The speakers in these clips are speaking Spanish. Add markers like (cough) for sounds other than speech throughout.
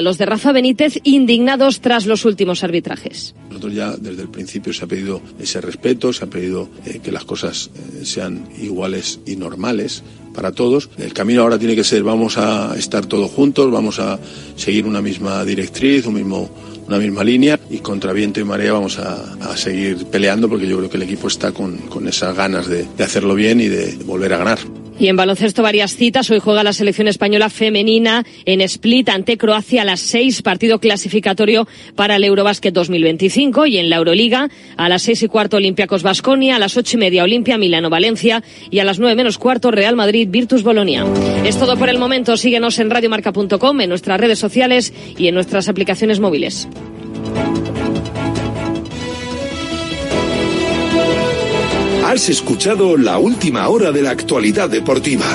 Los de Rafa Benítez indignados tras los últimos arbitrajes. Nosotros ya desde el principio se ha pedido ese respeto, se ha pedido eh, que las cosas eh, sean iguales y normales para todos. El camino ahora tiene que ser vamos a estar todos juntos, vamos a seguir una misma directriz, un mismo una misma línea y contra viento y marea vamos a, seguir peleando porque yo creo que el equipo está con, esas ganas de hacerlo bien y de volver a ganar. Y en baloncesto varias citas. Hoy juega la selección española femenina en Split ante Croacia a las seis, partido clasificatorio para el Eurobásquet 2025. Y en la Euroliga a las seis y cuarto Olympiacos Basconia, a las ocho y media Olimpia Milano Valencia y a las nueve menos cuarto Real Madrid Virtus Bolonia. Es todo por el momento. Síguenos en radiomarca.com, en nuestras redes sociales y en nuestras aplicaciones móviles. Has escuchado la última hora de la actualidad deportiva.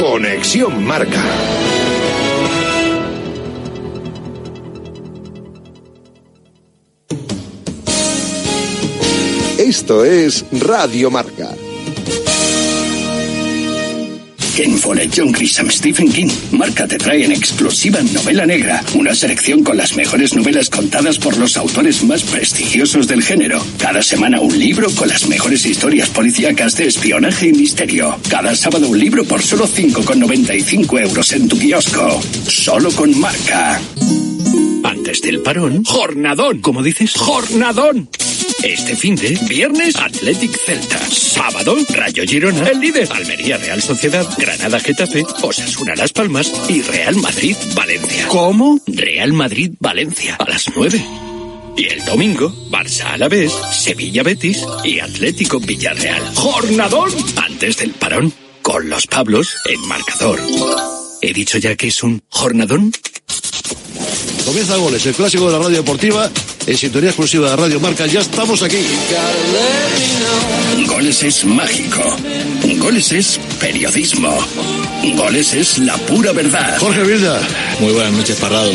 Conexión Marca. Esto es Radio Marca. En John Grisham Stephen King, Marca te trae en exclusiva Novela Negra, una selección con las mejores novelas contadas por los autores más prestigiosos del género. Cada semana un libro con las mejores historias policíacas de espionaje y misterio. Cada sábado un libro por solo 5,95 euros en tu kiosco. Solo con Marca. Antes del parón, jornadón. ¿Cómo dices? Jornadón. Este fin de viernes, Athletic Celta. Sábado, Rayo Girona, el líder. Almería Real Sociedad, Granada Getafe, Osasuna Las Palmas y Real Madrid Valencia. ¿Cómo? Real Madrid Valencia a las 9. Y el domingo, Barça a la vez, Sevilla Betis y Atlético Villarreal. ¡Jornadón! Antes del parón, con los Pablos en marcador. ¿He dicho ya que es un jornadón? Comienza Goles, el clásico de la radio deportiva, en sintonía exclusiva de Radio Marca. Ya estamos aquí. Goles es mágico. Goles es periodismo. Goles es la pura verdad. Jorge Vilda. Muy buenas noches, Parrado.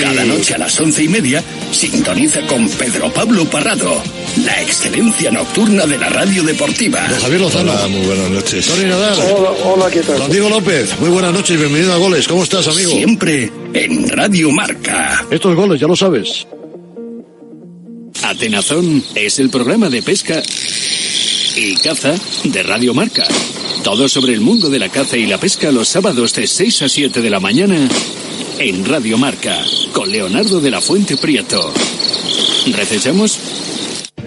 Cada noche a las once y media, sintoniza con Pedro Pablo Parrado. La excelencia nocturna de la radio deportiva. Javier Lozano. Hola, muy buenas noches. Tony Nadal. Hola, hola, ¿qué tal? Don Diego López. Muy buenas noches y bienvenido a Goles. ¿Cómo estás, amigo? Siempre en Radio Marca. Estos goles, ya lo sabes. Atenazón es el programa de pesca y caza de Radio Marca. Todo sobre el mundo de la caza y la pesca los sábados de 6 a 7 de la mañana en Radio Marca con Leonardo de la Fuente Prieto. ¿Recechamos?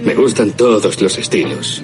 Me gustan todos los estilos.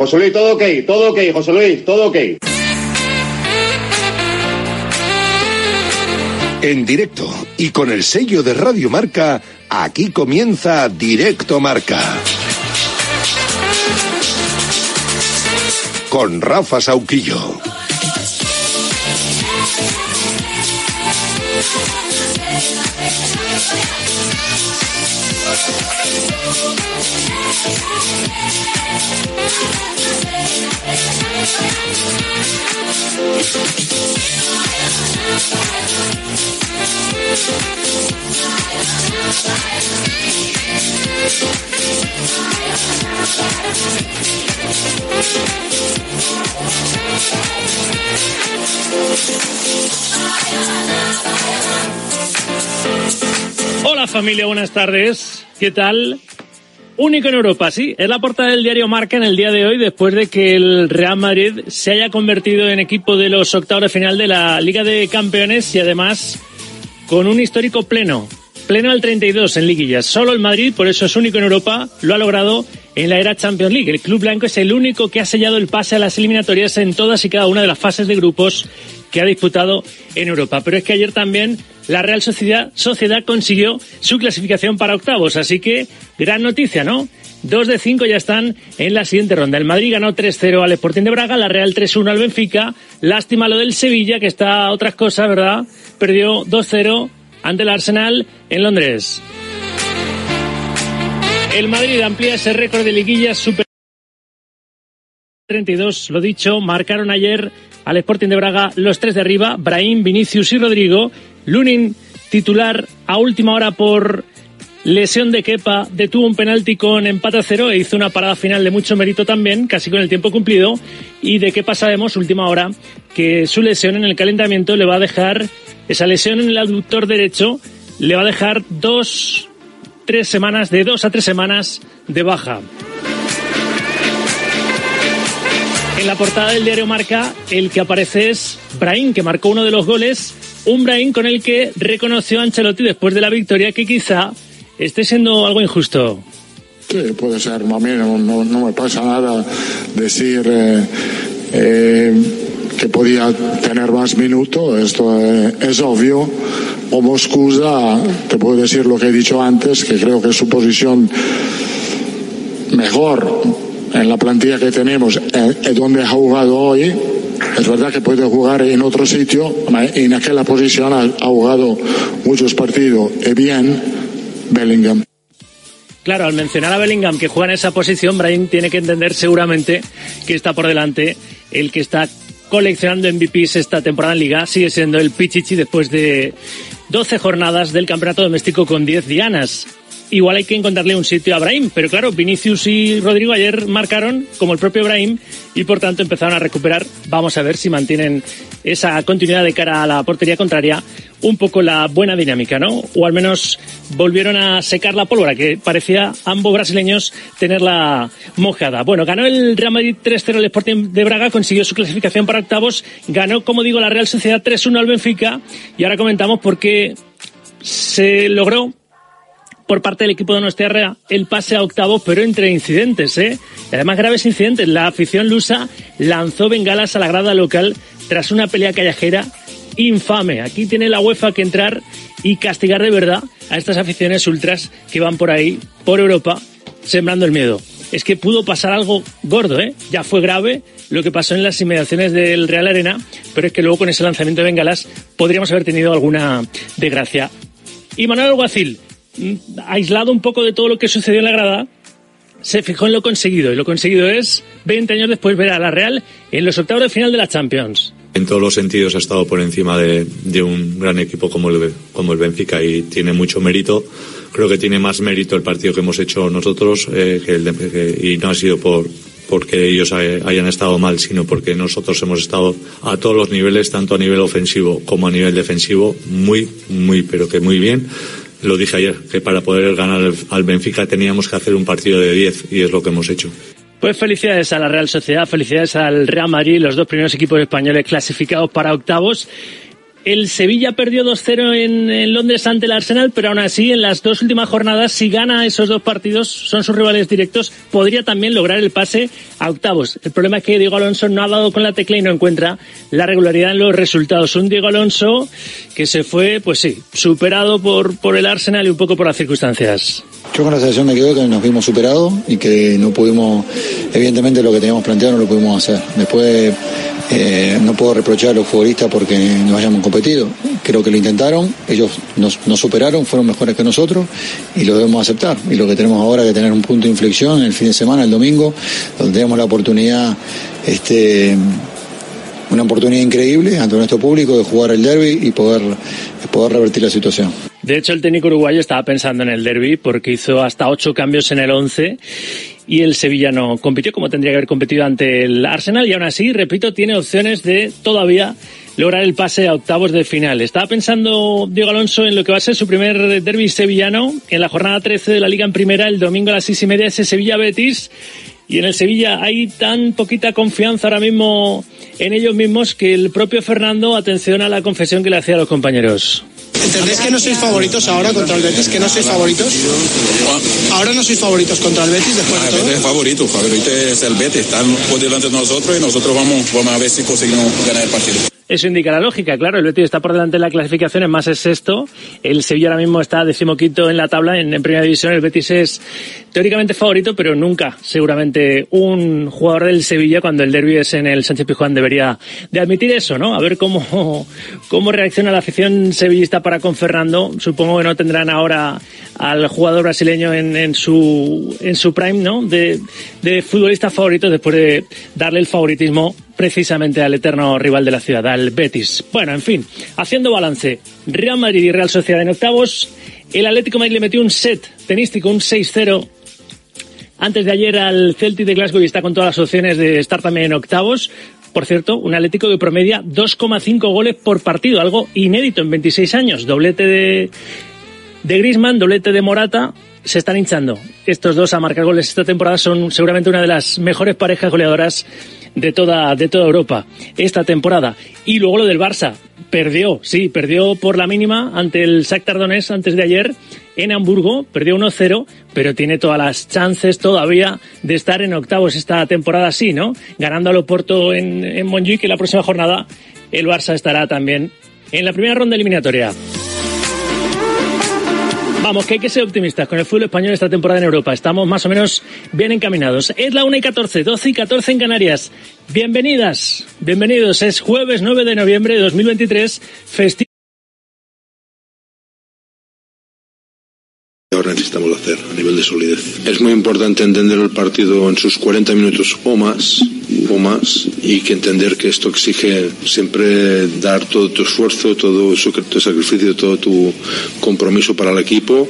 José Luis, todo ok, todo ok, José Luis, todo ok. En directo y con el sello de Radio Marca, aquí comienza Directo Marca. Con Rafa Sauquillo. Hola familia, buenas tardes. ¿Qué tal? Único en Europa, sí. Es la portada del diario Marca en el día de hoy después de que el Real Madrid se haya convertido en equipo de los octavos de final de la Liga de Campeones y además con un histórico pleno. Pleno al 32 en liguillas. Solo el Madrid, por eso es único en Europa, lo ha logrado en la era Champions League. El club blanco es el único que ha sellado el pase a las eliminatorias en todas y cada una de las fases de grupos que ha disputado en Europa. Pero es que ayer también la Real Sociedad, consiguió su clasificación para octavos, así que gran noticia, ¿no? Dos de cinco ya están en la siguiente ronda. El Madrid ganó 3-0 al Sporting de Braga, la Real 3-1 al Benfica. Lástima lo del Sevilla, que está a otras cosas, ¿verdad? Perdió 2-0 ante el Arsenal en Londres. El Madrid amplía ese récord de liguillas super 32, lo dicho, marcaron ayer al Sporting de Braga los tres de arriba, Brahim, Vinicius y Rodrigo. Lunin, titular a última hora por lesión de Kepa, detuvo un penalti con empate a cero e hizo una parada final de mucho mérito también, casi con el tiempo cumplido. Y de Kepa sabemos, última hora, que su lesión en el calentamiento le va a dejar, esa lesión en el aductor derecho, le va a dejar dos, tres semanas, de dos a tres semanas de baja. En la portada del diario Marca, el que aparece es Brahim, que marcó uno de los goles. Un Brahim con el que reconoció a Ancelotti después de la victoria que quizá esté siendo algo injusto. Sí, puede ser. A no, me pasa nada decir eh, eh, que podía tener más minutos. Esto eh, es obvio. Como excusa, te puedo decir lo que he dicho antes, que creo que su posición mejor en la plantilla que tenemos es donde ha jugado hoy. Es verdad que puede jugar en otro sitio, en aquella posición ha, jugado muchos partidos y bien Bellingham. Claro, al mencionar a Bellingham que juega en esa posición, Brian tiene que entender seguramente que está por delante el que está coleccionando MVPs esta temporada en Liga, sigue siendo el Pichichi después de 12 jornadas del campeonato doméstico con 10 dianas igual hay que encontrarle un sitio a Brahim. Pero claro, Vinicius y Rodrigo ayer marcaron como el propio Brahim y por tanto empezaron a recuperar. Vamos a ver si mantienen esa continuidad de cara a la portería contraria un poco la buena dinámica, ¿no? O al menos volvieron a secar la pólvora, que parecía ambos brasileños tenerla mojada. Bueno, ganó el Real Madrid 3-0 el Sporting de Braga, consiguió su clasificación para octavos, ganó, como digo, la Real Sociedad 3-1 al Benfica y ahora comentamos por qué se logró por parte del equipo de Nosterra el pase a octavos, pero entre incidentes, ¿eh? Y además graves incidentes. La afición lusa lanzó bengalas a la grada local tras una pelea callejera infame. Aquí tiene la UEFA que entrar y castigar de verdad a estas aficiones ultras que van por ahí, por Europa, sembrando el miedo. Es que pudo pasar algo gordo, ¿eh? Ya fue grave lo que pasó en las inmediaciones del Real Arena, pero es que luego con ese lanzamiento de bengalas podríamos haber tenido alguna desgracia. Y Manuel Alguacil, aislado un poco de todo lo que sucedió en la grada, se fijó en lo conseguido. Y lo conseguido es, 20 años después, ver a la Real en los octavos de final de la Champions. En todos los sentidos ha estado por encima de, un gran equipo como el, como Benfica y tiene mucho mérito. Creo que tiene más mérito el partido que hemos hecho nosotros eh, que el de, y no ha sido por porque ellos hayan estado mal, sino porque nosotros hemos estado a todos los niveles, tanto a nivel ofensivo como a nivel defensivo, muy, muy, pero que muy bien lo dije ayer, que para poder ganar al Benfica teníamos que hacer un partido de 10 y es lo que hemos hecho. Pues felicidades a la Real Sociedad, felicidades al Real Madrid, los dos primeros equipos españoles clasificados para octavos. El Sevilla perdió 2-0 en, en, Londres ante el Arsenal, pero aún así en las dos últimas jornadas, si gana esos dos partidos, son sus rivales directos, podría también lograr el pase a octavos. El problema es que Diego Alonso no ha dado con la tecla y no encuentra la regularidad en los resultados. Un Diego Alonso que se fue, pues sí, superado por, por el Arsenal y un poco por las circunstancias. Yo con la sensación me quedo que nos vimos superados y que no pudimos, evidentemente lo que teníamos planteado no lo pudimos hacer. Después eh, no puedo reprochar a los futbolistas porque no hayamos competido. Creo que lo intentaron, ellos nos, nos, superaron, fueron mejores que nosotros y lo debemos aceptar. Y lo que tenemos ahora es que tener un punto de inflexión el fin de semana, el domingo, donde tenemos la oportunidad, este, una oportunidad increíble ante nuestro público de jugar el derby y poder revertir la situación. De hecho, el técnico uruguayo estaba pensando en el derby porque hizo hasta ocho cambios en el once y el Sevilla no compitió como tendría que haber competido ante el Arsenal y aún así, repito, tiene opciones de todavía lograr el pase a octavos de final. Estaba pensando Diego Alonso en lo que va a ser su primer derby sevillano en la jornada 13 de la Liga en Primera el domingo a las seis y media ese Sevilla-Betis y en el Sevilla hay tan poquita confianza ahora mismo en ellos mismos que el propio Fernando atención a la confesión que le hacía a los compañeros. ¿Entendéis que no sois favoritos ahora contra el Betis? ¿Que no sois favoritos? ¿Ahora no sois favoritos contra el Betis después de todo? Es favorito, favorito es el Betis. Están por delante de nosotros y nosotros vamos, vamos a ver si conseguimos ganar el partido. Eso indica la lógica. Claro, el Betis está por delante de la clasificación, es más es sexto. El Sevilla ahora mismo está decimoquinto en la tabla en, en primera división. El Betis es teóricamente favorito, pero nunca seguramente un jugador del Sevilla cuando el derby es en el Sánchez Pizjuán debería de admitir eso, ¿no? A ver cómo, cómo reacciona la afición sevillista para con Fernando. Supongo que no tendrán ahora al jugador brasileño en, en su en su prime, ¿no? De, de futbolista favorito después de darle el favoritismo precisamente al eterno rival de la ciudad, al Betis. Bueno, en fin, haciendo balance, Real Madrid y Real Sociedad en octavos, el Atlético Madrid le metió un set tenístico, un 6-0 antes de ayer al Celtic de Glasgow y está con todas las opciones de estar también en octavos. Por cierto, un Atlético que promedia 2,5 goles por partido, algo inédito en 26 años. Doblete de, de Grisman, doblete de Morata, se están hinchando. Estos dos a marcar goles esta temporada son seguramente una de las mejores parejas goleadoras de toda, de toda Europa esta temporada. Y luego lo del Barça. Perdió, sí, perdió por la mínima ante el Shakhtar Donetsk antes de ayer en Hamburgo, perdió 1-0, pero tiene todas las chances todavía de estar en octavos esta temporada sí, ¿no? Ganando al Oporto en, en Montjuic, que la próxima jornada el Barça estará también en la primera ronda eliminatoria. Vamos, que hay que ser optimistas con el fútbol español esta temporada en Europa. Estamos más o menos bien encaminados. Es la 1 y 14, 12 y 14 en Canarias. Bienvenidas, bienvenidos. Es jueves 9 de noviembre de 2023, festivo. A nivel de solidez. Es muy importante entender el partido en sus 40 minutos o más, o más, y que entender que esto exige siempre dar todo tu esfuerzo, todo tu sacrificio, todo tu compromiso para el equipo,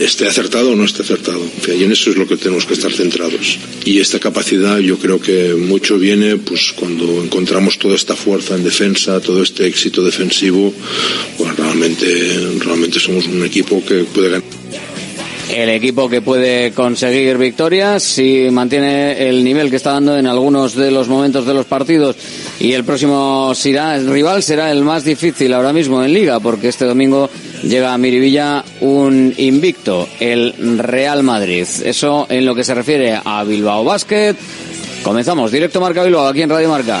esté acertado o no esté acertado. Y en eso es lo que tenemos que estar centrados. Y esta capacidad yo creo que mucho viene pues cuando encontramos toda esta fuerza en defensa, todo este éxito defensivo, pues realmente, realmente somos un equipo que puede ganar el equipo que puede conseguir victorias si mantiene el nivel que está dando en algunos de los momentos de los partidos y el próximo rival será el más difícil ahora mismo en liga porque este domingo llega a Miribilla un invicto, el Real Madrid. Eso en lo que se refiere a Bilbao Basket. Comenzamos directo Marca Bilbao aquí en Radio Marca.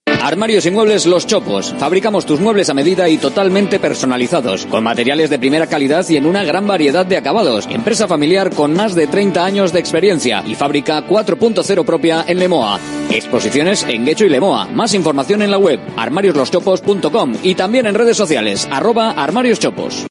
Armarios y muebles Los Chopos. Fabricamos tus muebles a medida y totalmente personalizados, con materiales de primera calidad y en una gran variedad de acabados. Empresa familiar con más de 30 años de experiencia y fábrica 4.0 propia en Lemoa. Exposiciones en Guecho y Lemoa. Más información en la web armariosloschopos.com y también en redes sociales arroba armarioschopos.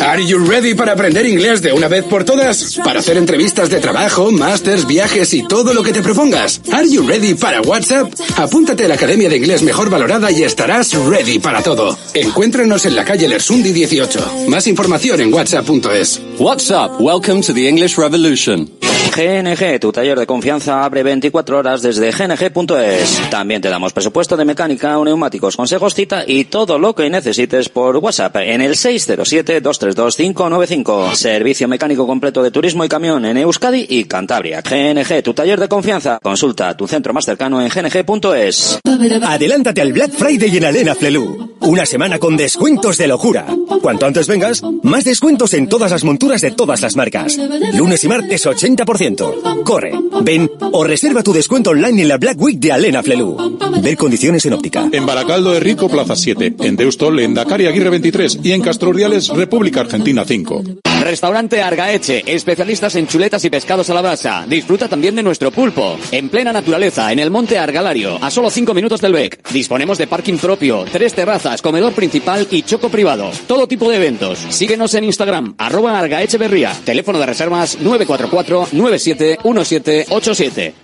Are you ready para aprender inglés de una vez por todas? Para hacer entrevistas de trabajo, másters, viajes y todo lo que te propongas. Are you ready para WhatsApp? Apúntate a la Academia de Inglés mejor valorada y estarás ready para todo. Encuéntranos en la calle Lersundi 18. Más información en whatsapp.es. WhatsApp, welcome to the English Revolution. GNG, tu taller de confianza abre 24 horas desde gng.es. También te damos presupuesto de mecánica, neumáticos, consejos, cita y todo lo que necesites por WhatsApp en el 607-232-595. Servicio mecánico completo de turismo y camión en Euskadi y Cantabria. GNG, tu taller de confianza. Consulta tu centro más cercano en gng.es. Adelántate al Black Friday en Alena Flelu. Una semana con descuentos de locura. Cuanto antes vengas, más descuentos en todas las monturas de todas las marcas. Lunes y martes 80%. Corre, ven o reserva tu descuento online en la Black Week de Alena Flelu. Ver condiciones en óptica. En Baracaldo de Rico, Plaza 7. En Deustol, en Dakar Aguirre 23. Y en Castro Urdiales, República Argentina 5. Restaurante Argaeche, especialistas en chuletas y pescados a la brasa. Disfruta también de nuestro pulpo. En plena naturaleza, en el monte Argalario, a solo 5 minutos del Disponemos de parking propio, tres terrazas, comedor principal y choco privado. Todo tipo de eventos. Síguenos en Instagram, arroba Argaeche Berría. Teléfono de reservas 944 971787.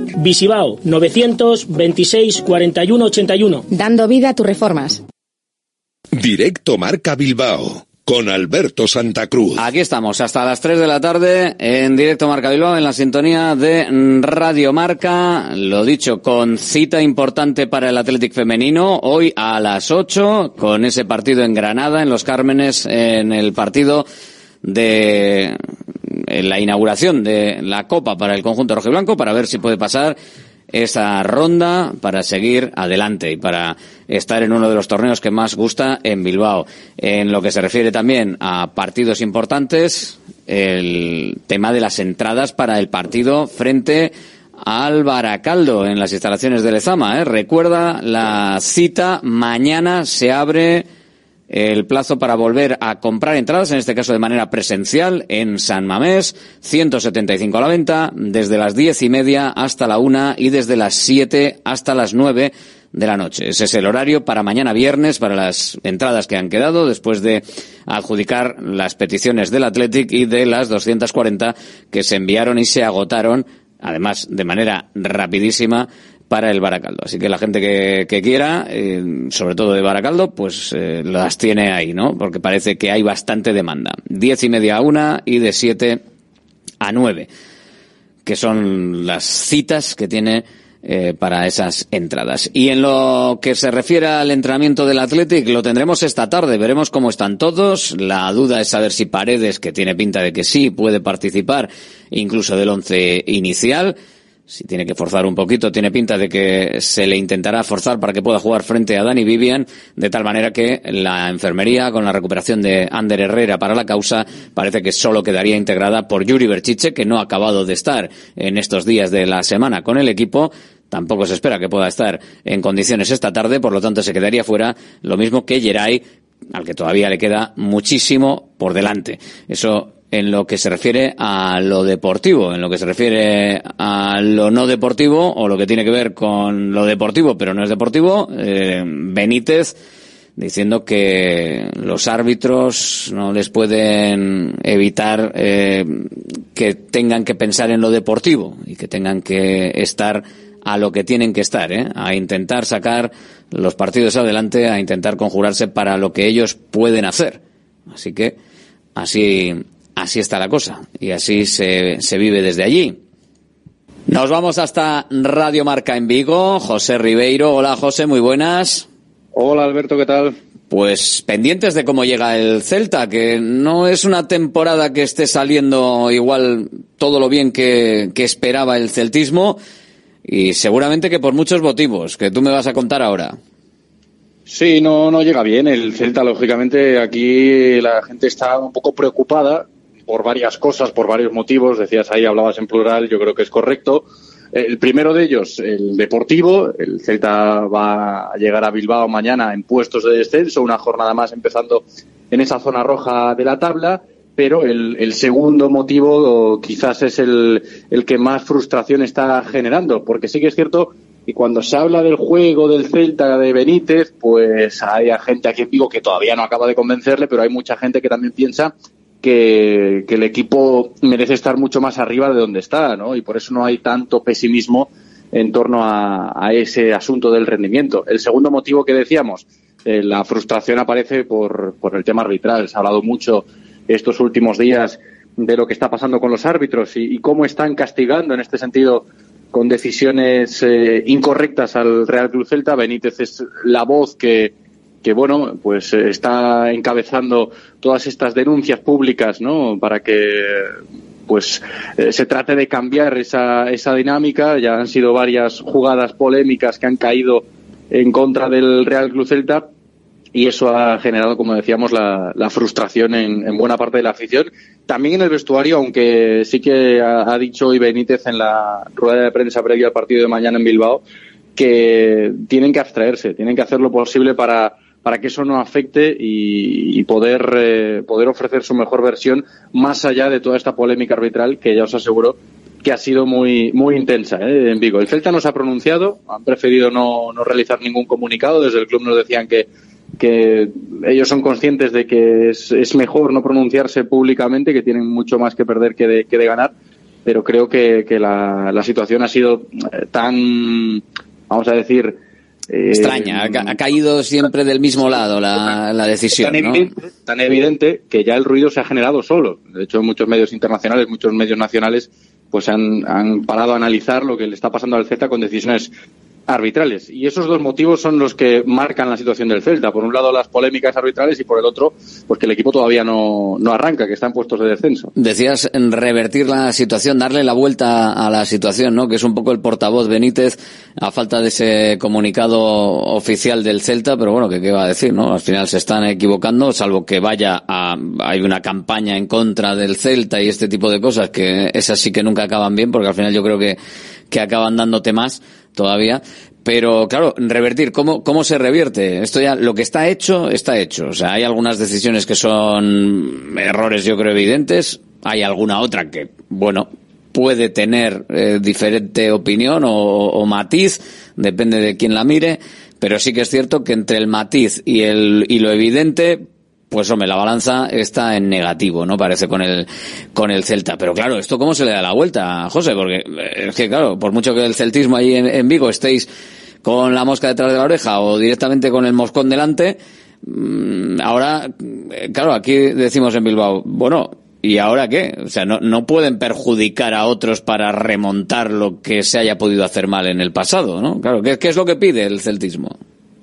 Visibao 926 41 81. Dando vida a tus reformas. Directo Marca Bilbao con Alberto Santa Cruz. Aquí estamos hasta las 3 de la tarde en directo Marca Bilbao en la sintonía de Radio Marca. Lo dicho, con cita importante para el Athletic femenino hoy a las 8 con ese partido en Granada, en Los Cármenes, en el partido de la inauguración de la Copa para el conjunto rojiblanco para ver si puede pasar esa ronda para seguir adelante y para estar en uno de los torneos que más gusta en Bilbao. En lo que se refiere también a partidos importantes, el tema de las entradas para el partido frente al Baracaldo en las instalaciones de Lezama. ¿eh? Recuerda la cita, mañana se abre el plazo para volver a comprar entradas, en este caso de manera presencial, en San Mamés, 175 a la venta, desde las diez y media hasta la una y desde las siete hasta las nueve de la noche. Ese es el horario para mañana viernes, para las entradas que han quedado, después de adjudicar las peticiones del Athletic y de las 240 que se enviaron y se agotaron, además de manera rapidísima, para el Baracaldo. Así que la gente que, quiera, eh, sobre todo de Baracaldo, pues eh, las tiene ahí, ¿no? Porque parece que hay bastante demanda. Diez y media a una y de siete a nueve, que son las citas que tiene eh, para esas entradas. Y en lo que se refiere al entrenamiento del Athletic, lo tendremos esta tarde. Veremos cómo están todos. La duda es saber si Paredes, que tiene pinta de que sí, puede participar incluso del once inicial si tiene que forzar un poquito, tiene pinta de que se le intentará forzar para que pueda jugar frente a Dani Vivian, de tal manera que la enfermería, con la recuperación de Ander Herrera para la causa, parece que solo quedaría integrada por Yuri Berchiche, que no ha acabado de estar en estos días de la semana con el equipo. Tampoco se espera que pueda estar en condiciones esta tarde, por lo tanto se quedaría fuera lo mismo que Geray, al que todavía le queda muchísimo por delante. Eso en lo que se refiere a lo deportivo, en lo que se refiere a lo no deportivo o lo que tiene que ver con lo deportivo pero no es deportivo, eh, Benítez diciendo que los árbitros no les pueden evitar eh, que tengan que pensar en lo deportivo y que tengan que estar a lo que tienen que estar, ¿eh? a intentar sacar los partidos adelante, a intentar conjurarse para lo que ellos pueden hacer. Así que así así está la cosa y así se, se vive desde allí. Nos vamos hasta Radio Marca en Vigo. José Ribeiro. Hola José, muy buenas. Hola Alberto, ¿qué tal? Pues pendientes de cómo llega el Celta, que no es una temporada que esté saliendo igual todo lo bien que, que esperaba el celtismo y seguramente que por muchos motivos que tú me vas a contar ahora. Sí, no, no llega bien el Celta, lógicamente aquí la gente está un poco preocupada por varias cosas, por varios motivos. Decías ahí, hablabas en plural, yo creo que es correcto. El primero de ellos, el deportivo. El Celta va a llegar a Bilbao mañana en puestos de descenso, una jornada más empezando en esa zona roja de la tabla. Pero el, segundo motivo quizás es el, el que más frustración está generando, porque sí que es cierto y cuando se habla del juego del Celta de Benítez, pues hay gente aquí en Vigo que todavía no acaba de convencerle, pero hay mucha gente que también piensa que, el equipo merece estar mucho más arriba de donde está, ¿no? Y por eso no hay tanto pesimismo en torno a, ese asunto del rendimiento. El segundo motivo que decíamos, eh, la frustración aparece por, por el tema arbitral. Se ha hablado mucho estos últimos días de lo que está pasando con los árbitros y, cómo están castigando en este sentido con decisiones eh, incorrectas al Real Cruz Celta. Benítez es la voz que, que bueno, pues eh, está encabezando todas estas denuncias públicas, ¿no? Para que pues eh, se trate de cambiar esa, esa dinámica. Ya han sido varias jugadas polémicas que han caído en contra del Real Club Celta y eso ha generado, como decíamos, la, la frustración en, en, buena parte de la afición. También en el vestuario, aunque sí que ha, dicho hoy en la rueda de prensa previa al partido de mañana en Bilbao que tienen que abstraerse, tienen que hacer lo posible para, para que eso no afecte y, poder, eh, poder ofrecer su mejor versión más allá de toda esta polémica arbitral que ya os aseguro que ha sido muy, muy intensa ¿eh? en Vigo. El Celta no se ha pronunciado, han preferido no, no realizar ningún comunicado. Desde el club nos decían que, que ellos son conscientes de que es, es, mejor no pronunciarse públicamente, que tienen mucho más que perder que de, que de ganar, pero creo que, que la, la, situación ha sido eh, tan, vamos a decir, extraña, ha, ha, caído siempre del mismo lado la, la decisión. Tan, ¿no? evidente, tan evidente que ya el ruido se ha generado solo. De hecho, muchos medios internacionales, muchos medios nacionales, pues han, han parado a analizar lo que le está pasando al Celta con decisiones arbitrales. Y esos dos motivos son los que marcan la situación del Celta. Por un lado, las polémicas arbitrales y por el otro, pues que el equipo todavía no, no arranca, que está en puestos de descenso. Decías revertir la situación, darle la vuelta a la situación, ¿no? Que es un poco el portavoz Benítez a falta de ese comunicado oficial del Celta, pero bueno, que qué va a decir, ¿no? Al final se están equivocando, salvo que vaya a, hay una campaña en contra del Celta y este tipo de cosas, que esas sí que nunca acaban bien, porque al final yo creo que, que acaban dándote más todavía. Pero claro, revertir, ¿cómo, ¿cómo se revierte? Esto ya, lo que está hecho, está hecho. O sea, hay algunas decisiones que son errores, yo creo, evidentes. Hay alguna otra que, bueno, puede tener eh, diferente opinión o, o, matiz, depende de quién la mire. Pero sí que es cierto que entre el matiz y, el, y lo evidente, pues hombre, la balanza está en negativo, ¿no? Parece con el, con el Celta. Pero claro, ¿esto cómo se le da la vuelta, José? Porque es que claro, por mucho que el celtismo ahí en, Vigo estéis con la mosca detrás de la oreja o directamente con el moscón delante, mmm, ahora, claro, aquí decimos en Bilbao, bueno, ¿y ahora qué? O sea, no, no pueden perjudicar a otros para remontar lo que se haya podido hacer mal en el pasado, ¿no? Claro, ¿qué, qué es lo que pide el celtismo?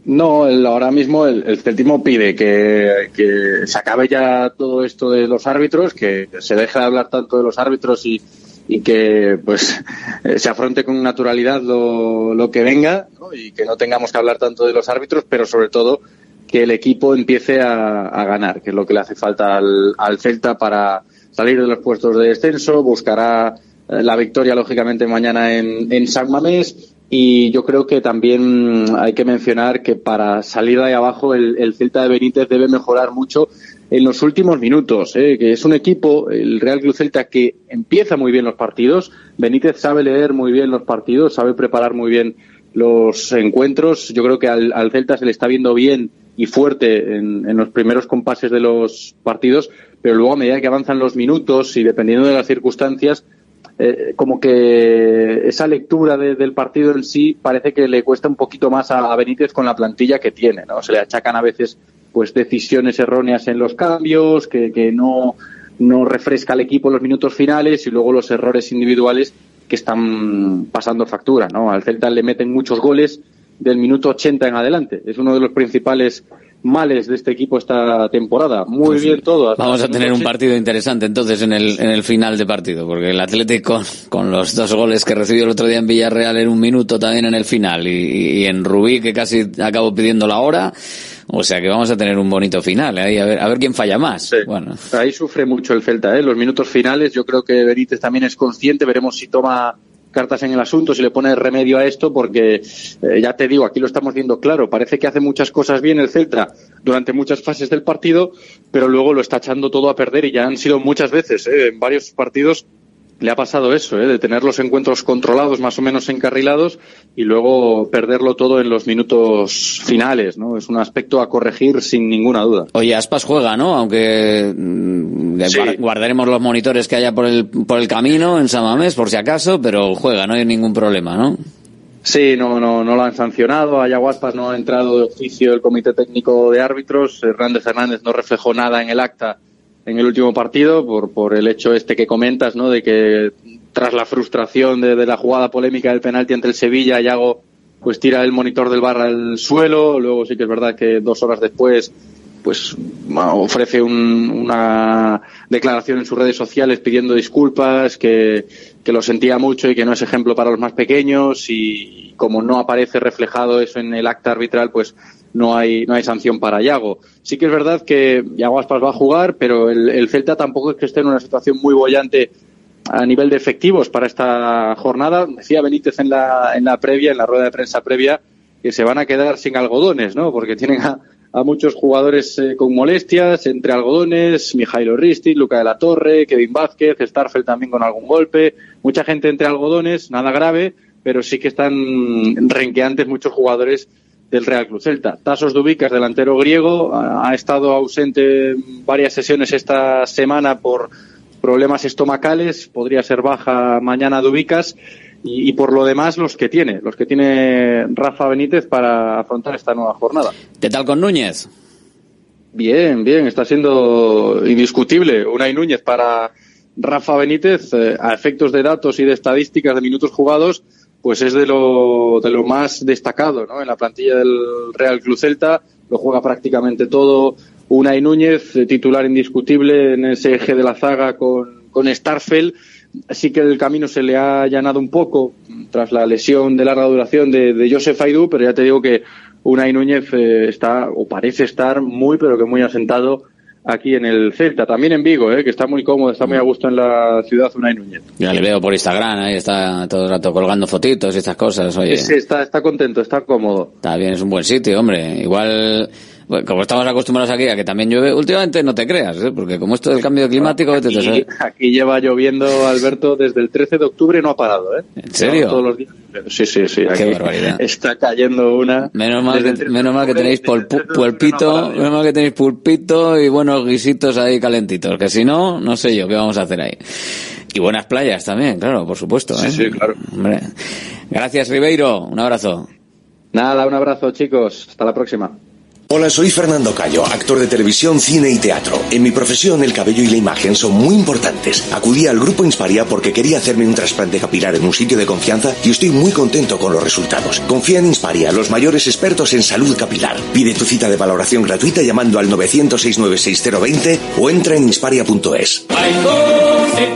No, el, ahora mismo el, el celtismo pide que, se acabe ya todo esto de los árbitros, que se deje de hablar tanto de los árbitros y, que pues se afronte con naturalidad lo, que venga y que no tengamos que hablar tanto de los árbitros, pero sobre todo que el equipo empiece a, ganar, que es lo que le hace falta al, al Celta para salir de los puestos de descenso, buscará la victoria lógicamente mañana en San Mamés y yo creo que también hay que mencionar que para salir de ahí abajo el, el Celta de Benítez debe mejorar mucho en los últimos minutos, ¿eh? que es un equipo, el Real Club Celta, que empieza muy bien los partidos. Benítez sabe leer muy bien los partidos, sabe preparar muy bien los encuentros. Yo creo que al, al Celta se le está viendo bien y fuerte en, en, los primeros compases de los partidos, pero luego a medida que avanzan los minutos y dependiendo de las circunstancias, eh, como que esa lectura de, del partido en sí parece que le cuesta un poquito más a, Benítez con la plantilla que tiene, ¿no? Se le achacan a veces pues decisiones erróneas en los cambios, que, que no, no refresca al equipo los minutos finales y luego los errores individuales que están pasando factura, ¿no? Al Celta le meten muchos goles del minuto 80 en adelante. Es uno de los principales males de este equipo esta temporada. Muy pues bien todo. Vamos a tener un partido interesante entonces en el, en el final de partido, porque el Atlético (laughs) con, los dos goles que recibió el otro día en Villarreal en un minuto también en el final y, y en Rubí que casi acabó pidiendo la hora. O sea que vamos a tener un bonito final, ¿eh? ahí a ver, a ver quién falla más. Sí. Bueno. Ahí sufre mucho el Celta, ¿eh? los minutos finales. Yo creo que Benítez también es consciente, veremos si toma cartas en el asunto, si le pone remedio a esto, porque eh, ya te digo, aquí lo estamos viendo claro, parece que hace muchas cosas bien el Celta durante muchas fases del partido, pero luego lo está echando todo a perder y ya han sido muchas veces, ¿eh? en varios partidos le ha pasado eso, ¿eh? de tener los encuentros controlados, más o menos encarrilados, y luego perderlo todo en los minutos finales, ¿no? Es un aspecto a corregir sin ninguna duda. Oye, Aspas juega, ¿no? Aunque sí. guardaremos los monitores que haya por el, por el camino en Samamés, por si acaso, pero juega, no hay ningún problema, ¿no? Sí, no, no, no lo han sancionado. A Yaguaspas no ha entrado de oficio el Comité Técnico de Árbitros. Hernández Hernández no reflejó nada en el acta en el último partido por, por el hecho este que comentas, ¿no? De que tras la frustración de, de la jugada polémica del penalti entre el Sevilla, Yago pues tira el monitor del bar al suelo, luego sí que es verdad que dos horas después pues ofrece una declaración en sus redes sociales pidiendo disculpas, que, que, lo sentía mucho y que no es ejemplo para los más pequeños y como no aparece reflejado eso en el acta arbitral, pues no hay, no hay sanción para Yago. Sí que es verdad que Yago Aspas va a jugar, pero el, el Celta tampoco es que esté en una situación muy bollante a nivel de efectivos para esta jornada. Decía Benítez en la, en la previa, en la rueda de prensa previa, que se van a quedar sin algodones, ¿no? Porque tienen a, a muchos jugadores eh, con molestias, entre algodones, Mijailo Risti, Luca de la Torre, Kevin Vázquez, Starfeld también con algún golpe, mucha gente entre algodones, nada grave, pero sí que están renqueantes muchos jugadores del Real Cruz Celta. Tasos Dubicas, delantero griego, ha estado ausente varias sesiones esta semana por problemas estomacales, podría ser baja mañana Dubicas y, y, por lo demás los que tiene, los que tiene Rafa Benítez para afrontar esta nueva jornada. ¿Qué tal con Núñez? Bien, bien, está siendo indiscutible Unai Núñez para Rafa Benítez eh, a efectos de datos y de estadísticas de minutos jugados, pues es de lo, de lo más destacado ¿no? en la plantilla del Real Club Celta, lo juega prácticamente todo. Unai Núñez, eh, titular indiscutible en ese eje de la zaga con, con. Sí que el camino se le ha allanado un poco tras la lesión de larga duración de, de Joseph Aidú, pero ya te digo que Unai Núñez eh, está, o parece estar, muy, pero que muy asentado aquí en el Celta, también en Vigo, eh, que está muy cómodo, está muy a gusto en la ciudad Unai Núñez. Ya le veo por Instagram, ahí está todo el rato colgando fotitos y estas cosas, oye. Sí, está, está contento, está cómodo. Está bien, es un buen sitio, hombre. Igual bueno, como estamos acostumbrados aquí a que también llueve, últimamente no te creas, ¿eh? porque como esto del cambio climático... Aquí, te aquí lleva lloviendo, Alberto, desde el 13 de octubre no ha parado, ¿eh? ¿En serio? No, todos los días. Sí, sí, sí. Qué barbaridad. (laughs) Está cayendo una... Menos mal, que, menos mal que tenéis pulpito, no menos mal que tenéis pulpito y buenos guisitos ahí calentitos, que si no, no sé yo qué vamos a hacer ahí. Y buenas playas también, claro, por supuesto. ¿eh? Sí, sí, claro. Hombre. Gracias, Ribeiro. Un abrazo. Nada, un abrazo, chicos. Hasta la próxima. Hola, soy Fernando Cayo, actor de televisión, cine y teatro. En mi profesión, el cabello y la imagen son muy importantes. Acudí al grupo Insparia porque quería hacerme un trasplante capilar en un sitio de confianza y estoy muy contento con los resultados. Confía en Insparia, los mayores expertos en salud capilar. Pide tu cita de valoración gratuita llamando al 900-696-020 o entra en insparia.es.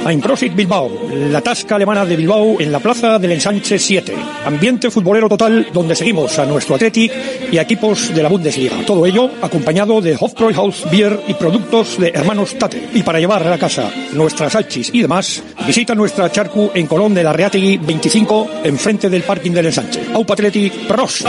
Einprosit Bilbao, la tasca alemana de Bilbao en la plaza del Ensanche 7. Ambiente futbolero total donde seguimos a nuestro Athletic y equipos de la Bundesliga. Todo ello acompañado de Hofbräuhaus Beer y productos de hermanos Tate. Y para llevar a la casa nuestras salchis y demás, visita nuestra charcu en Colón de la Reategui 25, enfrente del parking del ensanche. Aupa Athletic Pros.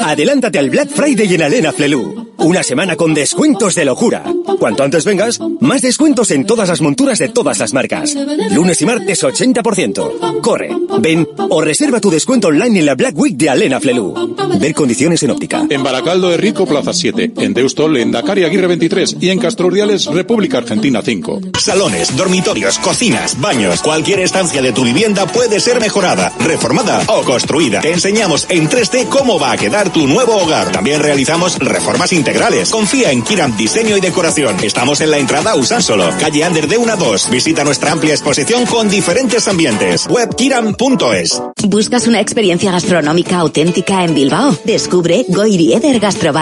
Adelántate al Black Friday en Alena Flelu. Una semana con descuentos de locura. Cuanto antes vengas, más descuentos en todas las monturas de todas las marcas. Lunes y martes 80%. Corre, ven o reserva tu descuento online en la Black Week de Alena Flelu. Ver condiciones en óptica. En Baracaldo de Rico, Plaza 7. En Deustol, en Dakar Aguirre 23. Y en Castro Urdiales, República Argentina 5. Salones, dormitorios, cocinas, baños. Cualquier estancia de tu vivienda puede ser mejorada, reformada o construida. Te enseñamos en 3D cómo va a quedar tu nuevo hogar. También realizamos reformas integrales. Confía en Kiram Diseño y Decoración. Estamos en la entrada Usánsolo, calle Ander de 1 a 2. Visita nuestra amplia exposición con diferentes ambientes. Webkiram.es. ¿Buscas una experiencia gastronómica auténtica en Bilbao? Descubre Goirieder Gastrobar.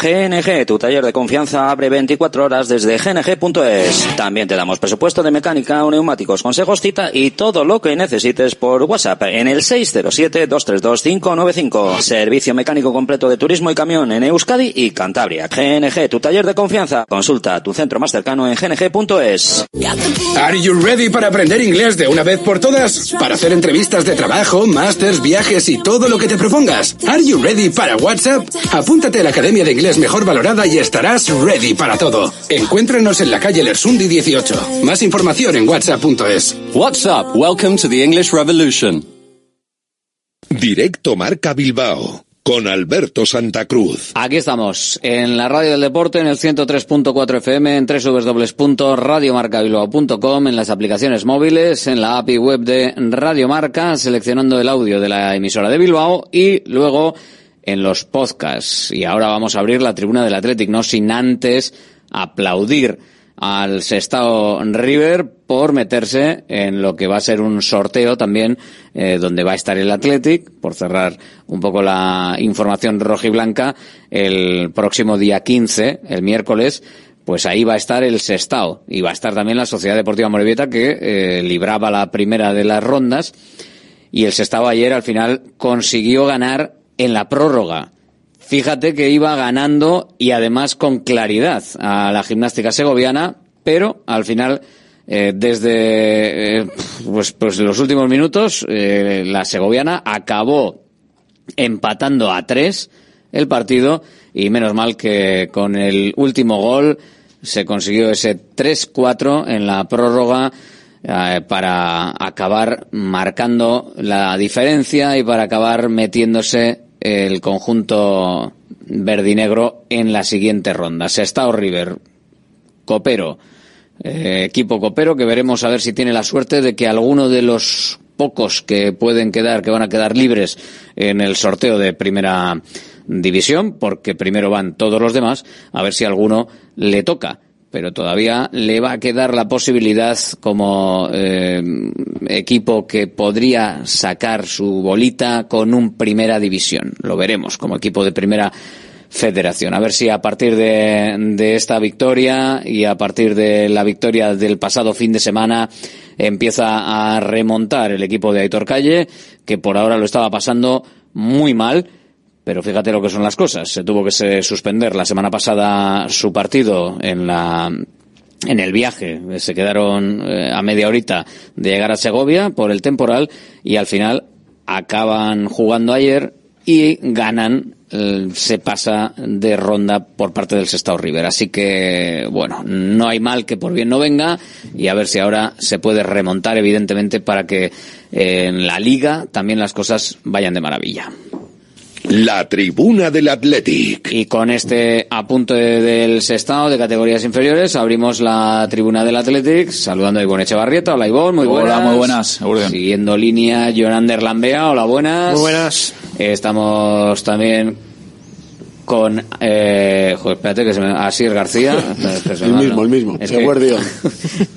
GNG, tu taller de confianza abre 24 horas desde gng.es. También te damos presupuesto de mecánica, neumáticos, consejos, cita y todo lo que necesites por WhatsApp en el 607-232-595. Servicio mecánico completo de turismo y camión en Euskadi y Cantabria. GNG, tu taller de confianza. Consulta tu centro más cercano en gng.es. Are you ready para aprender inglés de una vez por todas? Para hacer entrevistas de trabajo, másters, viajes y todo lo que te propongas. Are you ready para WhatsApp? Apúntate a la Academia de Inglés mejor valorada y estarás ready para todo. Encuéntranos en la calle Lersundi 18. Más información en whatsapp.es. WhatsApp, welcome to the English Revolution. Directo Marca Bilbao con Alberto Santa Cruz. Aquí estamos, en la radio del deporte, en el 103.4 FM, en www.radiomarcabilbao.com, en las aplicaciones móviles, en la API web de Radio Marca, seleccionando el audio de la emisora de Bilbao y luego en los podcasts. Y ahora vamos a abrir la tribuna del Athletic, no sin antes aplaudir al Sestao River por meterse en lo que va a ser un sorteo también eh, donde va a estar el Athletic, por cerrar un poco la información rojiblanca, el próximo día 15, el miércoles, pues ahí va a estar el Sestao y va a estar también la Sociedad Deportiva Morevieta que eh, libraba la primera de las rondas y el Sestao ayer al final consiguió ganar en la prórroga. Fíjate que iba ganando y además con claridad a la gimnástica segoviana, pero al final, eh, desde eh, pues, pues los últimos minutos, eh, la segoviana acabó empatando a tres el partido y menos mal que con el último gol se consiguió ese 3-4 en la prórroga para acabar marcando la diferencia y para acabar metiéndose el conjunto verdinegro en la siguiente ronda. Sestao River, Copero, eh, equipo Copero que veremos a ver si tiene la suerte de que alguno de los pocos que pueden quedar, que van a quedar libres en el sorteo de primera división, porque primero van todos los demás, a ver si alguno le toca pero todavía le va a quedar la posibilidad como eh, equipo que podría sacar su bolita con un primera división. Lo veremos como equipo de primera federación. A ver si a partir de, de esta victoria y a partir de la victoria del pasado fin de semana empieza a remontar el equipo de Aitor Calle, que por ahora lo estaba pasando muy mal pero fíjate lo que son las cosas. Se tuvo que suspender la semana pasada su partido en la en el viaje. Se quedaron eh, a media horita de llegar a Segovia por el temporal y al final acaban jugando ayer y ganan eh, se pasa de ronda por parte del Sestao River. Así que, bueno, no hay mal que por bien no venga y a ver si ahora se puede remontar, evidentemente, para que eh, en la liga también las cosas vayan de maravilla. La tribuna del Athletic. Y con este apunte del sextado de categorías inferiores, abrimos la tribuna del Athletic, saludando a Ivonne Echevarrieta. Hola Ivonne, muy buenas. Hola, muy buenas. Siguiendo línea, Jonander Lambea. Hola, buenas. Muy buenas. Estamos también con eh, joder, espérate que se me Asir García (laughs) el mismo el mismo es que...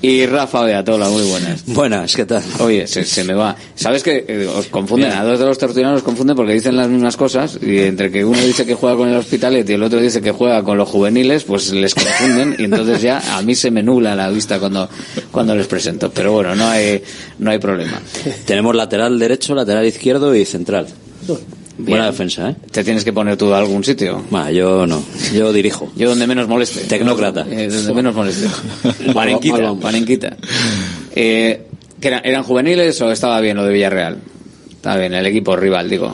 (laughs) y Rafa Beatola muy buenas. Buenas qué tal oye se, se me va. Sabes que eh, os confunden a dos de los tertulianos os confunden porque dicen las mismas cosas y entre que uno dice que juega con el Hospitalet y el otro dice que juega con los juveniles pues les confunden y entonces ya a mí se me nula la vista cuando cuando les presento. Pero bueno no hay no hay problema. Tenemos lateral derecho lateral izquierdo y central Buena defensa, ¿eh? ¿Te tienes que poner tú a algún sitio? Bueno, yo no. Yo dirijo. Yo donde menos moleste. Tecnócrata. Eh, donde menos moleste. (laughs) Panenquita. Panenquita. Eh, eran, ¿Eran juveniles o estaba bien lo de Villarreal? Estaba bien, el equipo rival, digo.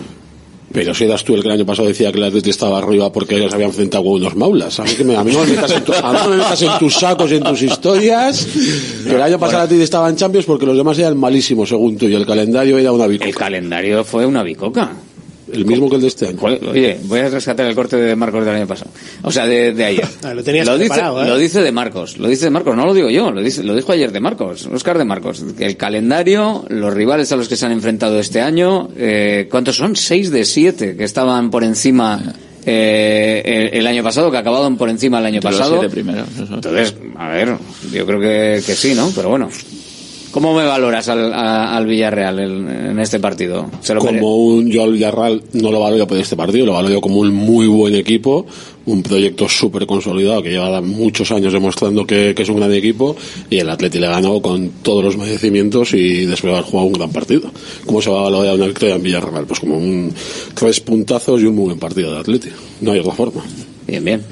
Pero si eras tú el que el año pasado decía que el Atleti estaba arriba porque ellos habían enfrentado con unos maulas. A mí, que me, a mí no, me metas en tu, a mí no me metas en tus sacos y en tus historias. Que el año pasado el Atleti estaba en Champions porque los demás eran malísimos, según tú, y el calendario era una bicoca. El calendario fue una bicoca. El mismo que el de este año. Oye, voy a rescatar el corte de Marcos del año pasado. O sea, de, de ayer. (laughs) Ah, lo tenías dice, preparado, ¿eh? lo dice de Marcos. Lo dice de Marcos, no lo digo yo. Lo, dice, lo dijo ayer de Marcos. Oscar de Marcos. El calendario, los rivales a los que se han enfrentado este año, eh, ¿cuántos son? Seis de siete que estaban por encima eh, el, el año pasado, que acababan por encima el año los pasado. siete primeros. Entonces, a ver, yo creo que, que sí, ¿no? Pero bueno. ¿Cómo me valoras al, a- al Villarreal en, en este partido? ¿Se lo mere- como un yo al Villarreal no lo valoro por este partido, lo valoro como un muy buen equipo, un proyecto súper consolidado que lleva muchos años demostrando que, que es un gran equipo y el Atleti le ganó con todos los merecimientos y después de haber jugado un gran partido. ¿Cómo se va a valorar una victoria en Villarreal? Pues como un tres puntazos y un muy buen partido de Atleti. No hay otra forma. Bien, bien.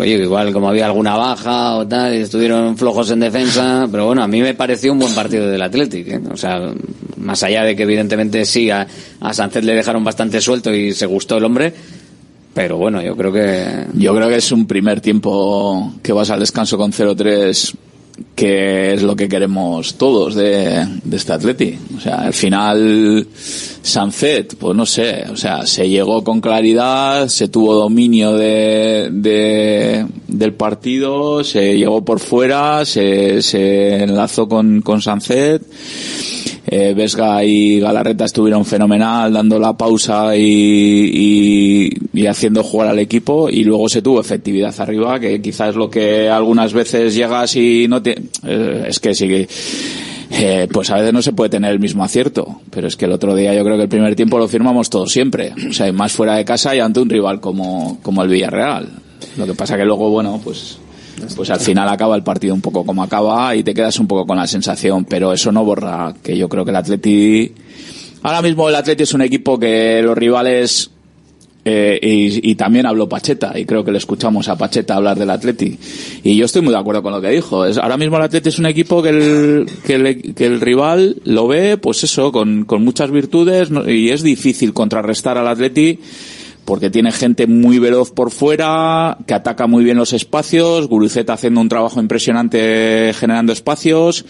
Oye, igual como había alguna baja o tal, estuvieron flojos en defensa, pero bueno, a mí me pareció un buen partido del Athletic. ¿eh? O sea, más allá de que evidentemente sí, a, a Sánchez le dejaron bastante suelto y se gustó el hombre, pero bueno, yo creo que... Yo creo que es un primer tiempo que vas al descanso con 0-3 que es lo que queremos todos de, de este Atleti. O sea, al final, Sanzet, pues no sé, o sea, se llegó con claridad, se tuvo dominio de, de- del partido, se llegó por fuera, se, se enlazó con, con Sanzet. Eh, Vesga y Galarreta estuvieron fenomenal dando la pausa y, y, haciendo jugar al equipo y luego se tuvo efectividad arriba que quizás es lo que algunas veces llegas y no te eh, es que sí que eh, pues a veces no se puede tener el mismo acierto pero es que el otro día yo creo que el primer tiempo lo firmamos todos siempre o sea más fuera de casa y ante un rival como, como el Villarreal. Lo que pasa que luego bueno pues pues al final acaba el partido un poco como acaba y te quedas un poco con la sensación, pero eso no borra que yo creo que el Atleti ahora mismo el Atleti es un equipo que los rivales eh, y, y también habló Pacheta y creo que le escuchamos a Pacheta hablar del Atleti. Y yo estoy muy de acuerdo con lo que dijo. Es, ahora mismo el Atleti es un equipo que el, que que el rival lo ve pues eso con, con muchas virtudes y es difícil contrarrestar al Atleti porque tiene gente muy veloz por fuera, que ataca muy bien los espacios, Guruceta haciendo un trabajo impresionante generando espacios,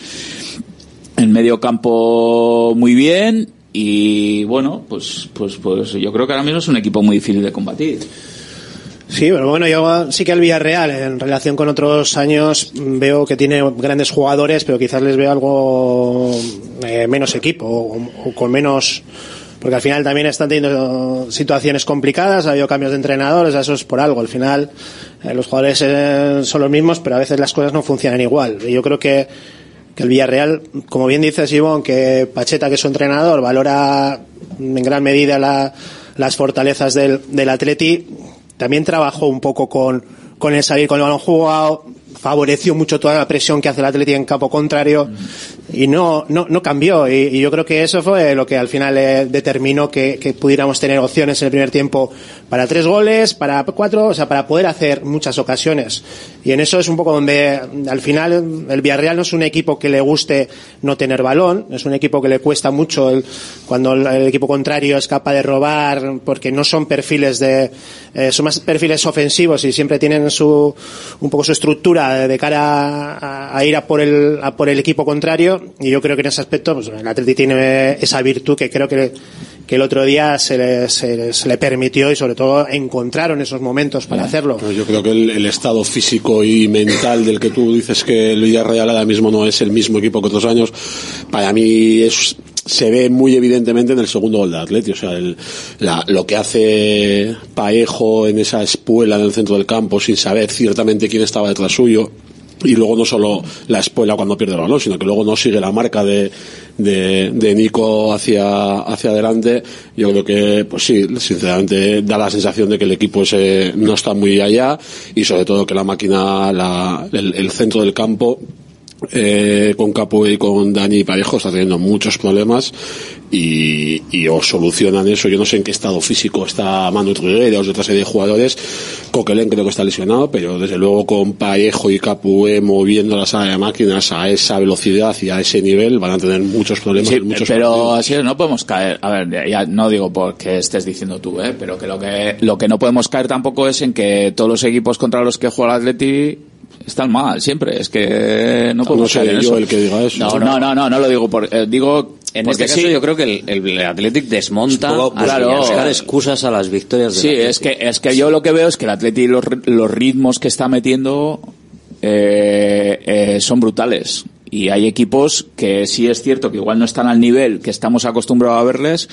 en medio campo muy bien y bueno, pues pues pues yo creo que ahora mismo es un equipo muy difícil de combatir. Sí, pero bueno, yo sí que el Villarreal, en relación con otros años, veo que tiene grandes jugadores, pero quizás les veo algo eh, menos equipo o, o con menos. Porque al final también están teniendo situaciones complicadas, ha habido cambios de entrenadores, eso es por algo. Al final eh, los jugadores eh, son los mismos, pero a veces las cosas no funcionan igual. Y yo creo que, que el Villarreal, como bien dice Simón, que Pacheta, que es su entrenador, valora en gran medida la- las fortalezas del, del Atleti, también trabajó un poco con, con el salir con el balón jugado, favoreció mucho toda la presión que hace el Atleti en campo contrario y no, no, no cambió. Y, y yo creo que eso fue lo que al final eh, determinó que, que pudiéramos tener opciones en el primer tiempo para tres goles, para cuatro, o sea, para poder hacer muchas ocasiones. Y en eso es un poco donde al final el Villarreal no es un equipo que le guste no tener balón, es un equipo que le cuesta mucho el- cuando el, equipo contrario es capaz de robar, porque no son perfiles de, eh, son más perfiles ofensivos y siempre tienen su, un poco su estructura de, de cara a, a ir a por el, a por el equipo contrario. Y yo creo que en ese aspecto, pues el Atleti tiene esa virtud que creo que, que el otro día se le, se le- se le permitió y sobre todo encontraron esos momentos para hacerlo. Pues yo creo que el, el estado físico y mental del que tú dices que el Villarreal ahora mismo no es el mismo equipo que otros años, para mí es, se ve muy evidentemente en el segundo gol de Atleti. O sea, el- la- lo que hace Paejo en esa espuela en el centro del campo sin saber ciertamente quién estaba detrás suyo. Y luego no solo la espuela cuando pierde el balón, sino que luego no sigue la marca de, de, de Nico hacia, hacia adelante. Yo creo que, pues sí, sinceramente da la sensación de que el equipo ese no está muy allá y sobre todo que la máquina, la, el, el centro del campo, eh, con Capo y con Dani Parejo está teniendo muchos problemas y, y o solucionan eso. Yo no sé en qué estado físico está Manu Trigueros y otra serie de jugadores. Coquelin creo que está lesionado, pero desde luego con Parejo y Capué moviendo la sala de máquinas a esa velocidad y a ese nivel van a tener muchos problemas. Sí, muchos pero partidos. así es, no podemos caer. A ver, ya- ya no digo porque estés diciendo tú, ¿eh? pero que lo que lo que no podemos caer tampoco es en que todos los equipos contra los que juega el Atleti están mal siempre. Es que no podemos No yo eso. el que diga eso. No, no, no, no, no lo digo por, eh, digo En porque este caso sí. yo creo que el, el Athletic desmonta poco, claro. buscar excusas a las victorias del Sí, Athletic. es que, es que yo lo que veo es que el Atleti los, los ritmos que está metiendo eh, eh, son brutales. Y hay equipos que sí es cierto que igual no están al nivel que estamos acostumbrados a verles,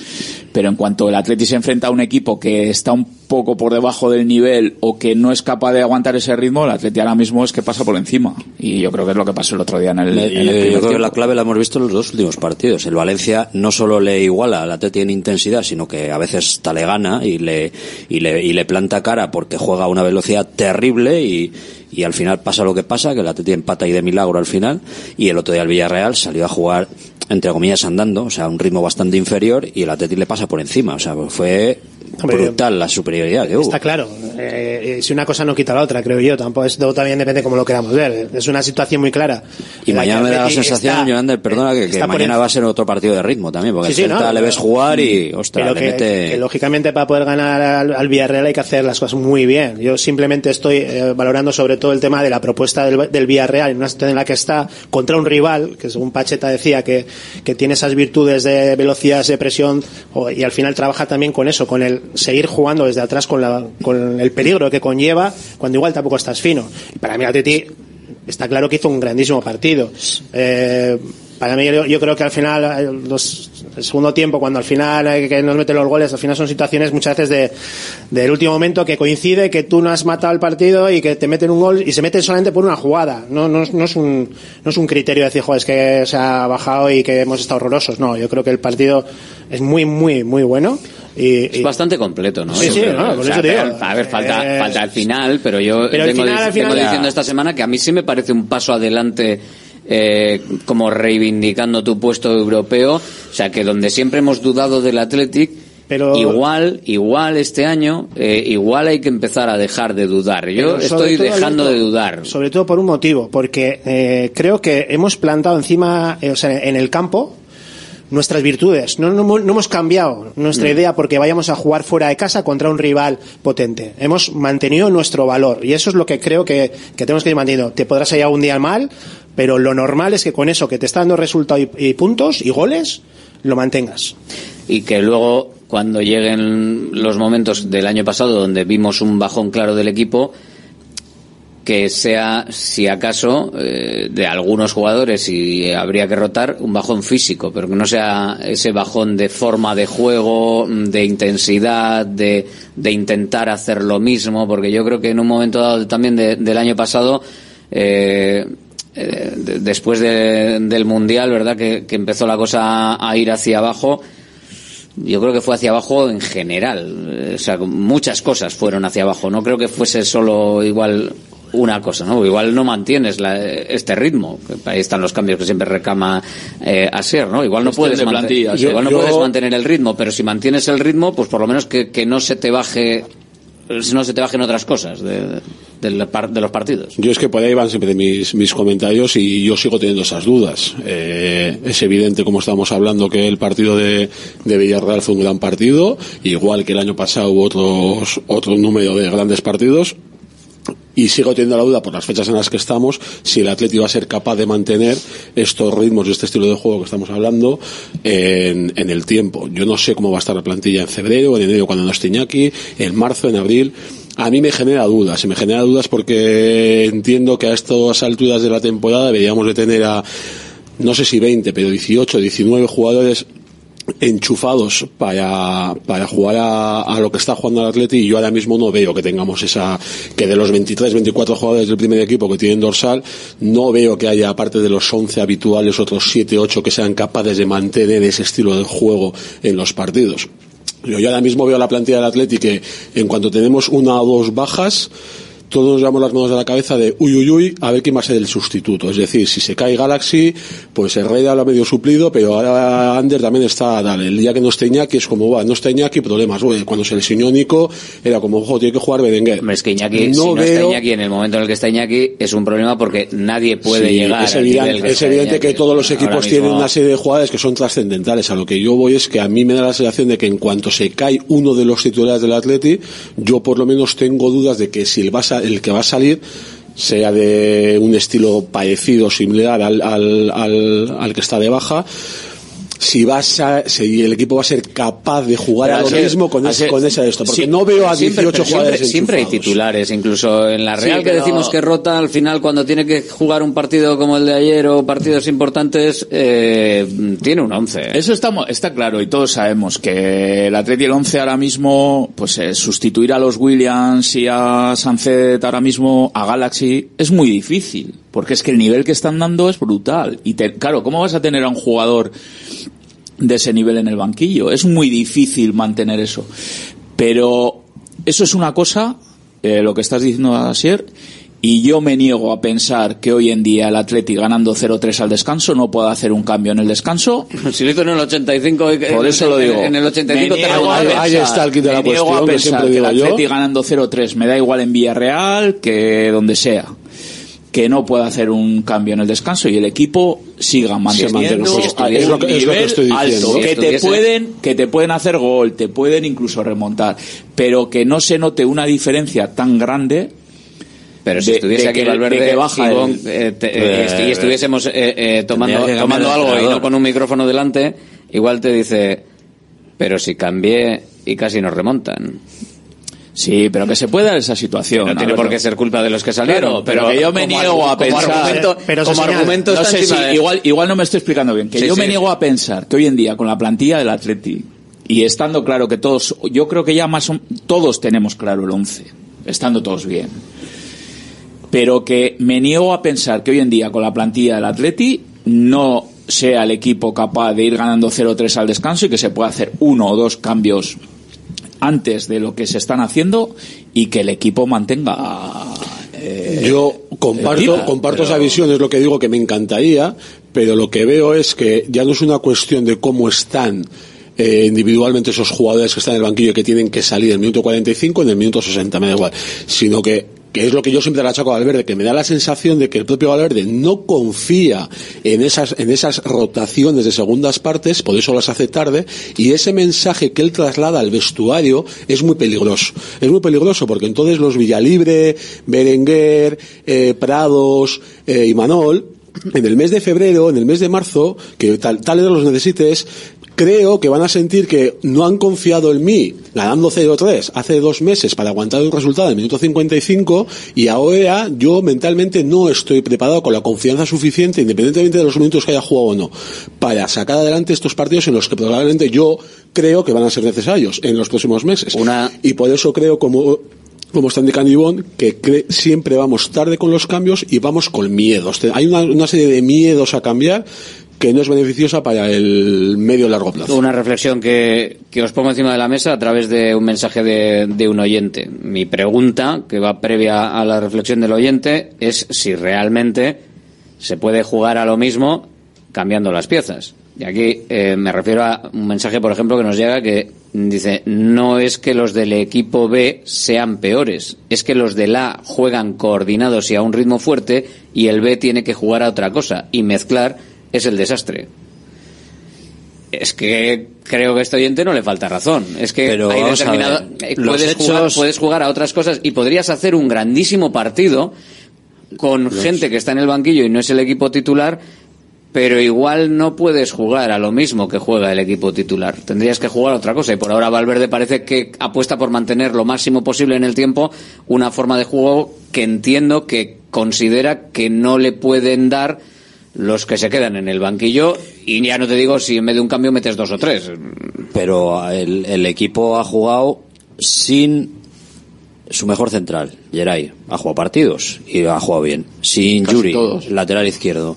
pero en cuanto el Atleti se enfrenta a un equipo que está un poco por debajo del nivel o que no es capaz de aguantar ese ritmo, el Atleti ahora mismo es que pasa por encima. Y yo creo que es lo que pasó el otro día en el, en el Eh, yo creo que la clave la hemos visto en los dos últimos partidos. El Valencia no solo le iguala al Atleti en intensidad, sino que a veces hasta le gana y le, y le, y le planta cara porque juega a una velocidad terrible y, y al final pasa lo que pasa, que el Atleti empata y de milagro al final. Y el otro día el Villarreal salió a jugar, entre comillas, andando, o sea, a un ritmo bastante inferior y el Atleti le pasa por encima. O sea, fue brutal la superioridad que hubo. Está claro. eh, si una cosa no quita la otra, creo yo. Tampoco esto también depende cómo lo queramos ver. Es una situación muy clara. Y mañana me da la sensación, está- Joander, perdona, que, mañana va a ser otro partido de ritmo también, porque Sí, el sí, no, le ves jugar y, ostras, Pero le que, mete... que lógicamente para poder ganar al, al Villarreal hay que hacer las cosas muy bien. Yo simplemente estoy eh, valorando sobre todo el tema de la propuesta del, del Villarreal en una situación en la que está contra un rival que según Pacheta decía que, que tiene esas virtudes de velocidad, de presión y al final trabaja también con eso, con el seguir jugando desde atrás con, la, con el peligro que conlleva cuando igual tampoco estás fino. Para mí Atleti está claro que hizo un grandísimo partido. Eh, para mí yo, yo creo que al final eh, los- el segundo tiempo cuando al final eh, que nos meten los goles al final son situaciones muchas veces de del último momento que coincide que tú no has matado el partido y que te meten un gol y se meten solamente por una jugada no no, no es un no es un criterio de decir joder es que se ha bajado y que hemos estado horrorosos no yo creo que el partido es muy muy muy bueno y, Es bastante completo, ¿no? Sí, sí, no, por O sea, eso te digo. pero, A ver, falta, Eh, falta el final, pero yo pero tengo, final, ya- diciendo esta semana que a mí sí me parece un paso adelante eh, como reivindicando tu puesto europeo. O sea, que donde siempre hemos dudado del Athletic, Pero- igual, igual este año, eh, igual hay que empezar a dejar de dudar. Yo estoy dejando de dudar. Sobre todo por un motivo, porque eh, creo que hemos plantado encima, eh, o sea, en el campo, nuestras virtudes. No, no, hemos- no hemos cambiado nuestra Mm. idea porque vayamos a jugar fuera de casa contra un rival potente. Hemos mantenido nuestro valor y eso es lo que creo que, que tenemos que ir manteniendo. Te podrás hallar un día mal, pero lo normal es que con eso que te está dando resultados y, puntos y goles, lo mantengas. y que luego cuando lleguen los momentos del año pasado donde vimos un bajón claro del equipo que sea si acaso eh, de algunos jugadores y habría que rotar un bajón físico pero que no sea ese bajón de forma de juego de intensidad de, de intentar hacer lo mismo porque yo creo que en un momento dado también de- del año pasado eh, eh, de- después de- del mundial verdad que, que empezó la cosa a ir hacia abajo yo creo que fue hacia abajo en general. Eh, O sea, muchas cosas fueron hacia abajo. No creo que fuese solo igual una cosa, ¿no? Igual no mantienes la- este ritmo. Ahí están los cambios que siempre reclama eh, Asier, ¿no? Igual no puedes de mantener, plantilla, sí. igual no Yo- puedes mantener el ritmo, pero si mantienes el ritmo, pues por lo menos que, que no se te baje, si no se te bajen otras cosas de, de los partidos. Yo es que por ahí van siempre mis, mis comentarios y yo sigo teniendo esas dudas. Eh, es evidente, como estamos hablando, que el partido de, de Villarreal fue un gran partido, igual que el año pasado hubo otros, otro número de grandes partidos. Y sigo teniendo la duda por las fechas en las que estamos si el Atleti va a ser capaz de mantener estos ritmos y este estilo de juego que estamos hablando en, el tiempo. Yo no sé cómo va a estar la plantilla en febrero, en enero cuando no esté Iñaki, en marzo, en abril. A mí me genera dudas, y me genera dudas porque entiendo que a estas alturas de la temporada deberíamos de tener a, no sé si 20, pero 18, 19 jugadores enchufados para, para jugar a, a lo que está jugando el Atleti y yo ahora mismo no veo que tengamos esa que de los 23 24 jugadores del primer equipo que tienen dorsal no veo que haya aparte de los 11 habituales otros 7 8 que sean capaces de mantener ese estilo de juego en los partidos. Yo, yo ahora mismo veo la plantilla del Atleti que en cuanto tenemos una o dos bajas todos nos llevamos las manos de la cabeza de uy, uy, uy, a ver quién va a ser el sustituto. Es decir, si se cae Galaxy, pues Herrera lo ha medio suplido, pero ahora Ander también está, dale, el día que no esté Iñaki es como, va, no está Iñaki, problemas. Uy, cuando se lesionó Nico, era como, ojo, tiene que jugar Berenguer. Es que Iñaki, No si no está Iñaki en el momento en el que está Iñaki, es un problema porque nadie puede Sí, llegar es evidente, que es evidente que todos los equipos mismo- tienen una serie de jugadores que son trascendentales. A lo que yo voy es que a mí me da la sensación de que en cuanto se cae uno de los titulares del Atleti, yo por lo menos tengo dudas de que si el, a sa- el que va a salir sea de un estilo parecido, similar al, al, al, al que está de baja, si va a si el equipo va a ser capaz de jugar a lo Así- mismo con, ese, con esa de esto, porque sí, no veo a siempre- 18 pero jugadores Siempre, siempre hay titulares, incluso en la Sí, Real que pero- decimos que rota, al final cuando tiene que jugar un partido como el de ayer o partidos importantes, eh, tiene un 11. Eso está, mo- está claro y todos sabemos que el Atleti el 11 ahora mismo, pues eh, sustituir a los Williams y a Sunset ahora mismo a Galaxy es muy difícil, porque es que el nivel que están dando es brutal. Y te- claro, ¿cómo vas a tener a un jugador de ese nivel en el banquillo? Es muy difícil mantener eso. Pero eso es una cosa, eh, lo que estás diciendo, Asier, Y yo me niego a pensar que hoy en día el Atleti ganando 0-3 al descanso no pueda hacer un cambio en el descanso. (laughs) Si lo hizo en el 85, Por eso lo digo. En el 85 Me te niego a ahí- pensar- ahí está el kit de la me niego a que pensar siempre que el yo. Atleti ganando 0-3 me da igual en Villarreal que donde sea. Que no pueda hacer un cambio en el descanso y el equipo siga manteniendo pues, a es lo que- es lo que nivel estoy diciendo. alto, Si que te pueden que te pueden hacer gol, te pueden incluso remontar, pero que no se note una diferencia tan grande Pero si de- estuviese de aquí que- Valverde de que baja y el- eh, te- eh, Eh, y estuviésemos eh, eh, tomando, tomando algo y no con un micrófono delante, igual te dice, pero si cambié y casi nos remontan. Sí, pero que se puede dar esa situación. No tiene por qué ser culpa de los que salieron. Claro, pero, que yo me niego a como pensar. argumento- Pero se como argumento no sé si, de- igual, igual no me estoy explicando bien. Que Sí, yo me niego a pensar que hoy en día con la plantilla del Atleti y estando claro que todos, yo creo que ya más todos tenemos claro el 11, estando todos bien. Pero que me niego a pensar que hoy en día con la plantilla del Atleti no sea el equipo capaz de ir ganando 0-3 al descanso y que se pueda hacer uno o dos cambios antes de lo que se están haciendo y que el equipo mantenga eh, Yo comparto, comparto pero- esa visión, es lo que digo que me encantaría, pero lo que veo es que ya no es una cuestión de cómo están eh, individualmente esos jugadores que están en el banquillo y que tienen que salir en el minuto 45 en el minuto 60, me da igual, sino que que es lo que yo siempre le achaco a Valverde, que me da la sensación de que el propio Valverde no confía en esas, en esas rotaciones de segundas partes, por eso las hace tarde, y ese mensaje que él traslada al vestuario es muy peligroso. Es muy peligroso porque entonces los Villalibre, Berenguer, eh, Prados eh, y Manol, en el mes de febrero, en el mes de marzo, que tal, tal los necesites, creo que van a sentir que no han confiado en mí ganando 0-3 hace dos meses para aguantar un resultado en el minuto 55 y ahora yo mentalmente no estoy preparado con la confianza suficiente, independientemente de los minutos que haya jugado o no, para sacar adelante estos partidos en los que probablemente yo creo que van a ser necesarios en los próximos meses. Y por eso creo como como está indicando Ivonne, que cre- siempre vamos tarde con los cambios y vamos con miedos. Hay una, una serie de miedos a cambiar que no es beneficiosa para el medio largo plazo. Una reflexión que, que os pongo encima de la mesa a través de un mensaje de, de un oyente. Mi pregunta, que va previa a la reflexión del oyente, es si realmente se puede jugar a lo mismo cambiando las piezas. Y aquí eh, me refiero a un mensaje, por ejemplo, que nos llega que dice, no es que los del equipo B sean peores, es que los del A juegan coordinados y a un ritmo fuerte y el B tiene que jugar a otra cosa y mezclar es el desastre. Es que creo que a este oyente no le falta razón. Es que Pero hay determinado, eh, los puedes, jugar, hechos- puedes jugar a otras cosas y podrías hacer un grandísimo partido con gente que está en el banquillo y no es el equipo titular, pero igual no puedes jugar a lo mismo que juega el equipo titular. Tendrías que jugar a otra cosa. Y por ahora Valverde parece que apuesta por mantener lo máximo posible en el tiempo una forma de juego que entiendo que considera que no le pueden dar los que se quedan en el banquillo. Y ya no te digo si en vez de un cambio metes dos o tres. Pero el, el equipo ha jugado sin su mejor central, Geray. Ha jugado partidos y ha jugado bien. Sin Casi Yuri, todos. lateral izquierdo.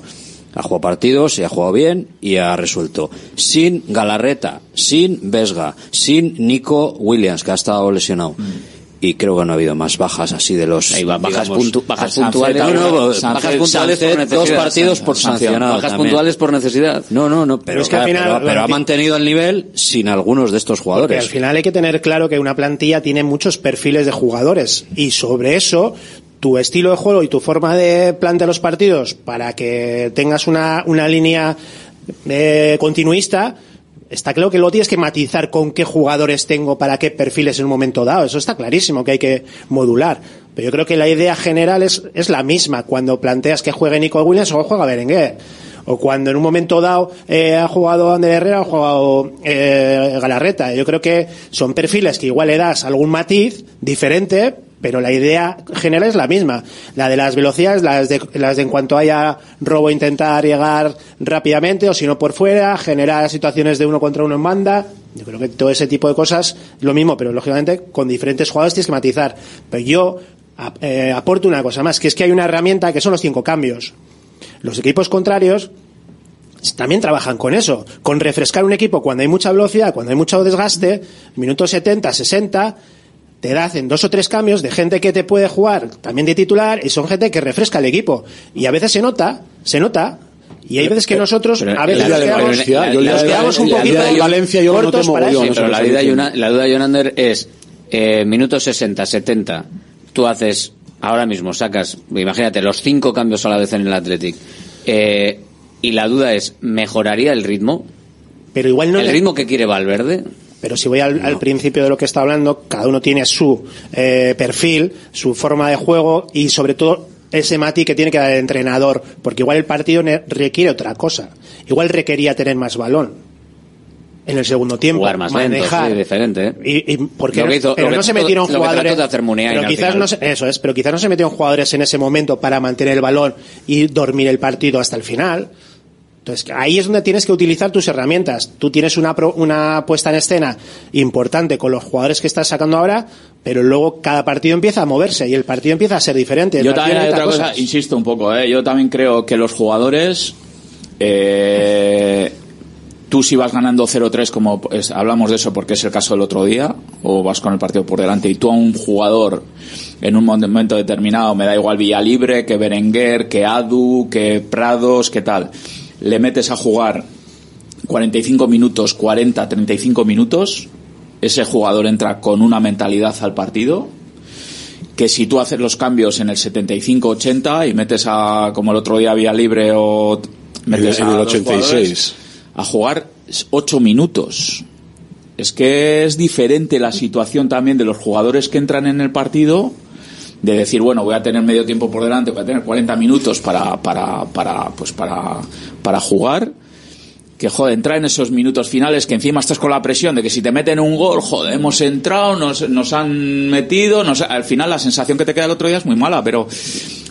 Ha jugado partidos y ha jugado bien y ha resuelto. Sin Galarreta, sin Vesga, sin Nico Williams, que ha estado lesionado. Y creo que no ha habido más bajas así de los. bajas digamos, puntu- bajas Sánchez, puntuales. no, no, Bajas puntuales por necesidad. Dos partidos por sancionado. Bajas también. puntuales por necesidad. No, no, no, pero, es que al claro, final- pero- pero ha mantenido el nivel sin algunos de estos Porque jugadores. al final hay que tener claro que una plantilla tiene muchos perfiles de jugadores y sobre eso tu estilo de juego y tu forma de plantear los partidos para que tengas una, una línea eh, continuista está claro que lo tienes que matizar con qué jugadores tengo para qué perfiles en un momento dado. Eso está clarísimo que hay que modular. Pero yo creo que la idea general es, es la misma cuando planteas que juegue Nico Williams o juega Berenguer. O cuando en un momento dado eh, ha jugado Ander Herrera ha jugado eh, Galarreta. Yo creo que son perfiles que igual le das algún matiz diferente, pero la idea general es la misma. La de las velocidades, las de, las de en cuanto haya robo intentar llegar rápidamente o si no por fuera, generar situaciones de uno contra uno en banda. Yo creo que todo ese tipo de cosas lo mismo, pero lógicamente con diferentes jugadores tienes que matizar. Pero yo eh, aporto una cosa más, que es que hay una herramienta que son los cinco cambios. Los equipos contrarios también trabajan con eso, con refrescar un equipo cuando hay mucha velocidad, cuando hay mucho desgaste, minutos 70, 60, te hacen dos o tres cambios de gente que te puede jugar también de titular y son gente que refresca el equipo. Y a veces se nota, se nota. Y hay veces que nosotros, a veces nos quedamos, nos quedamos un poquito Valencia yo no cortos temo para eso. no Pero la duda, de Yona- la duda de Jonander es, eh, minutos 60, 70, tú haces, ahora mismo sacas, imagínate, los cinco cambios a la vez en el Athletic, eh, y la duda es, ¿mejoraría el ritmo? Pero igual no ¿El le- ritmo que quiere Valverde? Pero si voy al, al principio de lo que está hablando, cada uno tiene su eh, perfil, su forma de juego y sobre todo ese mati que tiene que dar el entrenador, porque igual el partido requiere otra cosa. Igual requería tener más balón en el segundo tiempo, Jugar más lento, manejar. sí, diferente. ¿eh? Y, y porque no, hizo- pero no se metieron lo que jugadores de pero quizás no se- eso es pero quizás no se metieron jugadores en ese momento para mantener el balón y dormir el partido hasta el final entonces ahí es donde tienes que utilizar tus herramientas tú tienes una pro- una puesta en escena importante con los jugadores que estás sacando ahora pero luego cada partido empieza a moverse y el partido empieza a ser diferente El Yo también hay otra cosa, insisto un poco, ¿eh? yo también creo que los jugadores, eh, tú si vas ganando 0-3, como es- hablamos de eso porque es el caso del otro día, o vas con el partido por delante, y tú a un jugador en un momento determinado, me da igual Villalibre, que Berenguer, que Adu, que Prados, que tal, le metes a jugar 45 minutos, 40, 35 minutos, ese jugador entra con una mentalidad al partido que si tú haces los cambios en el 75-80 y metes a, como el otro día vía libre o metes En el dos 86. A jugar 8 minutos. Es que es diferente la situación también de los jugadores que entran en el partido de decir, bueno, voy a tener medio tiempo por delante, voy a tener 40 minutos para, para, para, pues para, para jugar que joder, entrar en esos minutos finales que encima estás con la presión de que si te meten un gol, joder, hemos entrado, nos, nos han metido, nos, al final la sensación que te queda el otro día es muy mala, pero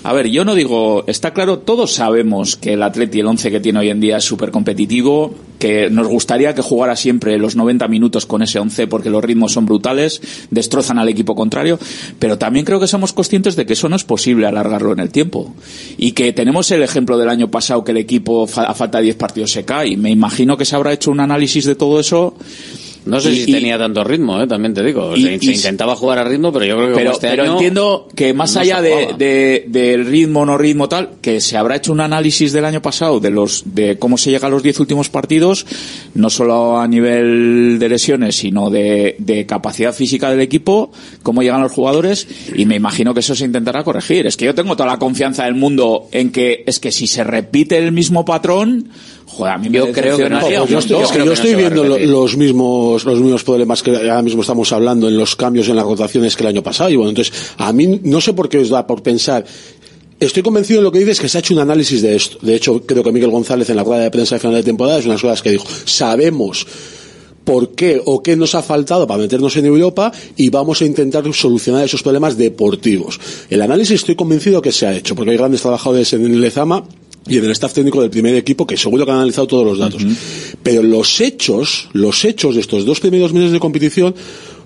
a ver, yo no digo, está claro, todos sabemos que el Atleti, el 11 que tiene hoy en día es súper competitivo, que nos gustaría que jugara siempre los 90 minutos con ese 11 porque los ritmos son brutales, destrozan al equipo contrario, pero también creo que somos conscientes de que eso no es posible alargarlo en el tiempo. Y que tenemos el ejemplo del año pasado que el equipo a falta de 10 partidos se cae. Me imagino que se habrá hecho un análisis de todo eso. No sé Y- si y- tenía tanto ritmo, ¿eh? también te digo. Y- se, intentaba jugar a ritmo, pero yo creo que pero, este pero año entiendo que más no allá de, de- del ritmo no ritmo tal que se habrá hecho un análisis del año pasado de los de cómo se llega a los 10 últimos partidos no solo a nivel de lesiones sino de, de capacidad física del equipo cómo llegan los jugadores y me imagino que eso se intentará corregir es que yo tengo toda la confianza del mundo en que es que si se repite el mismo patrón joder a mí me Yo creo que no un yo estoy, es que yo estoy viendo lo- los mismos los mismos problemas que ahora mismo estamos hablando en los cambios en las rotaciones que el año pasado y bueno entonces a mí no sé por qué os da por pensar Estoy convencido de lo que dices, que se ha hecho un análisis de esto. De hecho, creo que Miguel González en la rueda de prensa de final de temporada es una de las cosas que dijo. Sabemos por qué o qué nos ha faltado para meternos en Europa y vamos a intentar solucionar esos problemas deportivos. El análisis estoy convencido que se ha hecho, porque hay grandes trabajadores en el Lezama y en el staff técnico del primer equipo que seguro que han analizado todos los datos. Pero los hechos, los hechos de estos dos primeros meses de competición,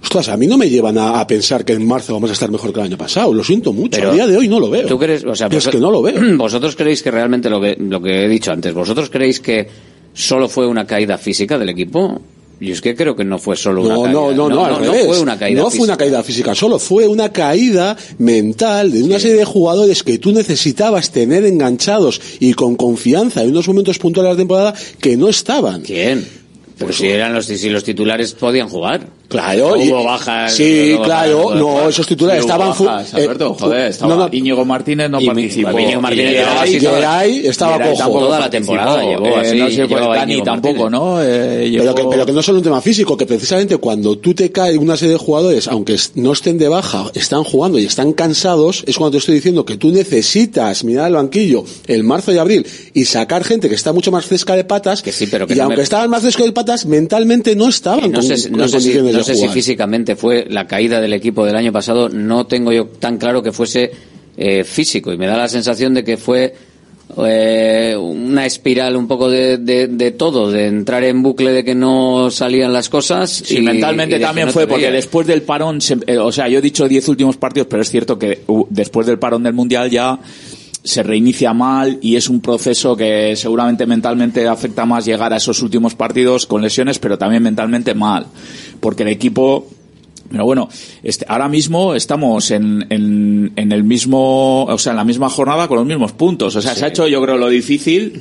ostras, a mí no me llevan a, a pensar que en marzo vamos a estar mejor que el año pasado. Lo siento mucho. Pero a día de hoy no lo veo. ¿Tú crees, o sea, es que no lo veo. (clears throat) ¿Vosotros creéis que realmente lo que, lo que he dicho antes, vosotros creéis que solo fue una caída física del equipo? Yo es que creo que no fue solo una No, caída. no, no, no, al revés. fue una caída No fue una física. caída física, solo fue una caída mental de una serie de jugadores que tú necesitabas tener enganchados y con confianza en unos momentos puntuales de la temporada que no estaban. ¿Quién? Pero si eran los, si los titulares podían jugar. Claro, y- bajas. Sí, claro, bajas, no, esos titulares estaban bajas, Alberto, eh, joder, estaba no, no. Íñigo Martínez no participó. Íñigo Martínez Y Geray- estaba Geray cojo. Toda la temporada llevó Eh, así, no sé, pues Dani tampoco. ¿no? Eh, Pero que, pero que no solo un tema físico, que precisamente cuando tú te caes una serie de jugadores, aunque no estén de baja, están jugando y están cansados, es cuando te estoy diciendo que tú necesitas mirar al banquillo el marzo y abril y sacar gente que está mucho más fresca de patas. Que sí, pero que y aunque me- estaban más frescos de patas, mentalmente no estaban con, sé, con condiciones no sé si físicamente fue la caída del equipo del año pasado, no tengo yo tan claro que fuese eh, físico y me da la sensación de que fue eh, una espiral un poco de, de, de todo, de entrar en bucle de que no salían las cosas. Sí, y- mentalmente y también no fue porque después del parón, se- eh, o sea, yo he dicho 10 últimos partidos, pero es cierto que uh, después del parón del Mundial ya se reinicia mal y es un proceso que seguramente mentalmente afecta más llegar a esos últimos partidos con lesiones, pero también mentalmente mal, porque el equipo Pero bueno, este, ahora mismo estamos en, en, en el mismo, o sea, en la misma jornada con los mismos puntos. O sea, se ha hecho, yo creo, lo difícil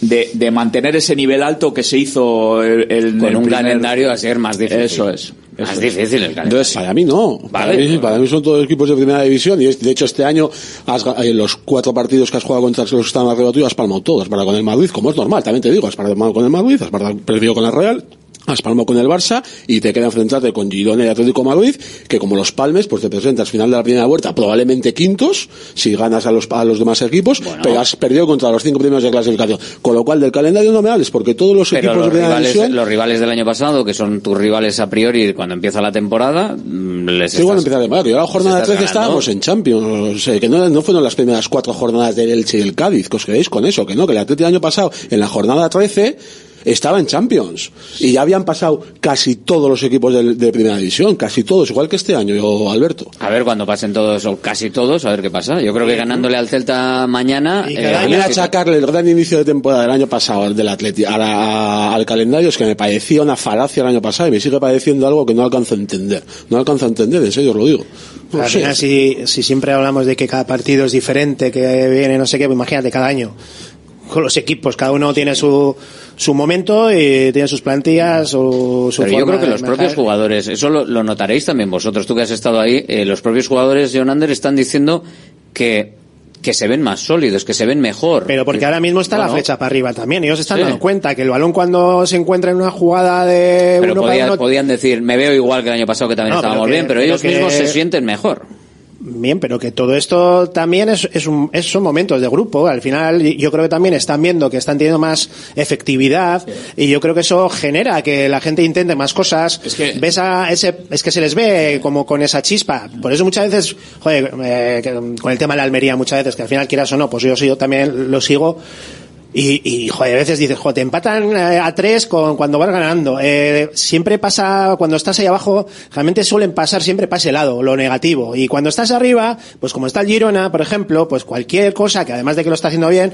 de, de mantener ese nivel alto que se hizo el, el- Con el un primer- calendario a ser más difícil. Eso es. Más es. difícil el calendario. Entonces, Para mí no. Para, Vale. mí, para mí son todos equipos de primera división y es- de hecho este año has en los cuatro partidos que has jugado contra los que están arriba tuyo has palmado todos. Has palmado con el Madrid, como es normal, también te digo, has palmado con el Madrid, has perdido con la Real, has palmado con el Barça y te queda enfrentarte con Girona y Atlético Madrid, que como los palmes, pues te presentas final de la primera vuelta, probablemente quintos, si ganas a los, a los demás equipos, pero has perdido contra los cinco primeros de clasificación. Con lo cual del calendario no me hables, porque todos los Pero equipos los de primera rivales, división los rivales del año pasado, que son tus rivales a priori cuando empieza la temporada, mm, les Sí, bueno, estás- empieza mal. Yo la jornada estás 13 ganando. estábamos en Champions. O sea, que no, no fueron las primeras cuatro jornadas del Elche y el Cádiz. Que os quedéis con eso. Que no, que el Atlético el año pasado, en la jornada 13, estaba en Champions. Y ya habían pasado casi todos los equipos del- de, primera división. Casi todos, igual que este año, yo, Alberto. A ver cuando pasen todos o casi todos, a ver qué pasa. Yo creo que ganándole al Celta mañana. Y eh, achacarle el gran inicio de temporada del año pasado al del Atleti a la- al calendario es que me parecía una falacia el año pasado y me sigue pareciendo algo que no alcanzo a entender. No alcanzo a entender, en serio os lo digo. No Al sé. final, si, si siempre hablamos de que cada partido es diferente, que viene no sé qué, pues imagínate cada año. Con los equipos, cada uno tiene su, su momento y tiene sus plantillas o su Pero yo creo que de los manejar. propios jugadores, eso lo, lo notaréis también vosotros, tú que has estado ahí, eh, los propios jugadores, John Ander, están diciendo que, que se ven más sólidos, que se ven mejor. Pero porque ahora mismo está la flecha para arriba también. Ellos están Sí. dando cuenta que el balón cuando se encuentra en una jugada de Pero uno para podían, uno, podían decir, me veo igual que el año pasado que también No, estábamos que- bien, pero, pero ellos que- mismos se sienten mejor. Bien, pero que todo esto también es, es un- es- son momentos de grupo. Al final, yo creo que también están viendo que están teniendo más efectividad y yo creo que eso genera que la gente intente más cosas. Ves a ese, es que se les ve como con esa chispa. Por eso muchas veces, joder, eh, que- con el tema de la Almería muchas veces, que al final quieras o no, pues yo, yo también lo sigo. Y, y joder, a veces dices, joder, te empatan eh, a tres con, cuando vas ganando. Eh, siempre pasa, cuando estás ahí abajo, realmente suelen pasar siempre para ese lado, lo negativo. Y cuando estás arriba, pues como está el Girona, por ejemplo, pues cualquier cosa que además de que lo está haciendo bien,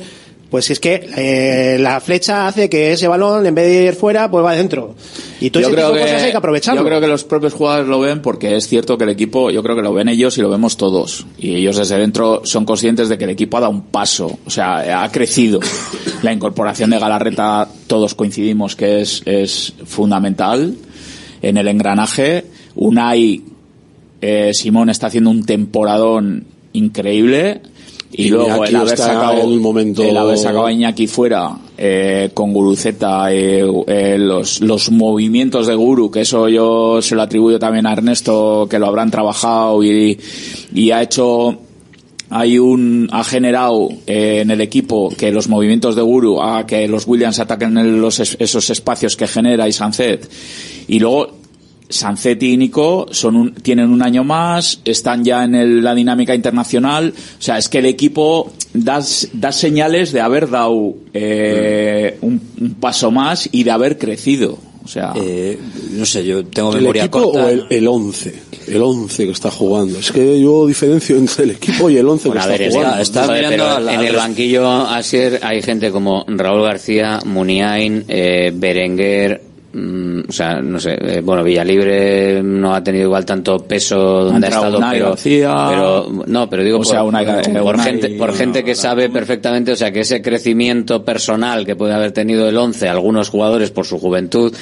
pues es que eh, la flecha hace que ese balón, en vez de ir fuera, pues va adentro. Y todo ese tipo de cosas hay que aprovecharlo. Yo creo que los propios jugadores lo ven porque es cierto que el equipo, yo creo que lo ven ellos y lo vemos todos. Y ellos desde dentro son conscientes de que el equipo ha dado un paso, o sea, ha crecido. (laughs) La incorporación de Galarreta, todos coincidimos que es, es fundamental en el engranaje. Unai, eh, Simón está haciendo un temporadón increíble. Y, Y luego el haber sacado un momento- el haber sacado a Iñaki fuera eh, con Guruceta eh, eh, los, los movimientos de Guru que eso yo se lo atribuyo también a Ernesto que lo habrán trabajado y, y ha hecho hay un ha generado eh, en el equipo que los movimientos de Guru a que los Williams ataquen en los, es- esos espacios que genera y Sancet y luego Sancetti y Nico son un- tienen un año más, están ya en el- la dinámica internacional. O sea, es que el equipo da, da señales de haber dado eh, un, un paso más y de haber crecido. O sea, Eh, no sé, yo tengo ¿El memoria equipo corta. o el, el 11? El 11 que está jugando. Es que yo diferencio entre el equipo y el 11 Bueno, a que ver, está jugando. está, pero en el banquillo Asier hay gente como Raúl García, Muniain, eh, Berenguer, mm, o sea, no sé, eh, bueno, Villalibre no ha tenido igual tanto peso donde ha estado, pero, García. pero no, pero digo sea, por, gente, por gente que sabe perfectamente, o sea, que ese crecimiento personal que puede haber tenido el 11 algunos jugadores por su juventud,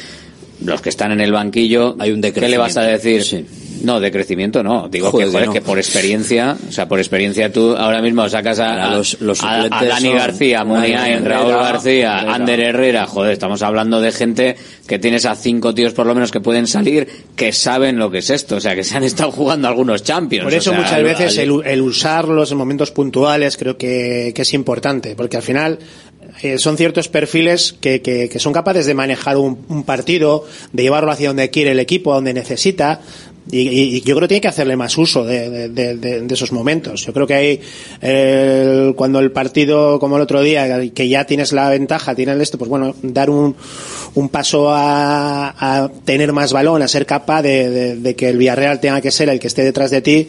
los que están en el banquillo, Hay un ¿qué le vas a decir? No, de crecimiento no. Digo Joder, que, joder, no. que por experiencia, o sea, por experiencia tú ahora mismo sacas a, los- los a- Dani García, Muniain, Raúl García, Herrera. Ander Herrera. Joder, estamos hablando de gente que tienes a cinco tíos por lo menos que pueden salir que saben lo que es esto. O sea, que se han estado jugando algunos Champions. Por eso o sea, muchas veces el, el usarlos en momentos puntuales creo que, que es importante, porque al final eh, son ciertos perfiles que, que- que son capaces de manejar un, un partido, de llevarlo hacia donde quiere el equipo, a donde necesita. Y, yo creo que tiene que hacerle más uso de, de- esos momentos. Yo creo que hay, eh, cuando el partido, como el otro día, que ya tienes la ventaja, tienes esto, pues bueno, dar un, un paso a, a tener más balón, a ser capaz de que el Villarreal tenga que ser el que esté detrás de ti.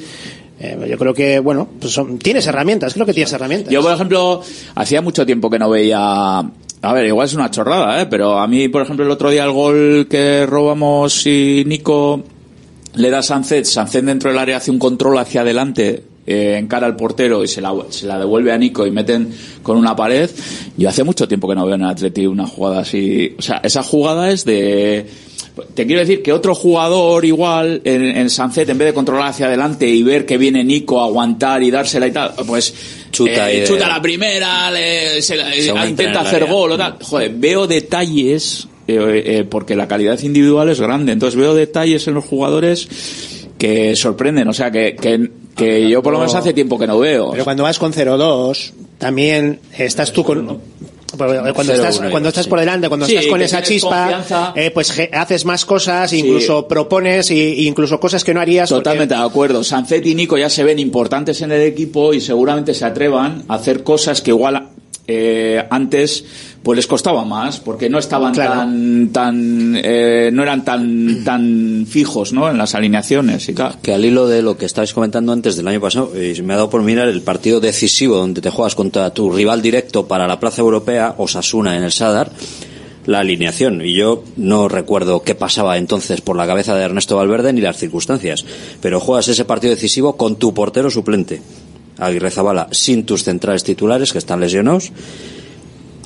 Eh, yo creo que, bueno, pues son- tienes herramientas, creo que tienes herramientas. Yo, por ejemplo, hacía mucho tiempo que no veía. A ver, igual es una chorrada, ¿eh? Pero a mí, por ejemplo, el otro día el gol que robamos y Nico le da a Sancet, Sancet dentro del área hace un control hacia adelante, eh, encara al portero y se la, se la devuelve a Nico y meten con una pared. Yo hace mucho tiempo que no veo en el Atleti una jugada así. O sea, esa jugada es de... Te quiero decir que otro jugador igual en, en Sancet, en vez de controlar hacia adelante y ver que viene Nico a aguantar y dársela y tal, pues Chuta eh, chuta la primera, le- se la- Se aumenta intenta en hacer gol o tal. Joder, veo detalles, eh, eh, porque la calidad individual es grande, entonces veo detalles en los jugadores que sorprenden, o sea, que, que, que yo por lo menos hace tiempo que no veo. Pero cuando vas con 0-2, también estás tú con... Cuando 0-1 estás, cuando estás sí. por delante, cuando Sí, estás con esa chispa, eh, pues haces más cosas, incluso propones, y, y incluso cosas que no harías. porque- Totalmente de acuerdo. Sancet y Nico ya se ven importantes en el equipo y seguramente se atrevan a hacer cosas que igual eh, antes pues les costaba más porque no estaban tan tan eh, no eran tan (clears throat) tan fijos ¿no? en las alineaciones y tal. que al hilo de lo que estabais comentando antes del año pasado, eh, me ha dado por mirar el partido decisivo donde te juegas contra tu rival directo para la plaza europea, Osasuna en el Sadar, la alineación. Y yo no recuerdo qué pasaba entonces por la cabeza de Ernesto Valverde ni las circunstancias. Pero juegas ese partido decisivo con tu portero suplente, Aguirre Zabala, sin tus centrales titulares que están lesionados.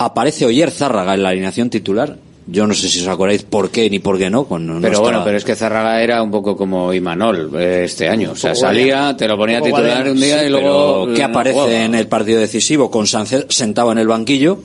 Aparece Oyer Zárraga en la alineación titular. Yo no sé si os acordáis por qué ni por qué no. con- Pero bueno, pero es que Zarraga era un poco como Imanol eh, este año. O sea, salía, te lo ponía Un titular un día Sí, y luego... ¿Qué no aparece en el partido decisivo? Con Sánchez sentado en el banquillo,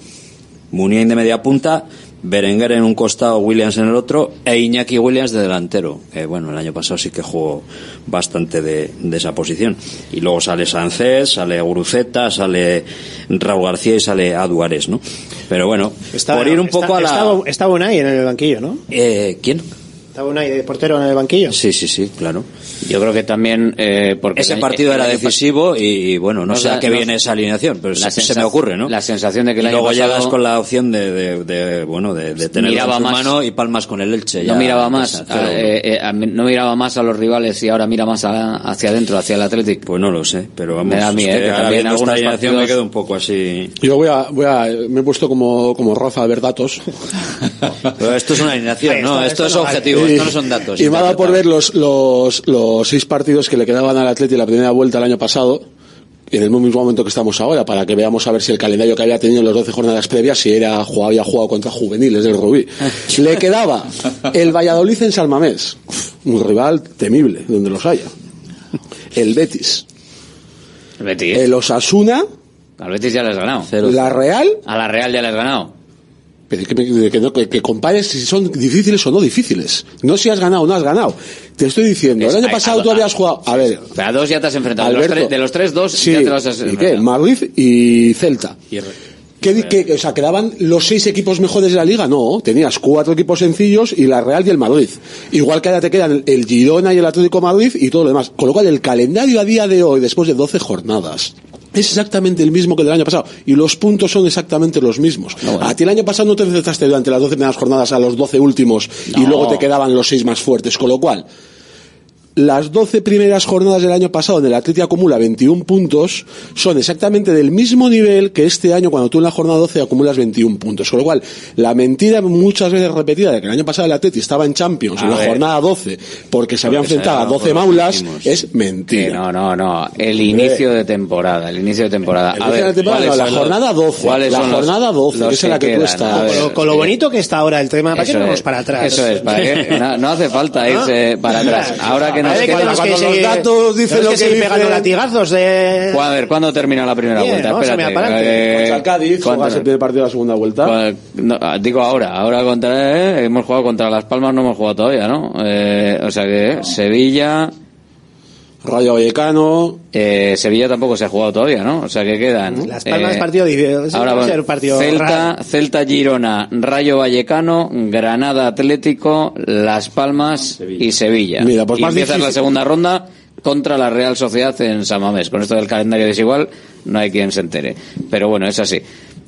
Muniain de media punta, Berenguer en un costado, Williams en el otro, e Iñaki Williams de delantero. Que bueno, el año pasado sí que jugó bastante de, de esa posición. Y luego sale Sánchez, sale Guruceta, sale Raúl García y sale Aduares, ¿no? Pero bueno, Estaba- por ir un está- poco a la... Estaba, estaba Unai en el banquillo, ¿no? Eh, ¿Quién? Estaba Unai de portero en el banquillo. Sí, sí, sí, claro. Yo creo que también... eh, porque Ese partido era decisivo y, y, bueno, no Nos sé a qué viene esa alineación, pero la se, me ocurre, ¿no? La sensación de que el y año luego pasado- llegas con la opción de, de, de, bueno de, de tenerlo Miraba más- mano y palmas con el Elche no miraba más empieza cero a- uno. eh, eh, a- no miraba más a los rivales y ahora mira más a- hacia adentro hacia el Atlético pues no lo sé pero vamos me da a mí, es eh, que ahora viendo esta alineación me quedo un poco así Yo voy a, voy a, me he puesto como, como Rafa a ver datos. (laughs) pero esto es una alineación no está, esto, esto es no objetivo. Esto no son datos Y me ha dado por ver los, los, los seis partidos que le quedaban al Atleti en la primera vuelta el año pasado, en el mismo momento que estamos ahora, para que veamos a ver si el calendario que había tenido en las 12 jornadas previas, si era había jugado contra juveniles del Rubí. (laughs) le quedaba el Valladolid en Salmamés, un rival temible, donde los haya. El Betis. el Betis El Osasuna, al Betis ya le has ganado la Real, a la Real ya le has ganado pero que, me- que no- que- que compares si son difíciles o no difíciles. No si has ganado o no has ganado. Te estoy diciendo, el año pasado a- tú habías jugado, a ver, a dos ya te has enfrentado de los, tres, de los tres dos sí, ya te los has ¿y qué? Madrid y Celta. ¿Qué, di- qué- o sea, quedaban los seis equipos mejores de la liga? No, tenías cuatro equipos sencillos y la Real y el Madrid. Igual que ahora te quedan el Girona y el Atlético Madrid y todo lo demás. Con lo cual el calendario a día de hoy, después de 12 jornadas, es exactamente el mismo que el del año pasado. Y los puntos son exactamente los mismos. A ti el año pasado no te enfrentaste durante las 12 primeras jornadas a los 12 últimos y luego te quedaban los seis más fuertes. Con lo cual, las 12 primeras jornadas del año pasado, donde el Atleti acumula 21 puntos, son exactamente del mismo nivel que este año cuando tú en la jornada 12 acumulas 21 puntos. Con lo cual, la mentira muchas veces repetida de que el año pasado el Atleti estaba en Champions A en la ver. jornada 12 porque se había Porque se enfrentado a había 12 ganado maulas, es Que mentira. no, no, no. El inicio de temporada, el inicio de temporada. El A ver, de temporada, ¿cuáles no, la los- jornada 12, ¿cuáles la jornada 12, los esa es la que tú quedan? estás. A ver, Con lo, con lo bonito que está ahora el tema, ¿para qué Eso no vamos es, para atrás? Eso es, ¿para qué? No, no hace falta irse para (laughs) atrás. Ahora que Parece queda... tenemos cuando los seguir- datos dicen tenemos lo que dicen- pegando latigazos de... A ver, ¿cuándo termina la primera Bien, vuelta? Espérate. eh, Contra el Cádiz, ¿cuánto- juegas el primer partido de la segunda vuelta. no, ah, digo ahora, ahora contra... eh, hemos jugado contra Las Palmas, no hemos jugado todavía, ¿no? Eh, o sea que Sevilla... Rayo Vallecano. Eh, Sevilla tampoco se ha jugado todavía, ¿no? O sea que quedan... Las Palmas eh, partido difícil. Ese Ahora va a ser partido Celta, raro. Celta Girona, Rayo Vallecano, Granada Atlético, Las Palmas y Sevilla. Mira, pues y más empieza la segunda ronda contra la Real Sociedad en San Mamés. Con esto del calendario desigual no hay quien se entere. Pero bueno, es así.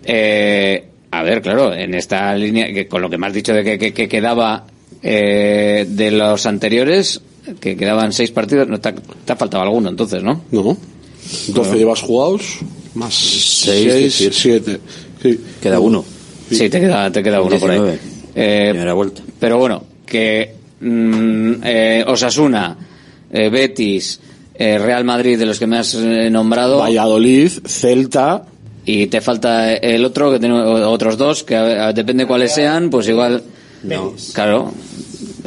Eh, a ver, claro, en esta línea, que con lo que me has dicho de que, que- que quedaba eh, de los anteriores, que quedaban seis partidos, no, te, ha, te ha faltado alguno entonces, ¿no? No. 12 llevas jugados, más 6, 18. 7. Sí. queda uno Sí, te queda, te queda uno por ahí. 19. Eh, primera vuelta pero bueno, que mm, eh, Osasuna, eh, Betis, eh, Real Madrid, de los que me has eh, nombrado. Valladolid, Celta. Y te falta el otro, que tenemos otros dos, que a- a- depende cuáles sean, pues igual. No. Claro.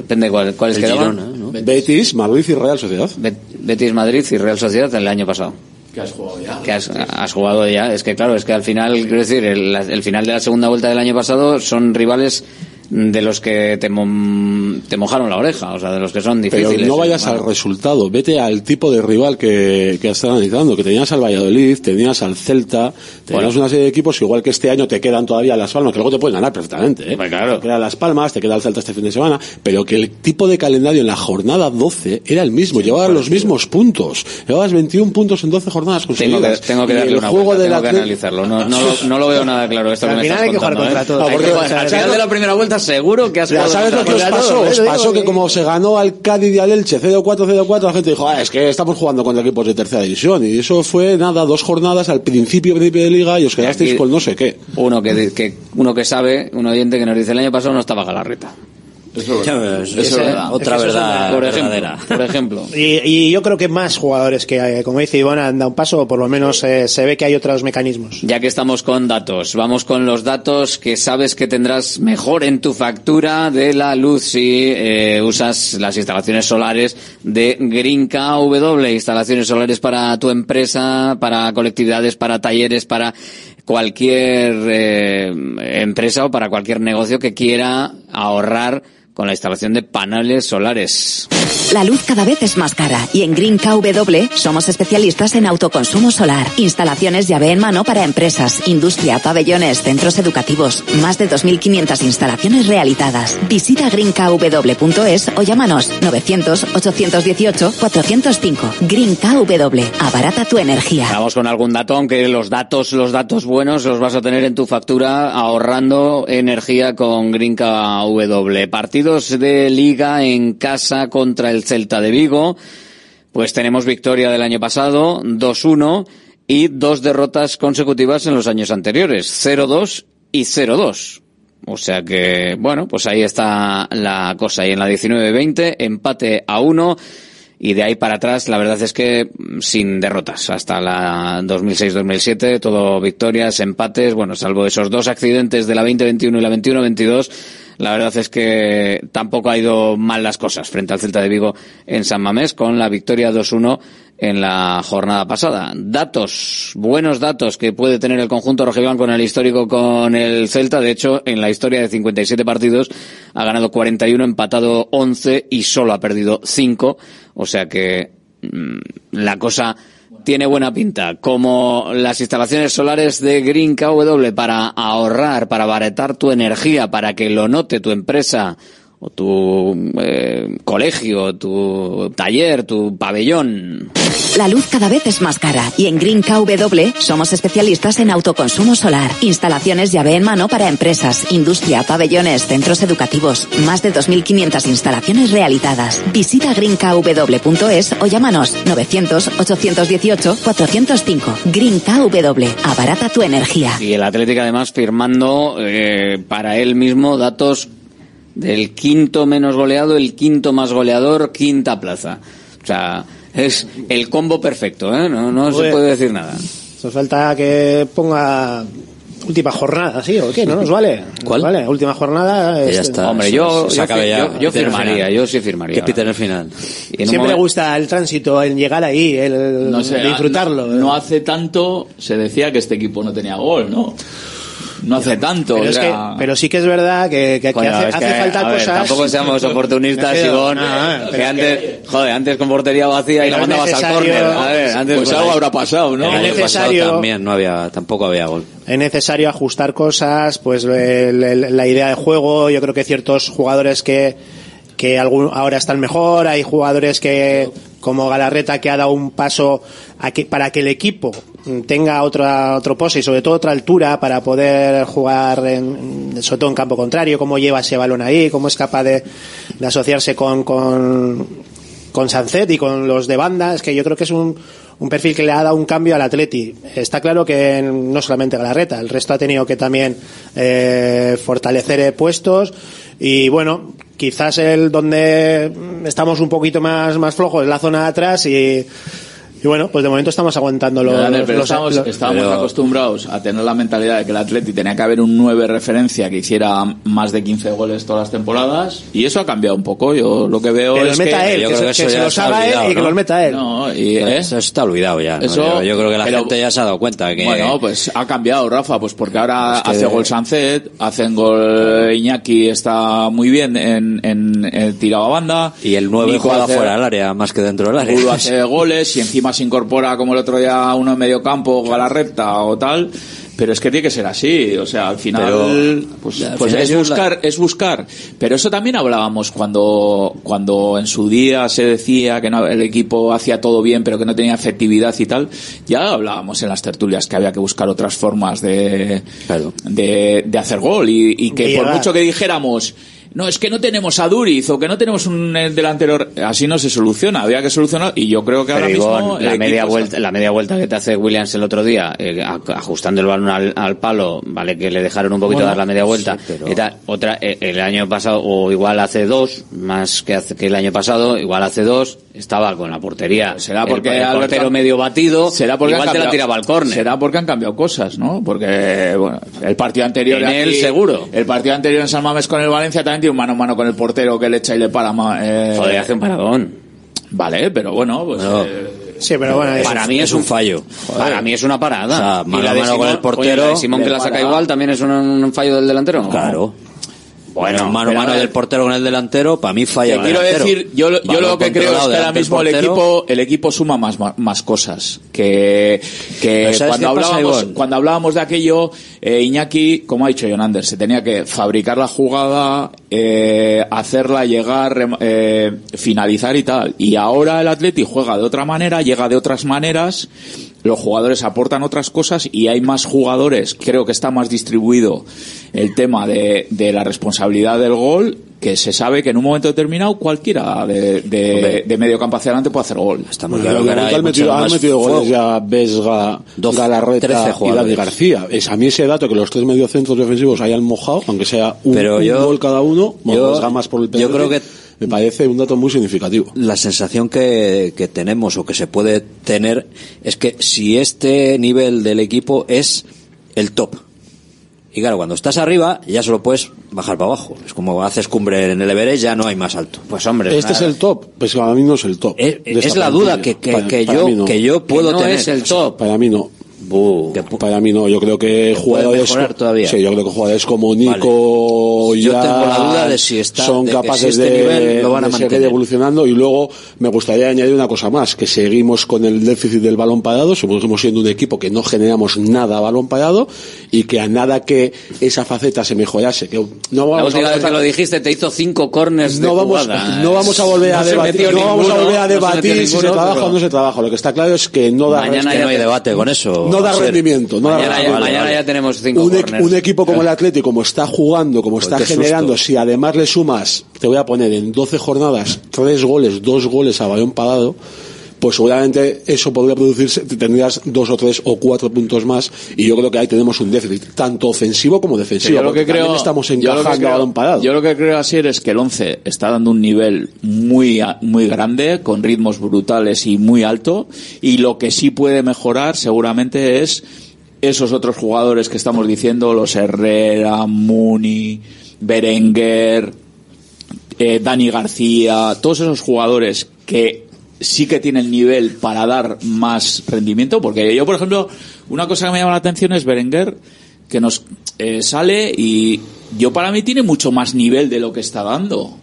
Depende cuál, cuáles El quedaban. Girona, ¿no? Betis, Madrid y Real Sociedad. Bet- Betis, Madrid y Real Sociedad el año pasado. Que has jugado ya. Que has, has jugado ya. Es que claro, es que al final, quiero decir, el, el final de la segunda vuelta del año pasado son rivales de los que te, mo- te mojaron la oreja, o sea, de los que son Pero difíciles. no vayas Bueno, al resultado, vete al tipo de rival que, que estás analizando, que tenías al Valladolid, tenías al Celta, tenías Bueno. una serie de equipos que igual que este año te quedan todavía las palmas, que luego te pueden ganar perfectamente, ¿eh? claro. Te quedan las palmas, te queda el Celta este fin de semana, pero que el tipo de calendario en la jornada 12 era el mismo, llevabas los mismos puntos, llevabas 21 puntos en 12 jornadas Tengo que, conseguidas. tengo que darle el una juego vuelta, del tengo que Atlet- analizarlo. No, no, lo, no lo veo nada claro esto que Al final hay que jugar contra ¿eh? Porque- jugar- al final de la primera vuelta seguro que has jugado sabes lo que os pasó, os pasó que como se ganó al Cádiz y al Elche 0-4, 0-4, la gente dijo, ah, es que estamos jugando contra equipos de tercera división. Y eso fue, nada, dos jornadas al principio, principio de liga y os quedasteis aquí- con no sé qué. Uno que, que, uno que sabe, un oyente que nos dice el año pasado no estaba Galarreta. Ya ves, Eso es otra eso verdad. Por ejemplo, verdadera. por ejemplo. (laughs) Y, y yo creo que más jugadores que, como dice Iván, han dado un paso, o por lo menos eh, se ve que hay otros mecanismos. Ya que estamos con datos, vamos con los datos que sabes que tendrás mejor en tu factura de la luz si eh, usas las instalaciones solares de Green KW, instalaciones solares para tu empresa, para colectividades, para talleres, para cualquier eh, empresa o para cualquier negocio que quiera ahorrar con la instalación de paneles solares. La luz cada vez es más cara y en Green KW somos especialistas en autoconsumo solar, instalaciones llave en mano para empresas, industria, pabellones, centros educativos, más de 2.500 instalaciones realizadas. Visita greenkw.es o llámanos 900-818-405. Green KW, abarata tu energía. Vamos con algún dato, aunque los datos, los datos buenos los vas a tener en tu factura ahorrando energía con Green KW. Partidos de liga en casa contra el Celta de Vigo. Pues tenemos victoria del año pasado, 2-1, y dos derrotas consecutivas en los años anteriores, 0-2 y 0-2. O sea que, bueno, pues ahí está la cosa. Y en la 19-20, empate a 1. Y de ahí para atrás, la verdad es que mm, sin derrotas. Hasta la 2006-2007, todo victorias, empates. Bueno, salvo esos dos accidentes de la 2021 y la 21-22, la verdad es que tampoco ha ido mal las cosas frente al Celta de Vigo en San Mamés con la victoria 2-1 en la jornada pasada. Datos, buenos datos que puede tener el conjunto rojiblanco en el histórico con el Celta. De hecho, en la historia de 57 partidos ha ganado 41, empatado 11 y solo ha perdido 5. O sea que mm, la cosa tiene buena pinta. Como las instalaciones solares de Green KW para ahorrar, para abaratar tu energía, para que lo note tu empresa o tu eh, colegio, tu taller, tu pabellón. La luz cada vez es más cara y en Green KW somos especialistas en autoconsumo solar, instalaciones llave en mano para empresas, industria, pabellones, centros educativos, más de 2.500 instalaciones realizadas. Visita greenkw.es o llámanos 900-818-405. Green KW, abarata tu energía. Y el Atlético además firmando eh, para él mismo datos del quinto menos goleado, el quinto más goleador, quinta plaza. O sea, es el combo perfecto, ¿eh? No, no se Joder. puede decir nada. Nos falta que ponga última jornada, ¿sí? ¿O qué? ¿No nos vale? ¿Cuál? Vale, última jornada. Ya es- está. Hombre, yo, se yo, acabe ya, yo- firmaría, yo sí firmaría. Que pite en el final. En Siempre gusta el tránsito, el llegar ahí, el No sé, disfrutarlo. No, no hace tanto se decía que este equipo no tenía gol, ¿no? No hace tanto. pero, o es que, pero sí que es verdad que, que- hace, es hace que, falta ver, cosas. tampoco seamos oportunistas, no, que antes, joder, antes con portería vacía y la mandabas al córner. A ver, antes pues algo habrá pasado, ¿no? Es El año pasado necesario- también no había, tampoco había gol. es necesario ajustar cosas, pues el- el- la idea de juego, yo creo que ciertos jugadores que, que algún, ahora están mejor, hay jugadores que, como Galarreta, que ha dado un paso a que, para que el equipo tenga otra, otro pose y sobre todo otra altura para poder jugar en, sobre todo en campo contrario, cómo lleva ese balón ahí, cómo es capaz de, de asociarse con, con, con Sancet y con los de banda, es que yo creo que es un, un perfil que le ha dado un cambio al Atleti. Está claro que no solamente Galarreta, el resto ha tenido que también eh, fortalecer eh, puestos y bueno, quizás el donde estamos un poquito más, más flojos es la zona de atrás y, y bueno, pues de momento estamos aguantando los, Daniel, pero los- estamos, los- estábamos pero- acostumbrados a tener la mentalidad de que el Atleti tenía que haber un 9 referencia que hiciera más de 15 goles todas las temporadas y eso ha cambiado un poco. Yo lo que veo Que es meta que él, yo que creo se- que que eso se los haga él y que ¿no? los meta él. No, y, ¿eh? Eso está olvidado ya. ¿no? Eso- yo, yo creo que la pero- gente ya se ha dado cuenta que Bueno, pues ha cambiado, Rafa, pues porque ahora Es hace gol Sancet, hacen gol Iñaki, está muy bien en, en, en tirado a banda. y el 9 Nico juega hace- fuera del área más que dentro del área. Hace (laughs) goles y encima se incorpora como el otro día uno en medio campo, Galarreta o tal. Pero es que tiene que ser así, o sea, al final, Pero, pues, al pues final es la- buscar, es buscar. Pero eso también hablábamos cuando, cuando en su día se decía que no- el equipo hacía todo bien, pero que no tenía efectividad y tal. Ya hablábamos en las tertulias que había que buscar otras formas de, de, de hacer gol y, y que por mucho que dijéramos, no, es que no tenemos a Duriz o que no tenemos un eh, delantero, así no se soluciona, había que solucionar y yo creo que Pero ahora Ivón, mismo la equipo media vuelta, la media vuelta que te hace Williams el otro día, eh, ajustando el balón al, al palo, vale que le dejaron un poquito Bueno, dar la media vuelta. sí, pero- Y tal, otra, eh, el año pasado, o igual hace dos, más que, hace, que el año pasado, igual hace dos, estaba con la portería. será porque el, el Alberto- portero medio batido, será porque igual han te la cambiado- tiraba al córner. Será porque han cambiado cosas, ¿no? Porque, bueno, el partido anterior En aquí- él, seguro. El partido anterior en San Mamés con el Valencia también tiene un mano a mano con el portero que le echa y le para. ma- Eh, Joder, hace un paradón. Vale, pero bueno, pues. No. eh, Sí, pero bueno, es- Para mí es un fallo. Para mí es una parada. O sea, Y mano la a de mano con Simón- el portero, oye, la de Simón que la saca para. igual también es un, un fallo del delantero. Claro. Bueno, mano a mano del portero con el delantero, para mí falla Te el quiero delantero. decir, yo, lo- yo lo que creo es que ahora mismo el equipo, el equipo suma más, más, cosas. Que, que Pero ¿sabes cuando hablábamos, cuando hablábamos de aquello, eh, Iñaki, como ha dicho Jonander, se tenía que fabricar la jugada, eh, hacerla llegar, eh, finalizar y tal. Y ahora el Atleti juega de otra manera, llega de otras maneras, los jugadores aportan otras cosas y hay más jugadores, creo que está más distribuido el tema de, de la responsabilidad del gol, que se sabe que en un momento determinado cualquiera de, de, medio campo hacia adelante puede hacer gol. Está muy claro han metido, han metido goles ya Vesga, 12, Galarreta 13 y Dani jugadores. García. Es a mí ese dato que los tres mediocentros defensivos hayan mojado, aunque sea un, Pero un yo- gol cada uno, yo- Vesga más por el yo creo que- me parece un dato muy significativo. la sensación que, que tenemos o que se puede tener es que si este nivel del equipo es el top. Y claro, cuando estás arriba ya solo puedes bajar para abajo. Es como haces cumbre en el Everest, ya no hay más alto. Pues hombre, Este es el top, pues para mí no es el top. Es, la plantilla. duda que, que, Para- que para yo, no. que yo puedo no tener. es el top. Para mí no. Pu- Para mí no, yo creo que jugadores todavía. Sí, yo creo que jugadores como Nico Yo ya tengo la duda de si está- son de que capaces si este de, nivel lo van a de seguir mantener. evolucionando y luego me gustaría añadir una cosa más, que seguimos con el déficit del balón parado, seguimos siendo un equipo que no generamos nada a balón parado y que a nada que esa faceta se mejorase, que no La vamos última a vez que lo dijiste te hizo cinco corners de no vamos, jugada. no vamos a volver a No se debatir, no vamos a ninguno, volver a no se debatir si se ninguno, trabaja pero- o no se trabaja. Lo que está claro es que no da Mañana ya no hay te- debate con eso. No da rendimiento. No da Mañana, ya, rendimiento. mañana ya tenemos cinco un, e- un equipo como el Atlético, como está jugando, como está qué generando, susto. si además le sumas, te voy a poner en 12 jornadas, tres goles, dos goles a balón parado, pues seguramente eso podría producirse, tendrías dos o tres o cuatro puntos más, y yo creo que ahí tenemos un déficit, tanto ofensivo como defensivo. yo lo que creo estamos yo lo que encajando creo- a balón parado. Yo lo que creo así es que el 11 está dando un nivel muy muy grande con ritmos brutales y muy alto y lo que sí puede mejorar seguramente es esos otros jugadores que estamos diciendo, los Herrera, Muni, Berenguer, eh, Dani García, todos esos jugadores que sí que tienen nivel para dar más rendimiento, porque yo, por ejemplo, una cosa que me llama la atención es Berenguer, que nos eh, sale y yo para mí tiene mucho más nivel de lo que está dando.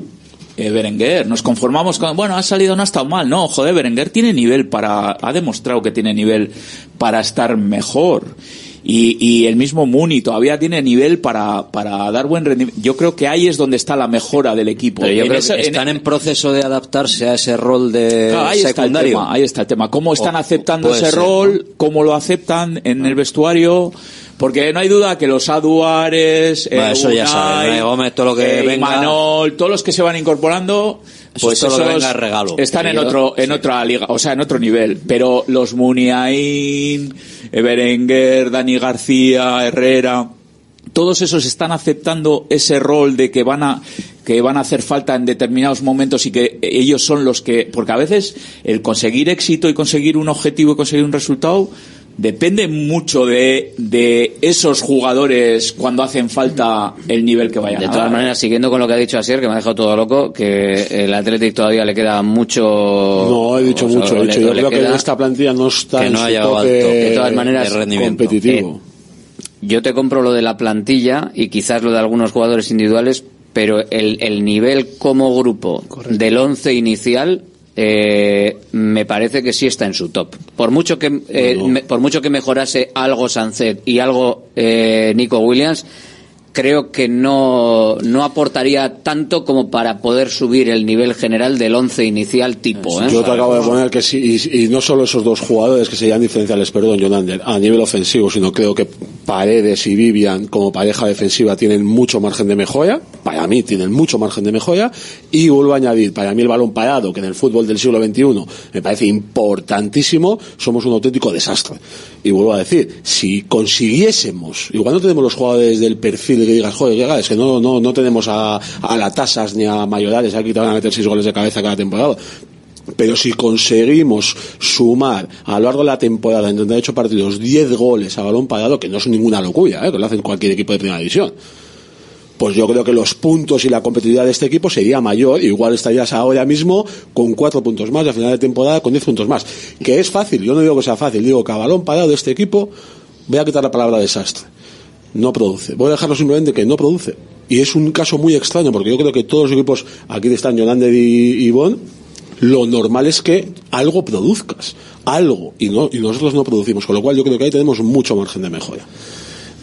Eh, Berenguer, nos conformamos con, bueno, ha salido, no ha estado mal, no, joder, Berenguer tiene nivel para, ha demostrado que tiene nivel para estar mejor. Y, y el mismo Muni todavía tiene nivel para, para dar buen rendimiento. Yo creo que ahí es donde está la mejora del equipo. Pero yo En creo ese- que están en proceso de adaptarse a ese rol de Claro, ahí está el secundario. tema, ahí está el tema. ¿Cómo están O- aceptando ese ser, rol? ¿Cómo lo aceptan en el vestuario? Porque no hay duda que los Aduares, eh, Bueno, eso ya Unai Gómez, todo lo que eh, venga. Imanol, todos los que se van incorporando, Eso pues es todo lo que esos venga regalo. están en otro, en otra liga, o sea, en otro nivel. Pero los Muniain, Berenguer, Dani García, Herrera, todos esos están aceptando ese rol de que van a que van a hacer falta en determinados momentos y que ellos son los que, porque a veces el conseguir éxito y conseguir un objetivo y conseguir un resultado depende mucho de, de esos jugadores cuando hacen falta el nivel que vayan De a todas dar. maneras, siguiendo con lo que ha dicho Asier, que me ha dejado todo loco, que el Athletic todavía le queda mucho. No, he dicho sea, mucho. He dicho, yo le creo que queda- esta plantilla no está que en no su ha llegado tope alto. De todas maneras, competitivo. eh, yo te compro lo de la plantilla y quizás lo de algunos jugadores individuales, pero el, el nivel como grupo del once inicial eh, me parece que sí está en su top. Por mucho que eh, me- por mucho que mejorase algo Sancet y algo eh, Nico Williams, creo que no, no aportaría tanto como para poder subir el nivel general del once inicial tipo. ¿eh? Yo te acabo de poner que sí, y, y no solo esos dos jugadores que serían diferenciales, perdón, Jonander, a nivel ofensivo, sino creo que Paredes y Vivian como pareja defensiva tienen mucho margen de mejora, para mí tienen mucho margen de mejora, y vuelvo a añadir, para mí el balón parado, que en el fútbol del siglo XXI me parece importantísimo, somos un auténtico desastre. Y vuelvo a decir, si consiguiésemos, igual no tenemos los jugadores del perfil que digas, joder, es que no, no, no tenemos a, a la tasas ni a mayores, aquí te van a meter seis goles de cabeza cada temporada. Pero si conseguimos sumar a lo largo de la temporada en 38 partidos 10 goles a balón parado, que no es ninguna locura, ¿eh? que lo hacen cualquier equipo de primera división, pues yo creo que los puntos y la competitividad de este equipo sería mayor. Igual estarías ahora mismo con 4 puntos más y a final de temporada con 10 puntos más. Que es fácil, yo no digo que sea fácil, digo que a balón parado de este equipo voy a quitar la palabra desastre. No produce. Voy a dejarlo simplemente que no produce. Y es un caso muy extraño porque yo creo que todos los equipos, aquí están Jonander y, Bon, lo normal es que algo produzcas, algo, y, no, y nosotros no producimos, con lo cual yo creo que ahí tenemos mucho margen de mejora.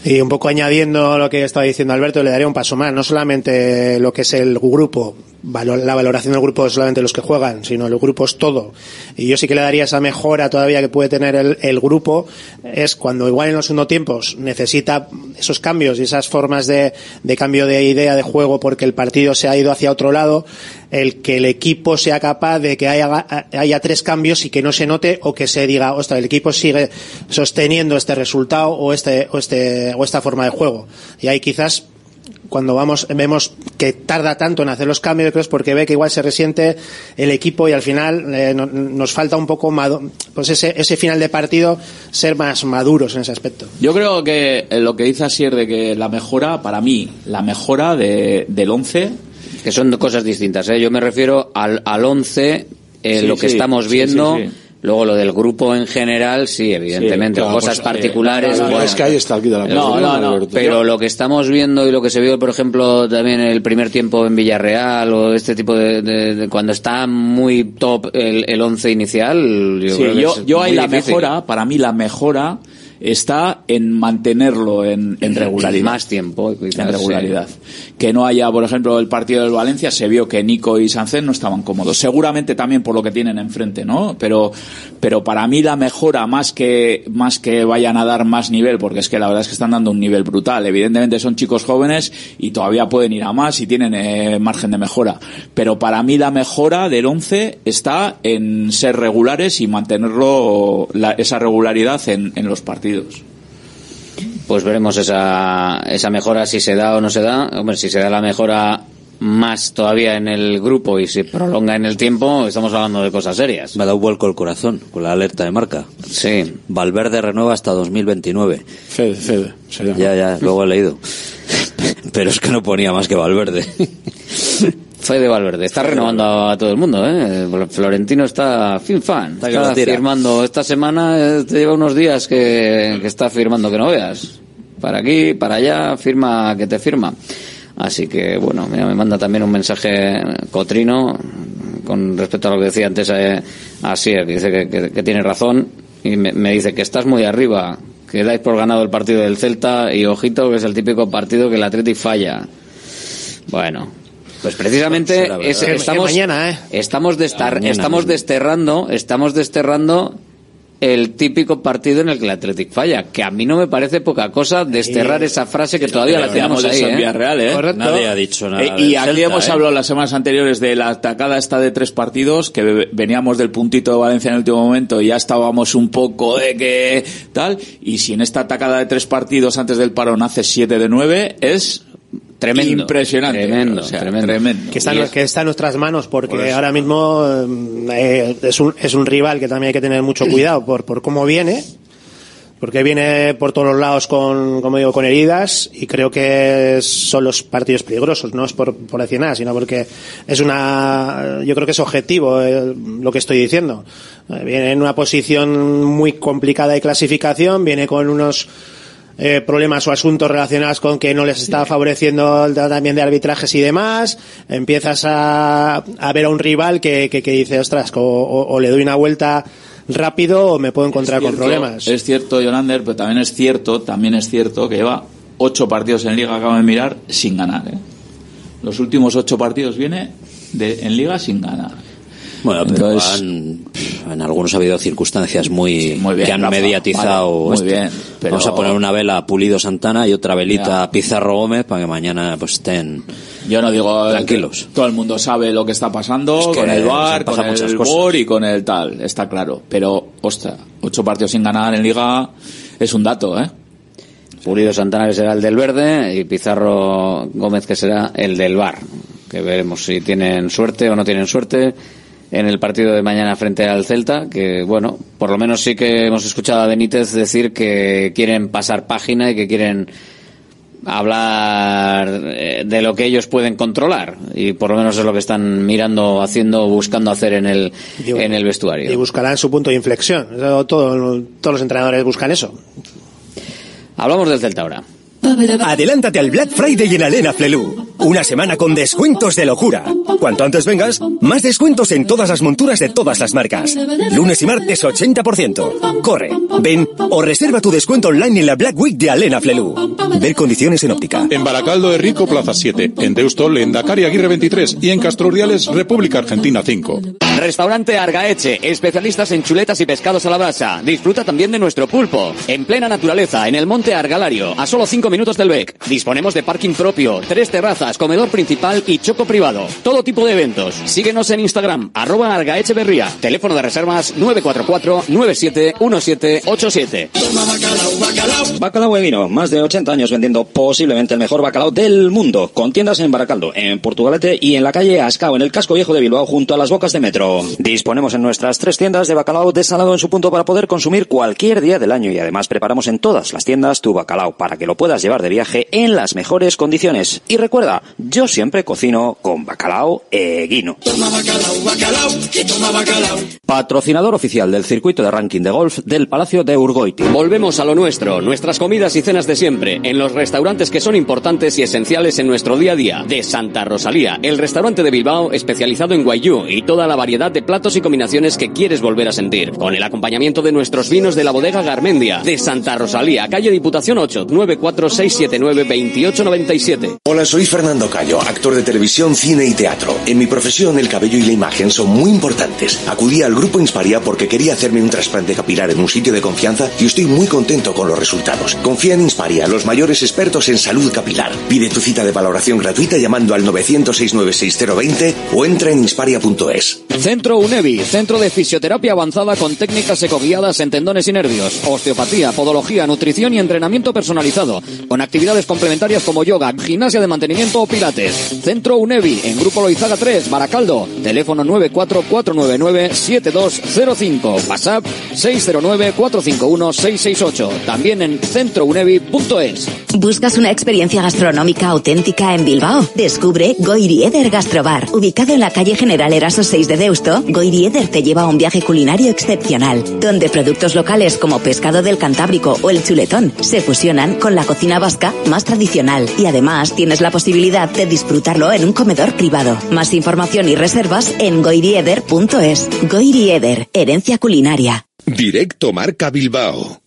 Y un poco añadiendo lo que estaba diciendo Alberto, le daría un paso más. No solamente lo que es el grupo, la valoración del grupo solamente los que juegan, sino el grupo es todo. Y yo sí que le daría esa mejora todavía que puede tener el, el grupo, es cuando igual en los segundo tiempos necesita esos cambios y esas formas de, de cambio de idea de juego porque el partido se ha ido hacia otro lado, el que el equipo sea capaz de que haya, haya tres cambios y que no se note o que se diga, ostras, el equipo sigue sosteniendo este resultado o este, o este, o esta forma de juego. Y ahí quizás cuando vamos vemos que tarda tanto en hacer los cambios creo es porque ve que igual se resiente el equipo y al final eh, no- nos falta un poco pues ese, ese final de partido ser más maduros en ese aspecto Yo creo que eh, lo que dice Asier de que la mejora, para mí, la mejora de, del 11 Que son cosas distintas. ¿eh? Yo me refiero al, al 11, eh, Sí, lo que sí, estamos sí, viendo. sí, sí. Luego lo del grupo en general, sí, evidentemente. claro, cosas pues, particulares. eh, no, no, no, bueno. es que ahí está el quid de la No, no, no. Alberto. Pero lo que estamos viendo y lo que se vio, por ejemplo, también en el primer tiempo en Villarreal o este tipo de, de- de- cuando está muy top el, el once inicial, yo Sí, creo que yo, es yo muy la difícil. mejora, para mí la mejora está en mantenerlo en, en regularidad. Más tiempo, quizás, en regularidad. sí. Que no haya, por ejemplo, el partido del Valencia, se vio que Nico y Sánchez no estaban cómodos. Seguramente también por lo que tienen enfrente, ¿no? Pero, pero para mí la mejora, más que, más que vayan a dar más nivel, porque es que la verdad es que están dando un nivel brutal. Evidentemente son chicos jóvenes y todavía pueden ir a más y tienen eh, margen de mejora. Pero para mí la mejora del 11 está en ser regulares y mantenerlo, la- esa regularidad en, en los partidos. Pues veremos esa, esa mejora, si se da o no se da. Hombre, si se da la mejora más todavía en el grupo y se prolonga en el tiempo, estamos hablando de cosas serias. Me ha dado un vuelco el corazón con la alerta de marca. Sí. Valverde renueva hasta 2029. Fede, Fede, se llama. Ya, ya, luego he leído. (laughs) Pero es que no ponía más que Valverde. (laughs) Fede Valverde está renovando a todo el mundo, ¿eh? Florentino está fin fan. Está tira. firmando. Esta semana eh, te lleva unos días que, que está firmando que no veas. Para aquí, para allá, firma que te firma. Así que, bueno, mira, me manda también un mensaje Cotrino con respecto a lo que decía antes eh, Asier, que dice que, que- que tiene razón y me, me dice que estás muy arriba, que dais por ganado el partido del Celta y ojito que es el típico partido que el Athletic falla. Bueno, pues precisamente es- estamos, mañana, ¿eh? estamos, destar- Mañana estamos desterrando, estamos desterrando el típico partido en el que el Athletic falla, que a mí no me parece poca cosa desterrar esa frase que todavía la tenemos ahí, ¿eh? Villarreal, ¿eh? Nadie ha dicho nada. Eh, y del aquí Celta, hemos ¿eh? hablado las semanas anteriores de la atacada esta de tres partidos, que ve- veníamos del puntito de Valencia en el último momento y ya estábamos un poco de que tal, y si en esta atacada de tres partidos antes del parón hace siete de nueve, es Tremendo. impresionante. Tremendo, o sea, tremendo. que está, Y en- es- que está en nuestras manos porque Por ahora mismo eh, es, un, es un rival que también hay que tener mucho (clears throat) cuidado por, por cómo viene porque viene por todos los lados con, como digo, con heridas y creo que son los partidos peligrosos, no es por, por decir nada, sino porque es una, yo creo que es objetivo eh, lo que estoy diciendo. Eh, Viene en una posición muy complicada de clasificación, viene con unos eh, problemas o asuntos relacionados con que no les está favoreciendo el también de arbitrajes y demás, empiezas a, a ver a un rival que, que, que dice, ostras, o, o- o le doy una vuelta rápido o me puedo encontrar con problemas. Es cierto, Yolander, pero también es cierto, también es cierto que lleva ocho partidos en Liga, acabo de mirar, sin ganar. ¿eh? Los últimos ocho partidos viene de, en Liga sin ganar. Bueno, pero Entonces- han- en algunos ha habido circunstancias muy, muy bien, que han Rafa, mediatizado. vale, muy bien, pero- Vamos a poner una vela a Pulido Santana y otra velita Ya. a Pizarro Gómez para que mañana pues estén Yo no digo tranquilos. que todo el mundo sabe lo que está pasando Es que con el han con el cosas. BOR y con el tal, está claro. Pero, ostras, ocho partidos sin ganar en Liga es un dato, ¿eh? Pulido Santana que será el del verde y Pizarro Gómez que será el del bar. Que veremos si tienen suerte o no tienen suerte en el partido de mañana frente al Celta, que bueno, por lo menos sí que hemos escuchado a Benítez decir que quieren pasar página y que quieren hablar eh, de lo que ellos pueden controlar y por lo menos es lo que están mirando, haciendo, buscando hacer en el, en el vestuario. Y buscarán su punto de inflexión. Todo- todos los entrenadores buscan eso. Hablamos del Celta ahora. Adelántate al Black Friday en Arena Flelu. Una semana con descuentos de locura. Cuanto antes vengas, más descuentos en todas las monturas de todas las marcas. Lunes y martes 80%. Corre, ven o reserva tu descuento online en la Black Week de Alena Flelu. Ver condiciones en óptica. En Baracaldo de Rico, Plaza 7. En Deustol, en Dakar y Aguirre 23. Y en Castro Urdiales, República Argentina 5. Restaurante Argaeche, especialistas en chuletas y pescados a la brasa. Disfruta también de nuestro pulpo. En plena naturaleza, en el monte Argalario, a solo 5 minutos del BEC. Disponemos de parking propio, tres terrazas, comedor principal y choco privado. Todo tipo de eventos. Síguenos en Instagram, arroba Argaecheverría. Teléfono de reservas 944-971787. Bacalao Eguino, más de 80 años vendiendo posiblemente el mejor bacalao del mundo, con tiendas en Baracaldo, en Portugalete y en la calle Ascao, en el casco viejo de Bilbao, junto a las bocas de metro. Disponemos en nuestras tres tiendas de bacalao desalado en su punto para poder consumir cualquier día del año y además preparamos en todas las tiendas tu bacalao para que lo puedas llevar de viaje en las mejores condiciones. Y recuerda, yo siempre cocino con bacalao Eguino. Patrocinador oficial del circuito de ranking de golf del Palacio de Urgoiti. Volvemos a lo nuestro, nuestras comidas y cenas de siempre, en los restaurantes que son importantes y esenciales en nuestro día a día. De Santa Rosalía, el restaurante de Bilbao especializado en guayú y toda la variedad de platos y combinaciones que quieres volver a sentir. Con el acompañamiento de nuestros vinos de la bodega Garmendia. De Santa Rosalía, calle Diputación 8, 946792897. Hola, soy Fernando Cayo, actor de televisión, cine y teatro. En mi profesión, el cabello y la imagen son muy importantes. Acudí al grupo Insparia porque quería hacerme un trasplante capilar en un sitio de confianza y estoy muy contento con los resultados. Confía en Insparia, los mayores expertos en salud capilar. Pide tu cita de valoración gratuita llamando al 900-696-020 o entra en insparia.es. Centro UNEVI, centro de fisioterapia avanzada con técnicas ecoguiadas en tendones y nervios, osteopatía, podología, nutrición y entrenamiento personalizado, con actividades complementarias como yoga, gimnasia de mantenimiento o pilates. Centro UNEVI, en Grupo Loizaga 3, Baracaldo, teléfono 944997205, WhatsApp 609451668, también en centrounevi.es. ¿Buscas una experiencia gastronómica auténtica en Bilbao? Descubre Goirieder Gastrobar. Ubicado en la calle General Eraso 6 de Deusto, Goirieder te lleva a un viaje culinario excepcional, donde productos locales como pescado del Cantábrico o el chuletón se fusionan con la cocina vasca más tradicional y además tienes la posibilidad de disfrutarlo en un comedor privado. Más información y reservas en goirieder.es. Goirieder, herencia culinaria. Directo Marca Bilbao.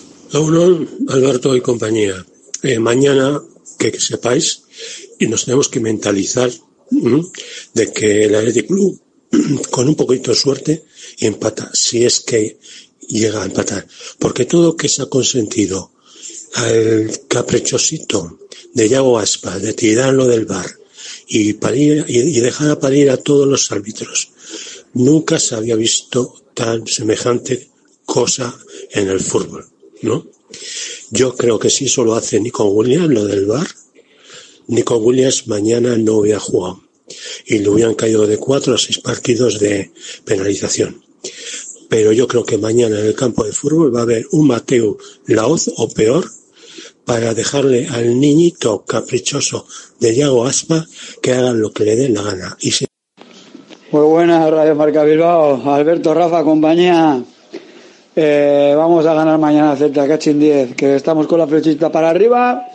Uno, Alberto y compañía. Eh, mañana, que, sepáis, y nos tenemos que mentalizar de que el Athletic Club, (clears throat) con un poquito de suerte, empata, si es que llega a empatar. Porque todo lo que se ha consentido al caprichosito de Yago Aspa, de tirarlo del bar y, parir, y, dejar a parir a todos los árbitros, nunca se había visto tan semejante cosa en el fútbol, ¿no? Yo creo que si eso lo hace Nico Williams, lo del bar, Nico Williams mañana no hubiera jugado y le hubieran caído de cuatro a seis partidos de penalización. Pero yo creo que mañana en el campo de fútbol va a haber un Mateo Laoz o peor para dejarle al niñito caprichoso de Yago Aspa que haga lo que le dé la gana. Y Muy buenas, Radio Marca Bilbao. Alberto, Rafa, compañía. Eh, vamos a ganar mañana Celta Cachín 10, que estamos con la flechita para arriba.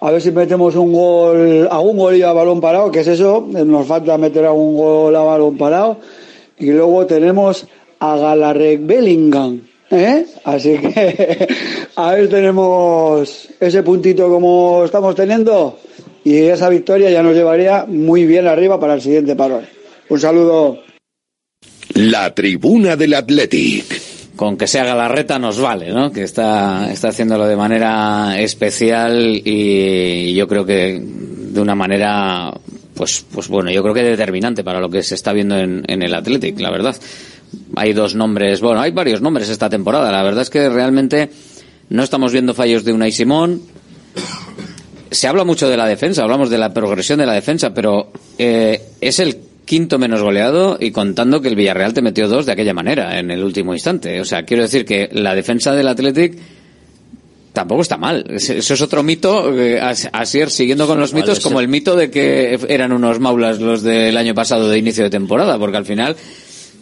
A ver si metemos un gol, a un gol y a balón parado, que es eso. Nos falta meter a un gol a balón parado. Y luego tenemos a Galarrek Bellingham. ¿eh? Así que (laughs) a ver tenemos ese puntito como estamos teniendo y esa victoria ya nos llevaría muy bien arriba para el siguiente parón. Un saludo. La tribuna del Athletic. Con que se haga la reta nos vale, ¿no? Que está, está haciéndolo de manera especial y yo creo que de una manera, pues, pues bueno, yo creo que determinante para lo que se está viendo en, el Athletic, la verdad. Hay dos nombres, bueno, hay varios nombres esta temporada. La verdad es que realmente no estamos viendo fallos de Unai Simón. Se habla mucho de la defensa, hablamos de la progresión de la defensa, pero eh, es el quinto menos goleado y contando que el Villarreal te metió dos de aquella manera en el último instante. O sea, quiero decir que la defensa del Athletic tampoco está mal. Eso es otro mito, eh, así siguiendo con los mitos, como el mito de que eran unos maulas los del año pasado de inicio de temporada, porque al final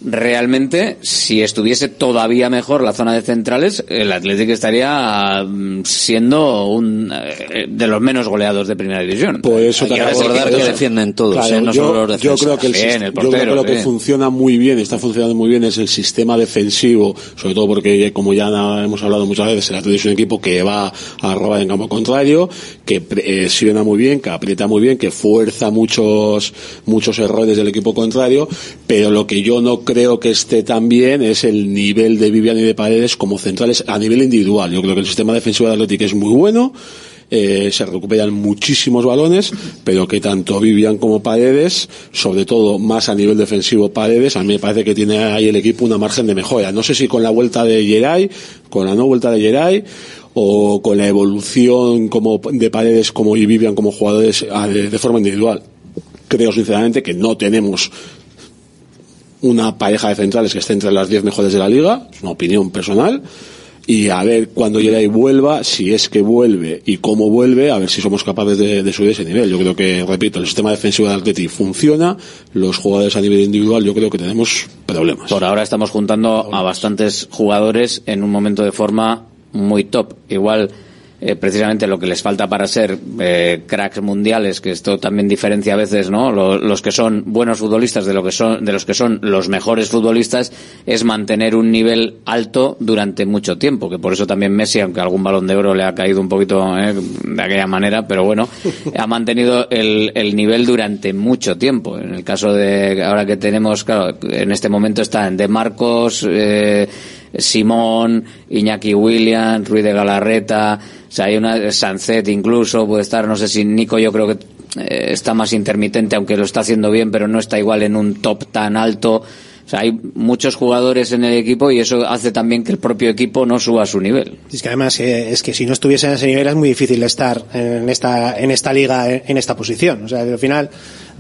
realmente, si estuviese todavía mejor la zona de centrales, el Atlético estaría mm, siendo un eh, de los menos goleados de primera división. Pues eso que recordar que defienden todos, ¿eh? no yo, solo los Yo creo que, el, portero, lo que funciona muy bien, está funcionando muy bien, es el sistema defensivo, sobre todo porque, como ya hemos hablado muchas veces, el Atlético es un equipo que va a robar en campo contrario, que presiona muy bien, que aprieta muy bien, que fuerza muchos, muchos errores del equipo contrario, pero lo que yo no creo que esté también es el nivel de Vivian y de Paredes como centrales a nivel individual. Yo creo que el sistema defensivo de Atlético es muy bueno. Eh, se recuperan muchísimos balones, pero que tanto Vivian como Paredes, sobre todo más a nivel defensivo Paredes, a mí me parece que tiene ahí el equipo una margen de mejora. No sé si con la vuelta de Geray, con la no vuelta de Geray, o con la evolución como de Paredes como y Vivian como jugadores de forma individual. Creo sinceramente que no tenemos una pareja de centrales que esté entre las 10 mejores de la liga, es una opinión personal, y a ver cuando llegue y vuelva, si es que vuelve y cómo vuelve, a ver si somos capaces de, subir ese nivel. Yo creo que, repito, el sistema defensivo de Atleti funciona, los jugadores a nivel individual yo creo que tenemos problemas. Por ahora estamos juntando a bastantes jugadores en un momento de forma muy top. Igual eh, precisamente lo que les falta para ser eh, cracks mundiales, que esto también diferencia a veces, ¿no? Los, que son buenos futbolistas de lo que son, de los que son los mejores futbolistas, es mantener un nivel alto durante mucho tiempo, que por eso también Messi, aunque algún balón de oro le ha caído un poquito eh, de aquella manera, pero bueno, ha mantenido el, el nivel durante mucho tiempo. En el caso de ahora que tenemos, claro, en este momento están De Marcos, eh, Simón, Iñaki Williams, Ruiz de Galarreta, o sea, hay una Sancet incluso, puede estar, no sé si Nico yo creo que eh, está más intermitente, aunque lo está haciendo bien, pero no está igual en un top tan alto. O sea, hay muchos jugadores en el equipo y eso hace también que el propio equipo no suba a su nivel. Es que además eh, es que si no estuviese en ese nivel es muy difícil estar en esta en esta liga en esta posición. O sea, al final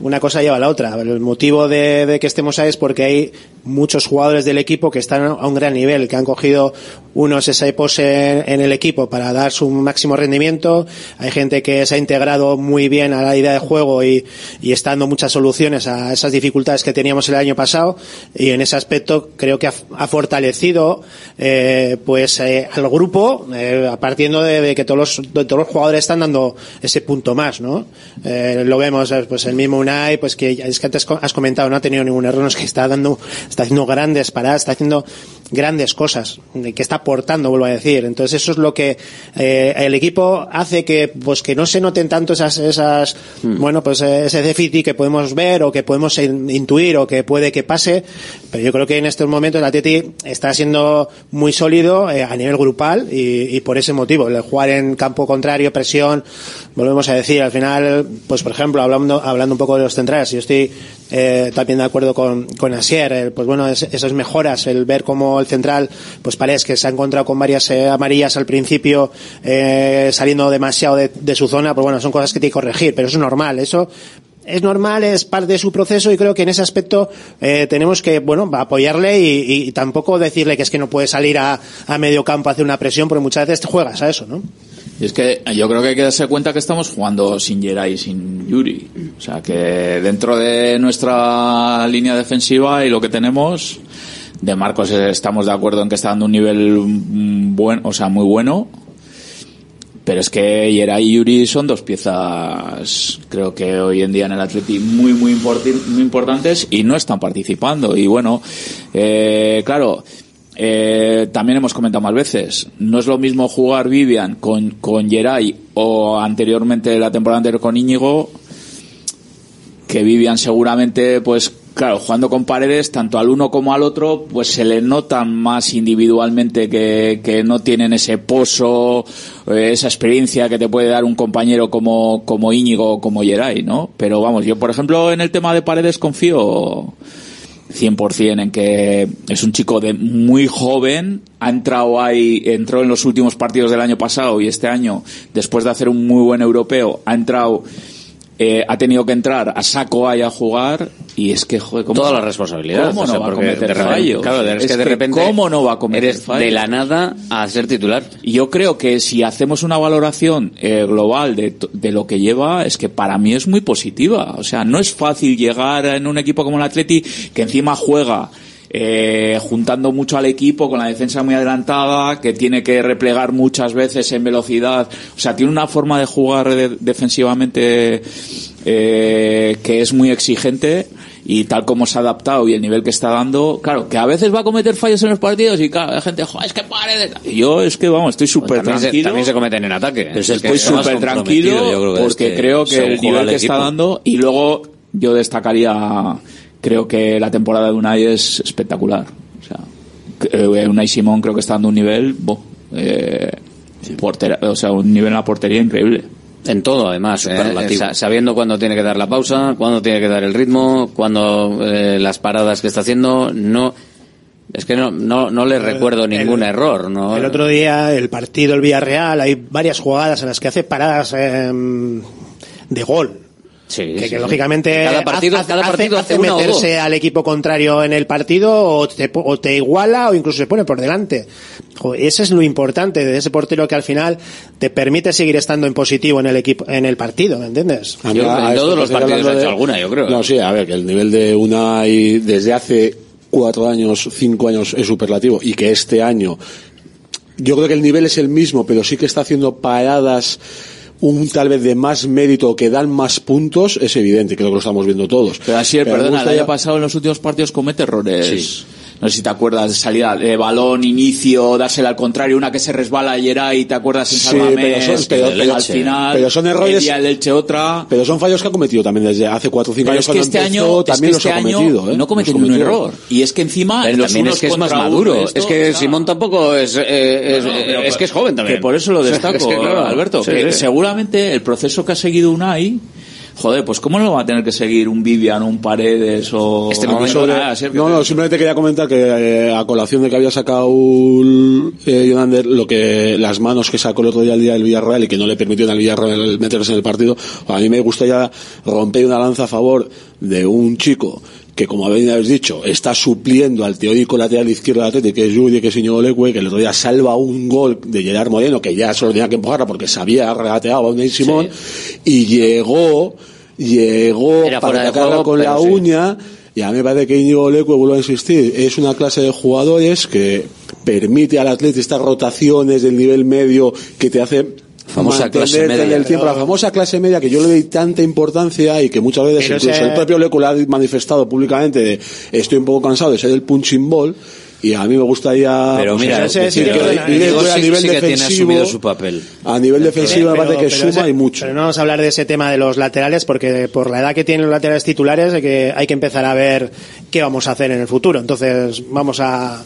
una cosa lleva a la otra. El motivo de, que estemos ahí es porque hay muchos jugadores del equipo que están a un gran nivel, que han cogido unos ese pose en el equipo para dar su máximo rendimiento. Hay gente que se ha integrado muy bien a la idea de juego y, está dando muchas soluciones a esas dificultades que teníamos el año pasado. Y en ese aspecto creo que ha, fortalecido eh, pues eh, al grupo, eh, partiendo de, que todos los, todos los jugadores están dando ese punto más, ¿no? lo vemos, pues el mismo pues que es que antes has comentado, no ha tenido ningún error, es que está dando, está haciendo grandes paradas, está haciendo grandes cosas, que está aportando, vuelvo a decir. Entonces eso es lo que eh, el equipo hace que pues que no se noten tanto esas esas Hmm. bueno pues eh, ese déficit que podemos ver o que podemos in- intuir o que puede que pase. Pero yo creo que en estos momentos el Atleti está siendo muy sólido eh, a nivel grupal y, y por ese motivo el jugar en campo contrario presión volvemos a decir al final pues por ejemplo hablando hablando un poco los centrales yo estoy eh, también de acuerdo con, con Asier, eh, pues bueno, es- esas mejoras, el ver cómo el central, pues parece que se ha encontrado con varias eh, amarillas al principio, eh, saliendo demasiado de, de su zona, pues bueno, son cosas que tiene que corregir, pero eso es normal, eso es normal, es parte de su proceso y creo que en ese aspecto eh, tenemos que, bueno, apoyarle y, y tampoco decirle que es que no puede salir a, a medio campo a hacer una presión, porque muchas veces te juegas a eso, ¿no? Y es que yo creo que hay que darse cuenta que estamos jugando sin Geray y sin Yuri. O sea, que dentro de nuestra línea defensiva y lo que tenemos, de Marcos estamos de acuerdo en que está dando un nivel bueno, o sea, muy bueno. Pero es que Geray y Yuri son dos piezas, creo que hoy en día en el Atleti muy, muy, muy importantes y no están participando. Y bueno, eh, claro, eh, también hemos comentado más veces, no es lo mismo jugar Vivian con, con Geray o anteriormente la temporada anterior con Íñigo, que Vivian seguramente, pues claro, jugando con paredes, tanto al uno como al otro, pues se le notan más individualmente que, que no tienen ese pozo, eh, esa experiencia que te puede dar un compañero como, como Íñigo o como Geray, ¿no? Pero vamos, yo por ejemplo en el tema de paredes confío 100% en que es un chico de muy joven, ha entrado ahí, entró en los últimos partidos del año pasado y este año, después de hacer un muy buen europeo, ha entrado, eh, ha tenido que entrar a saco ahí a jugar y es que, joder, ¿cómo, Toda la responsabilidad. ¿Cómo o no sea, va a cometer de repente- fallos? Claro, es, que de repente. ¿Cómo no va a cometer eres fallos? de la nada a ser titular. Yo creo que si hacemos una valoración eh, global de, de lo que lleva, es que para mí es muy positiva. O sea, no es fácil llegar en un equipo como el Atleti, que encima juega eh, juntando mucho al equipo, con la defensa muy adelantada, que tiene que replegar muchas veces en velocidad. O sea, tiene una forma de jugar de- defensivamente eh, que es muy exigente y tal como se ha adaptado y el nivel que está dando, claro, que a veces va a cometer fallos en los partidos y claro, hay gente, "Joder, es que pare de-". Y yo es que vamos, estoy súper se, tranquilo. también se cometen en ataque. Pero es el Estoy súper tranquilo creo porque este, creo que el nivel el que está dando y luego yo destacaría creo que la temporada de Unai es espectacular o sea que, eh, Unai Simón creo que está dando un nivel bo, eh, portera- o sea un nivel en la portería increíble En todo, además, eh, sa- sabiendo cuándo tiene que dar la pausa, cuándo tiene que dar el ritmo, cuándo eh, las paradas que está haciendo, no, es que no, no, no le recuerdo ningún error, ¿no? El otro día, el partido, el Villarreal, hay varias jugadas en las que hace paradas em, de gol. Sí, que, sí, que sí. lógicamente Cada partido- hace, cada hace- partido hace hace una o meterse al equipo contrario en el partido o te, o te iguala o incluso se pone por delante. Joder, ese es lo importante de ese portero que al final te permite seguir estando en positivo en el equipo, en el partido, ¿me entiendes? A mí, a esto que estoy hablando de- No, sí, a ver, que el nivel de Unai desde hace cuatro años, cinco años es superlativo y que este año yo creo que el nivel es el mismo, pero sí que está haciendo paradas un tal vez de más mérito que dan más puntos, es evidente, creo que lo estamos viendo todos. pero así perdona el gustaría- año pasado en los últimos partidos comete errores no sé si te acuerdas de salida de balón, inicio, dársela al contrario, una que se resbala ayer ahí, ¿te acuerdas en Sí, Salvamés? pero son- pero- al pero- final, pero son errores- el día del Elche otra. Pero son fallos que ha cometido también desde hace cuatro o cinco Pero años es que este empezó, año, es también que los este ha año cometido, ¿eh? no cometió ningún error. Y es que encima, Pero los también es que es más maduro. esto, es que Simón tampoco es, eh, es, No, pero es que es joven también. Que por eso lo destaco, (laughs) Es que, claro, Alberto. sí, que sí. seguramente el proceso que ha seguido Unai, joder, pues ¿cómo no lo va a tener que seguir un Vivian, un Paredes o... Este momento sí, no, no, simplemente quería comentar que eh, a colación de que había sacado eh, Jonander, lo que las manos que sacó el otro día el día del Villarreal y que no le permitió al Villarreal meterse en el partido, a mí me gustaría romper una lanza a favor de un chico que como habéis dicho, está supliendo al teórico lateral izquierdo del Atlético, que es Judy, que es Iñigo Leque, que el otro día salva un gol de Gerard Moreno, que ya solo tenía que empujarla porque sabía regateado a Unai Simón, y llegó, llegó Era para atacarla con la sí. uña, y a mí me parece que Íñigo Leque, vuelvo a insistir, es una clase de jugadores que permite al atleta estas rotaciones del nivel medio que te hace Famosa clase mantenerte en media. el tiempo, la famosa clase media que yo le doy tanta importancia y que muchas veces Pero incluso ese- el propio Leco lo ha manifestado públicamente de estoy un poco cansado de ser el punching ball y a mí me gustaría Pero pues, mira, decir que a nivel sí que tiene asumido su papel. a nivel defensivo me Pero- parece que pero suma ese- y mucho Pero no vamos a hablar de ese tema de los laterales porque por la edad que tienen los laterales titulares hay que, hay que empezar a ver qué vamos a hacer en el futuro. Entonces vamos a...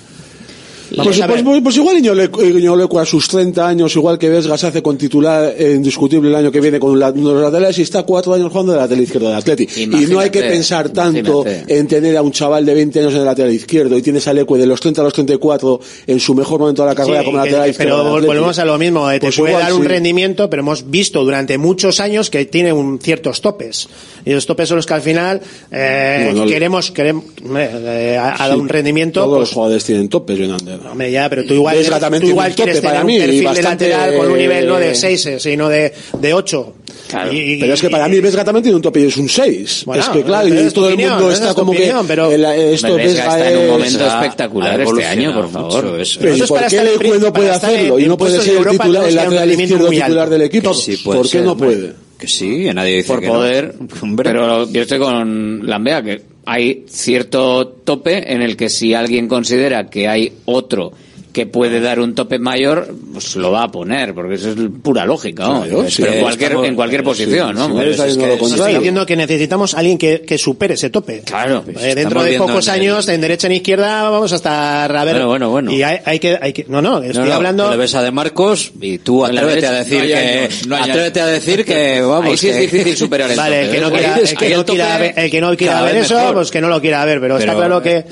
Vamos Pues, a ver. pues- pues igual Iñoleco a sus 30 años, igual que Vesga se hace con titular eh, indiscutible el año que viene con la- uno de los laterales y está cuatro años jugando de lateral izquierdo del Atleti. Y no hay que Imagínate, pensar tanto imagínate. en tener a un chaval de 20 años en el lateral izquierdo y tienes a Leque de los 30 a los 34 en su mejor momento de la carrera Sí, como lateral que- izquierdo. pero volvemos a lo mismo, eh, te Pues puede igual dar un sí. rendimiento, pero hemos visto durante muchos años que tiene un ciertos topes. Y los topes son los que al final eh, queremos, queremos eh, dado Sí, un rendimiento. Todos pues, los jugadores tienen topes, Jonander. Hombre, ya, pero tú igual, tú igual quieres para tener mí, un perfil bastante- de lateral con un nivel no de 6, sino de, de 8. pero es que para mí Vesga también tiene un tope y es un 6. Bueno, es que claro, y es todo el mundo está es como opinión, que pero- el- esto Vesga Vesga está en un es- momento espectacular este año, por favor. mucho, Eso Pero es ¿por para qué pri- no puede hacerlo? Y no puede ser el, titular, el lateral izquierdo titular del equipo. Que sí puede ¿Por qué no puede? Que sí, nadie dice por que no. poder, (laughs) Hombre. pero yo estoy con Lambea que hay cierto tope en el que si alguien considera que hay otro que puede dar un tope mayor, pues lo va a poner, porque eso es pura lógica, ¿no? Claro, sí. pero en cualquier, Estamos- en cualquier posición, ¿no? si Pues eres es que- no lo Estoy diciendo que necesitamos alguien que, que supere ese tope. Claro. Eh, dentro de pocos en el- años, en derecha en izquierda, vamos a estar a ver. Bueno, bueno, bueno. Y hay, hay que, hay que, no, no, estoy No, no, hablando. Le ves a De Marcos y tú atrévete a decir no que no atrévete a decir que vamos (laughs) Ahí sí es que- difícil (laughs) superar el Vale, el tope, que no ¿eh? quiera, el que no quiera ver, el que no quiera cada ver vez eso, mejor. pues que no lo quiera ver, pero, está claro que,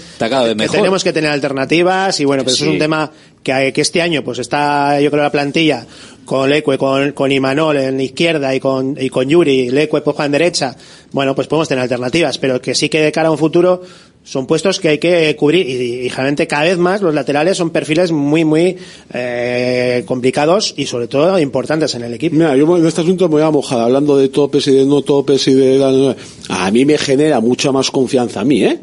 tenemos que tener alternativas y bueno, pero eso es Sí. un tema que, este año pues está, yo creo, la plantilla con Leque, con, con Imanol en izquierda y con, y con Yuri, Leque pues en derecha, bueno, pues podemos tener alternativas, pero que sí que de cara a un futuro son puestos que hay que cubrir y, y generalmente cada vez más los laterales son perfiles muy, muy eh, complicados y sobre todo importantes en el equipo. Mira, yo en este asunto me voy a mojar hablando de topes y de no topes y de... A mí me genera mucha más confianza a mí, ¿eh?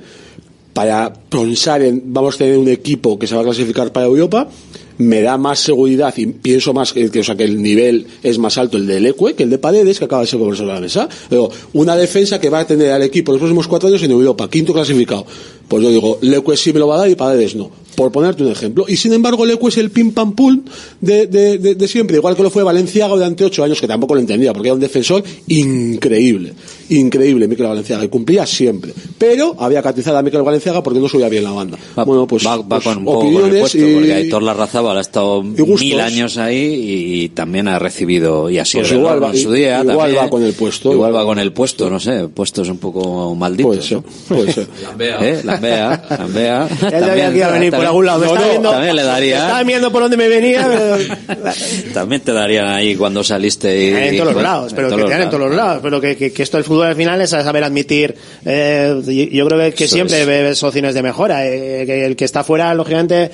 Para pensar en, vamos a tener un equipo que se va a clasificar para Europa, me da más seguridad y pienso más que, que, o sea, que el nivel es más alto el del Ecue que el de Paredes, que acaba de ser conversado en la mesa. Pero una defensa que va a tener al equipo los próximos cuatro años en Europa, quinto clasificado. Pues yo digo, Leque sí me lo va a dar y Paredes no. Por ponerte un ejemplo. Y sin embargo, Leque es el pim pam pum de, de, de, de siempre. Igual que lo fue Valenciaga durante ocho años, que tampoco lo entendía, porque era un defensor increíble. Increíble, Miquel Valenciaga. Y cumplía siempre. Pero había que atizar a Miquel Valenciaga porque no subía bien la banda. bueno, pues, va, va pues con un poco con el opiniones puesto, y- porque Aitor Larrazábal ha estado mil años ahí y también ha recibido y ha sido Pues el igual va- en su día igual también. va con el puesto. igual va con el puesto no sé puestos un poco malditos Puede ser, puede ser. (laughs) ¿Eh? Lambea Lambea (laughs) a venir por también- algún lado. Me No, estaba no, viendo, también le daría estaba viendo por dónde me venía, (laughs) pero también te darían ahí cuando saliste y, en todos los lados, pero que te dan en todos los lados. Pero que, que, que esto del fútbol al final es saber admitir. eh, yo creo que, siempre es. ves opciones de mejora. eh, que el que está fuera, lógicamente,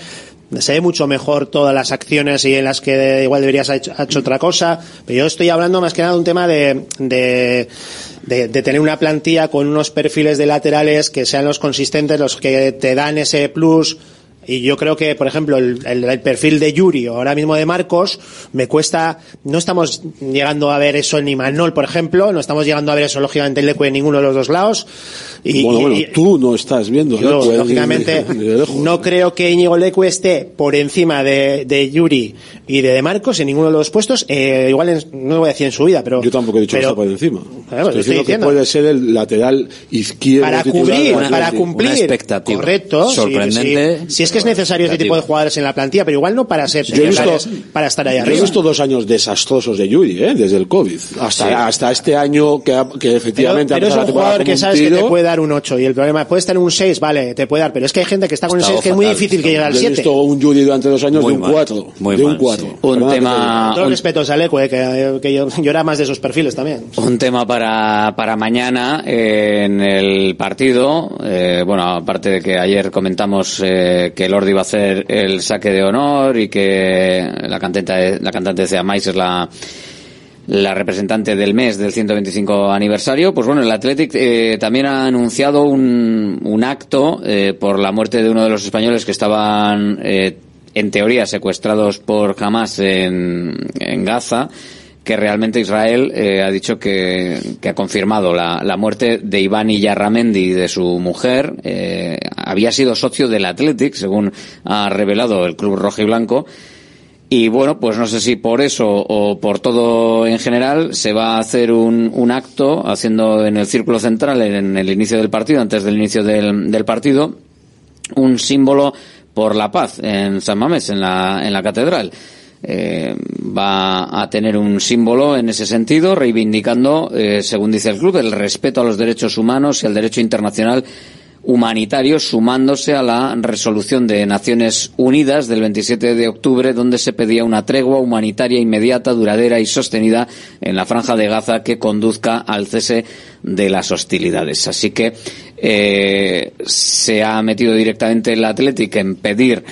se ve mucho mejor todas las acciones y en las que igual deberías haber hecho, hecho otra cosa. Pero yo estoy hablando más que nada de un tema de, de, de, de tener una plantilla con unos perfiles de laterales que sean los consistentes, los que te dan ese plus. Y yo creo que, por ejemplo, el, el- el perfil de Yuri o ahora mismo de Marcos me cuesta, no estamos llegando a ver eso en Imanol, por ejemplo, no estamos llegando a ver eso lógicamente en Leque en ninguno de los dos lados. Y, bueno, y- bueno, y- tú no estás viendo. yo, ¿no? Lógicamente, ni- ni de lejos. no creo que Íñigo Leque esté por encima de, de Yuri y de De Marcos en ninguno de los puestos. Eh, igual en- no lo voy a decir en su vida, pero. Yo tampoco he dicho pero- eso por encima. Claro, estoy diciendo que puede ser el lateral izquierdo. para cubrir, para cumplir. Una expectativa. Correcto. Sorprendente, sí. Si es que es necesario este tipo de jugadores en la plantilla, pero igual no para ser Yo he visto, para estar ahí yo he arriba. visto dos años desastrosos de Yuri, ¿eh? desde el COVID. Hasta, Sí. hasta este año que, ha- que Pero, efectivamente ha pero es empezado un la jugador que sabes que te puede dar un 8 y el problema puede estar en un 6, vale, te puede dar, pero es que hay gente que está con el Estado 6 que es muy difícil que llegue al Yo he 7. visto un Yuri durante dos años Muy de un mal, 4. muy de un mal, 4. sí. Un tema, Todos los un, respetos a Leque, que, que yo, (laughs) yo era más de esos perfiles también. un tema para, para mañana eh, en el partido. Eh, bueno, aparte de que ayer comentamos eh, que Lordi va a hacer el saque de honor y que la cantante, la cantante de Mais es la, la representante del mes del 125 aniversario, pues bueno, el Athletic eh, también ha anunciado un, un acto eh, por la muerte de uno de los españoles que estaban, eh, en teoría, secuestrados por Hamas en Gaza, que realmente Israel eh, ha dicho que, que, ha confirmado la, la muerte de Iván Yarramendi de su mujer. Eh, había sido socio del Athletic, según ha revelado el club rojo y blanco. Y bueno, pues no sé si por eso o por todo en general se va a hacer un, un acto haciendo en el círculo central, en el inicio del partido, antes del inicio del, del partido, un símbolo por la paz en San Mamés, en la, en la catedral. Eh, va a tener un símbolo en ese sentido, reivindicando, eh, según dice el club, el respeto a los derechos humanos y al derecho internacional humanitario, sumándose a la resolución de Naciones Unidas del 27 de octubre, donde se pedía una tregua humanitaria inmediata, duradera y sostenida en la franja de Gaza que conduzca al cese de las hostilidades. Así que eh, se ha metido directamente el Atlético en pedir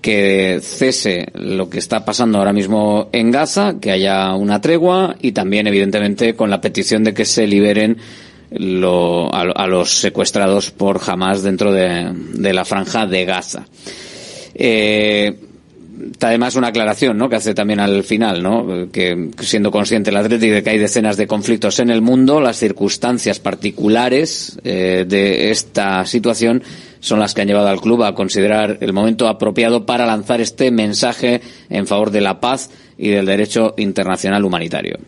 que cese lo que está pasando ahora mismo en Gaza, que haya una tregua y también, evidentemente, con la petición de que se liberen lo, a, los secuestrados por Hamas dentro de, la franja de Gaza. Eh, además una aclaración ¿no? que hace también al final, ¿no? que siendo consciente el Atlético de que hay decenas de conflictos en el mundo, las circunstancias particulares eh, de esta situación son las que han llevado al club a considerar el momento apropiado para lanzar este mensaje en favor de la paz y del derecho internacional humanitario.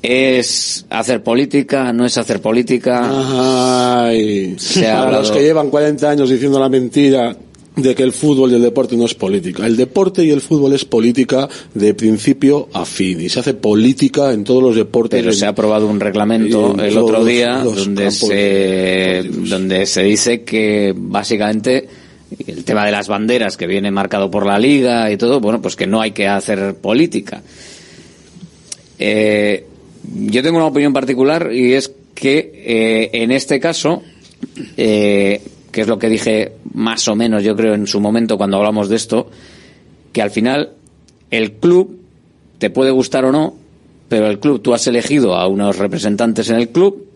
¿Es hacer política? ¿No es hacer política? Ay, Para los que llevan 40 años diciendo la mentira de que el fútbol y el deporte no es política. El deporte y el fútbol es política de principio a fin y se hace política en todos los deportes. Pero se ha aprobado un reglamento el otro día donde se donde se dice que básicamente el tema de las banderas que viene marcado por la liga y todo, bueno, pues que no hay que hacer política. Eh, yo tengo una opinión particular y es que eh, en este caso eh, que es lo que dije más o menos yo creo en su momento cuando hablamos de esto, que al final el club te puede gustar o no, pero el club, tú has elegido a unos representantes en el club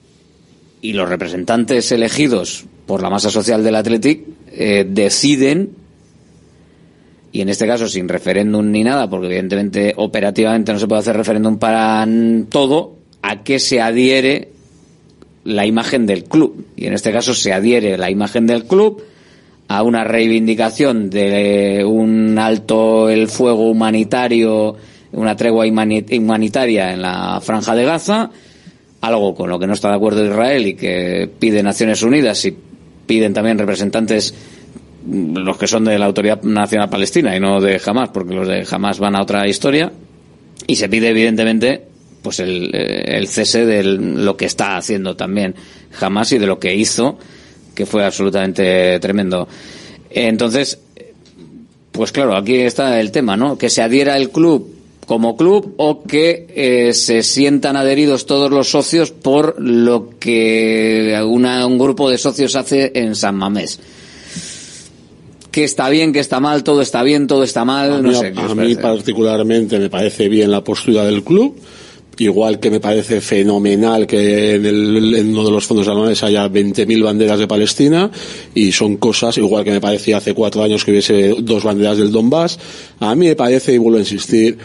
y los representantes elegidos por la masa social del Athletic eh, deciden, y en este caso sin referéndum ni nada, porque evidentemente operativamente no se puede hacer referéndum para todo, a qué se adhiere la imagen del club. Y en este caso se adhiere la imagen del club a una reivindicación de un alto el fuego humanitario, una tregua humanitaria en la franja de Gaza, algo con lo que no está de acuerdo Israel y que pide Naciones Unidas y piden también representantes los que son de la Autoridad Nacional Palestina y no de Hamas, porque los de Hamas van a otra historia, y se pide evidentemente pues el, eh, el cese de lo que está haciendo también jamás y de lo que hizo, que fue absolutamente tremendo. Entonces, pues claro, aquí está el tema, ¿no? Que se adhiera el club como club o que eh, se sientan adheridos todos los socios por lo que una, un grupo de socios hace en San Mamés. Que está bien, que está mal, todo está bien, todo está mal, no sé. A mí particularmente me parece bien la postura del club igual que me parece fenomenal que en, el, en uno de los fondos anuales haya 20.000 banderas de Palestina y son cosas, igual que me parecía hace cuatro años que hubiese dos banderas del Donbass, a mí me parece, y vuelvo a insistir,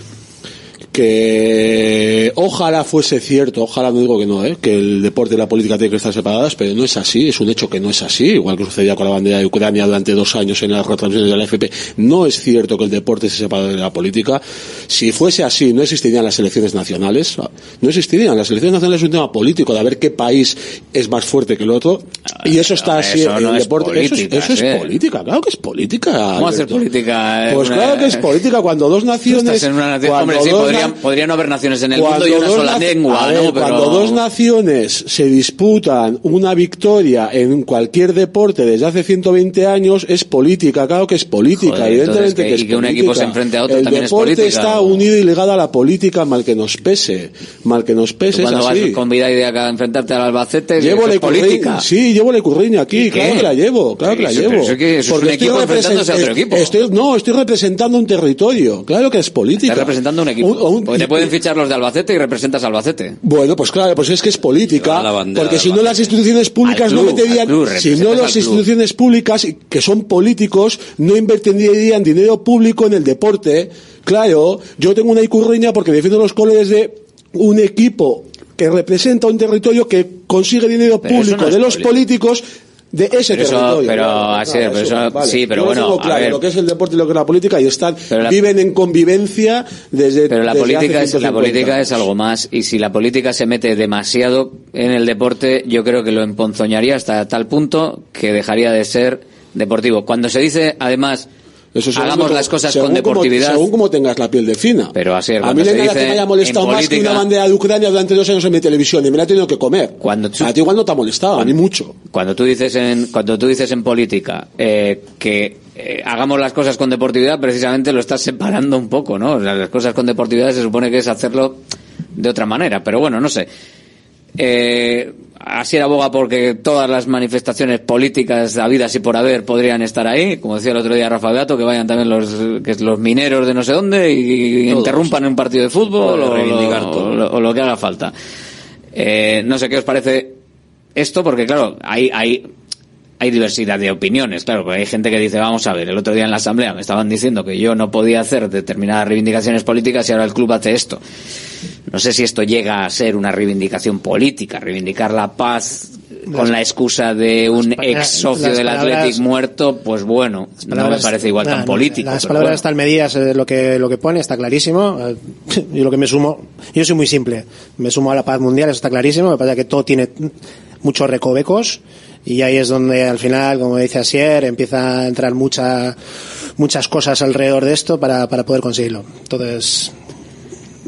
que ojalá fuese cierto, ojalá no digo que no, ¿eh? que el deporte y la política tienen que estar separadas, pero no es así, es un hecho que no es así, igual que sucedía con la bandera de Ucrania durante dos años en las retransmisiones de la FP, no es cierto que el deporte se separe de la política. Si fuese así, no existirían las elecciones nacionales, no existirían. Las elecciones nacionales es un tema político, de ver qué país es más fuerte que el otro, y eso está así en el deporte. eso es, ¿eh? política, claro que es política. ¿Cómo hacer política? Pues claro que es política, cuando dos naciones... Hombre, sí, podría, no haber naciones en el mundo y una sola lengua, ¿no? Cuando dos naciones se disputan una victoria en cualquier deporte desde hace 120 años, es política, claro que es política, evidentemente que, es y que un equipo se enfrente a otro el también es deporte política. está unido y ligado a la política, mal que nos pese, mal que nos pese, es Cuando así. vas con vida idea a enfrentarte al Albacete, Llevo la es política. Sí, llevo la curriña aquí, ¿Y claro que la llevo, claro que la llevo. pero eso que- eso es Porque un estoy equipo enfrentándose a otro equipo. estoy- no, estoy representando un territorio, claro que es política. Estás representando un equipo. Un, un- Porque te pueden fichar los de Albacete y representas a Albacete. Bueno, pues claro, pues es que es política, porque si no las instituciones públicas no meterían, club, si no las instituciones públicas que son políticos no invertirían dinero público en el deporte. Claro, yo tengo una icurriña porque defiendo los colores de un equipo que representa un territorio que consigue dinero Pero público no de los político. políticos de ese Pero eso- territorio. pero, Claro, así claro, es, pero eso- vale. sí, pero bueno, tengo a claro ver. lo que es el deporte y lo que es la política y están la- viven en convivencia desde Pero la desde política hace es, la 150 política es algo más y si la política se mete demasiado en el deporte, yo creo que lo emponzoñaría hasta tal punto que dejaría de ser deportivo. Cuando se dice, además, Eso hagamos como- las cosas con como- deportividad, según como tengas la piel de fina. pero así es, A mí no hay nada que me haya molestado más que una bandera de Ucrania durante dos años en mi televisión y me la he tenido que comer. Cuando a ti igual no te ha molestado, a mí mucho. cuando tú dices en cuando tú dices en política eh, que eh, hagamos las cosas con deportividad precisamente lo estás separando un poco no O sea, las cosas con deportividad se supone que es hacerlo de otra manera pero bueno no sé eh, así aboga porque todas las manifestaciones políticas habidas y por haber podrían estar ahí como decía el otro día Rafa Beato que vayan también los que los mineros de no sé dónde y, interrumpan un partido de fútbol o, o lo- o lo que haga falta. Eh, no sé qué os parece esto, porque claro, hay, hay, hay diversidad de opiniones, claro, porque hay gente que dice, vamos a ver, el otro día en la asamblea me estaban diciendo que yo no podía hacer determinadas reivindicaciones políticas y ahora el club hace esto. No sé si esto llega a ser una reivindicación política, reivindicar la paz con la excusa de un ex socio del palabras- Athletic muerto, pues bueno, no me parece igual tan político. Las palabras bueno. están medidas, eh, lo que lo que pone está clarísimo. Eh, (laughs) Yo lo que me sumo, yo soy muy simple. Me sumo a la paz mundial, eso está clarísimo. Me parece que todo tiene muchos recovecos y ahí es donde al final, como dice Asier, empieza a entrar mucha, muchas cosas alrededor de esto para, para poder conseguirlo. Entonces,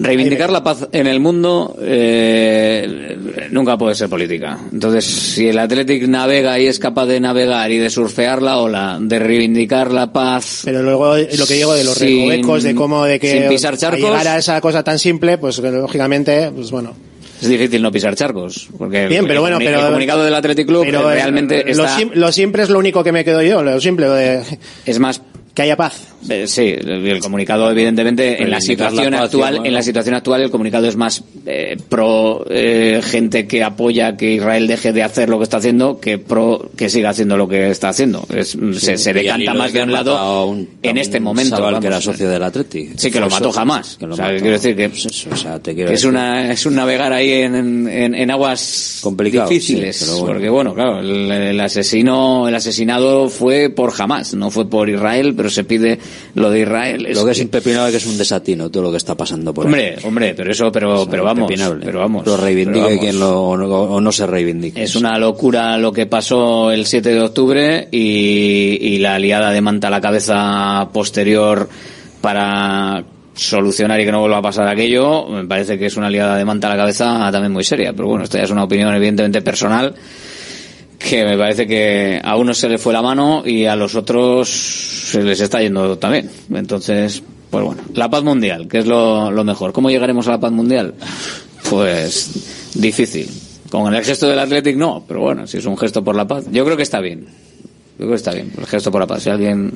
Reivindicar la paz en el mundo eh, nunca puede ser política. Entonces, si el Athletic navega y es capaz de navegar y de surfear la ola, de reivindicar la paz. Pero luego lo que digo de los sin- recovecos, de cómo de que sin pisar a charcos, llegar a esa cosa tan simple, pues lógicamente, pues bueno. Es difícil no pisar charcos. Porque Bien, pero el bueno, pero- el comunicado del Athletic Club Pero, eh, realmente lo, está, sim- lo simple es lo único que me quedo yo, lo simple de es más que haya paz. Eh, Sí, el el comunicado evidentemente en la situación la paz, actual, bueno. en la situación actual el comunicado es más eh, pro eh, gente que apoya que Israel deje de hacer lo que está haciendo que pro que siga haciendo lo que está haciendo. Es- se, se decanta más de un lado un- en este momento. vamos. que era socio del Atleti. Sí, que lo mató jamás. que lo o sea, mató. quiero decir que, Pues eso, o sea, te quiero que es decir. una es un navegar ahí en, en, en aguas Complicado, difíciles sí, pero bueno. porque bueno claro el, el asesino el asesinado fue por jamás no fue por Israel pero se pide lo de Israel Lo que es impepinable que es un desatino todo lo que está pasando por Hombre, hombre, pero eso, pero, pero vamos, pero vamos. Lo reivindique vamos. quien lo, o no, o no se reivindique. Es una locura lo que pasó el 7 de octubre y, y la liada de manta a la cabeza posterior para solucionar y que no vuelva a pasar aquello, me parece que es una liada de manta a la cabeza también muy seria. Pero bueno, esto ya es una opinión evidentemente personal que me parece que a unos se les fue la mano y a los otros se les está yendo también. Entonces, pues bueno, la paz mundial, que es lo, lo mejor. ¿Cómo llegaremos a la paz mundial? Pues difícil. Con el gesto del Athletic no, pero bueno, si es un gesto por la paz, yo creo que está bien. Yo creo que está bien, el gesto por la paz. Si alguien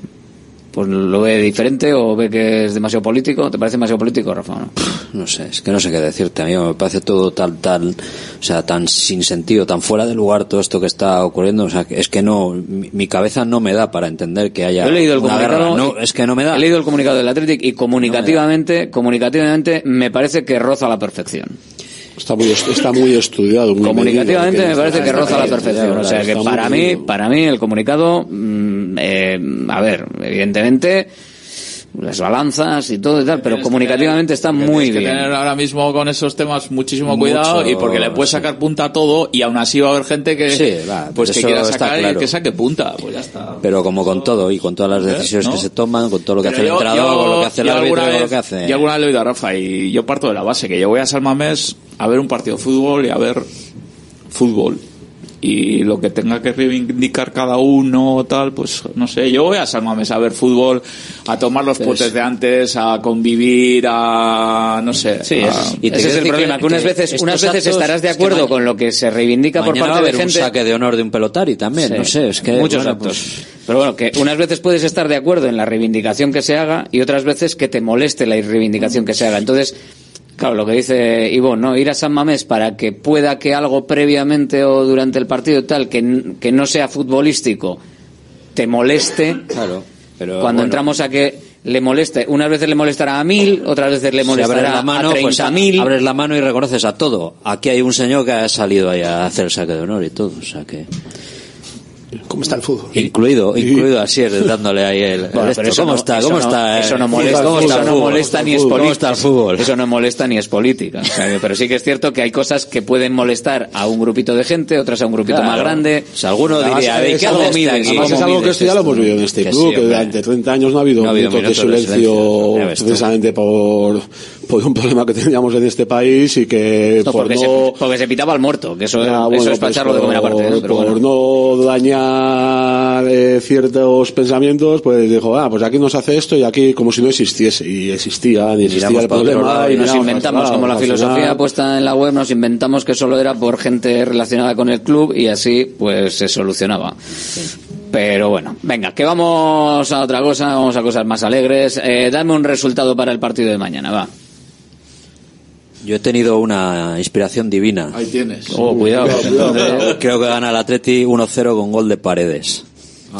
pues lo ve diferente o ve que es demasiado político, ¿te parece demasiado político, Rafa? no? No sé, es que no sé qué decirte, a mí me parece todo tal, tal, o sea, tan sin sentido, tan fuera de lugar todo esto que está ocurriendo, o sea, que es que no, mi, mi cabeza no me da para entender que haya Yo he leído el una comunicado, guerra, no, es que no me da. He leído el comunicado del Athletic y comunicativamente, comunicativamente me parece que roza la perfección. Está muy, est- está muy estudiado. Muy Comunicativamente medido, me parece que roza la perfección. O sea que para mí, para mí el comunicado, mm, eh, a ver, evidentemente las balanzas y todo y tal, pero comunicativamente está muy Tienes que bien. tener ahora mismo con esos temas muchísimo Mucho, cuidado y porque le puedes sacar punta a todo y aún así va a haber gente que Sí, va, pues que quiera sacar y claro. que saque punta, pues ya está. Pero como con todo y con todas las ¿Eh? decisiones ¿No? que se toman, con todo lo que Pero hace el entrenador, con lo que hace el árbitro, alguna con lo vez- que hace. Yo alguna vez le he oído a Rafa y yo parto de la base que yo voy a San Mamés a ver un partido de fútbol y a ver fútbol. Y lo que tenga que reivindicar cada uno, tal, pues no sé. Yo voy a San Mamés a ver fútbol, a tomar los Pues- potes de antes, a convivir, a. no sé. Sí, a- ese, ese es el problema, que unas veces, unas veces estarás de acuerdo con lo que se reivindica por Mañana va a parte de haber un gente. saque de honor de un pelotari también, Sí, no sé, es que muchos bueno, actos. pues, Pero bueno, que unas veces puedes estar de acuerdo en la reivindicación que se haga y otras veces que te moleste la reivindicación que se haga. Entonces, Claro, lo que dice Ivonne, ¿no? Ir a San Mamés para que pueda que algo previamente o durante el partido tal, que, que no sea futbolístico, te moleste. Claro, pero Cuando bueno. entramos a que le moleste, unas veces le molestará a mil, otras veces le Si abres molestará la mano, a pues treinta mil. abres la mano y reconoces a todo. Aquí hay un señor que ha salido ahí a hacer el saque de honor y todo, o sea que... ¿Cómo está el fútbol? Incluido, incluido así, dándole ahí el... el Bueno, esto. pero eso ¿Cómo no- está? eso ¿Cómo no- está? Eso no molesta, ¿Cómo está eso no fútbol? molesta ni es ¿Cómo política. fútbol? Eso no molesta ni es política. O sea, pero sí que es cierto que hay cosas que pueden molestar a un grupito de gente, otras a un grupito Claro. más grande. Si alguno Además, diría, ¿de qué algo aquí? Además ¿cómo es algo que esto ya lo hemos vivido en este club, que durante 30 años no ha habido habido minutos de silencio, precisamente por, por un problema que teníamos en este país y que No, por porque, no... se, porque se pitaba al muerto, que eso, Ya, eso es para pues de comer aparte. ¿eh? por, Pero por bueno. no dañar eh, ciertos pensamientos, pues dijo, ah, pues aquí nos hace esto y aquí como si no existiese. Y existía, ni existía Miramos el problema. lado y y nos inventamos, como la filosofía final, puesta en la web, nos inventamos que solo era por gente relacionada con el club y así pues se solucionaba. Pero bueno, venga, que vamos a otra cosa, vamos a cosas más alegres. Eh, dame un resultado para el partido de mañana, va. Yo he tenido una inspiración divina. Ahí tienes. Oh, cuidado. entonces- Creo que gana el Atleti 1-0 con gol de Paredes.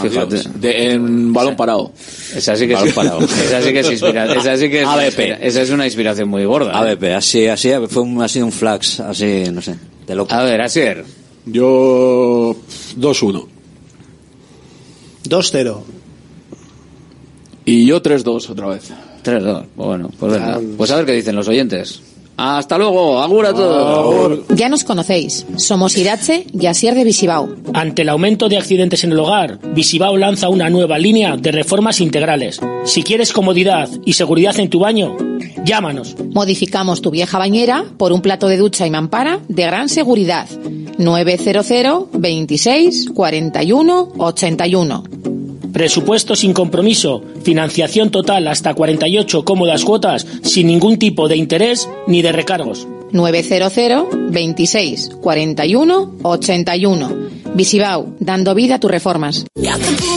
Fíjate. De, en balón parado. Esa sí que Balón es, parado. (laughs) esa sí que es inspira- esa sí que es (laughs) una ABP. esa es una inspiración muy gorda. ¿eh? ABP, así, así, fue un, ha sido un flax, así, no sé, de loco. A ver, Asier. Yo 2-1. 2-0. Y yo 3-2 otra vez. 3-2. Bueno, pues venga. Pues a ver qué dicen los oyentes. Hasta luego, agur a todos. Ya nos conocéis. Somos Irache y Asier de Visibao. Ante el aumento de accidentes en el hogar, Visibao lanza una nueva línea de reformas integrales. Si quieres comodidad y seguridad en tu baño, llámanos. Modificamos tu vieja bañera por un plato de ducha y mampara de gran seguridad. 900 26 41 81. Presupuesto sin compromiso, financiación total hasta 48 cómodas cuotas sin ningún tipo de interés ni de recargos. 900 26 41 81. Visibao, dando vida a tus reformas.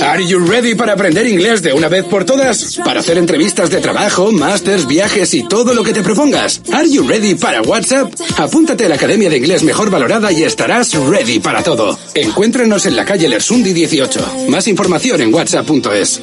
Are you ready para aprender inglés de una vez por todas? Para hacer entrevistas de trabajo, másters, viajes y todo lo que te propongas. Are you ready para WhatsApp? Apúntate a la Academia de Inglés Mejor Valorada y estarás ready para todo. Encuéntranos en la calle Lersundi 18. Más información en whatsapp.es.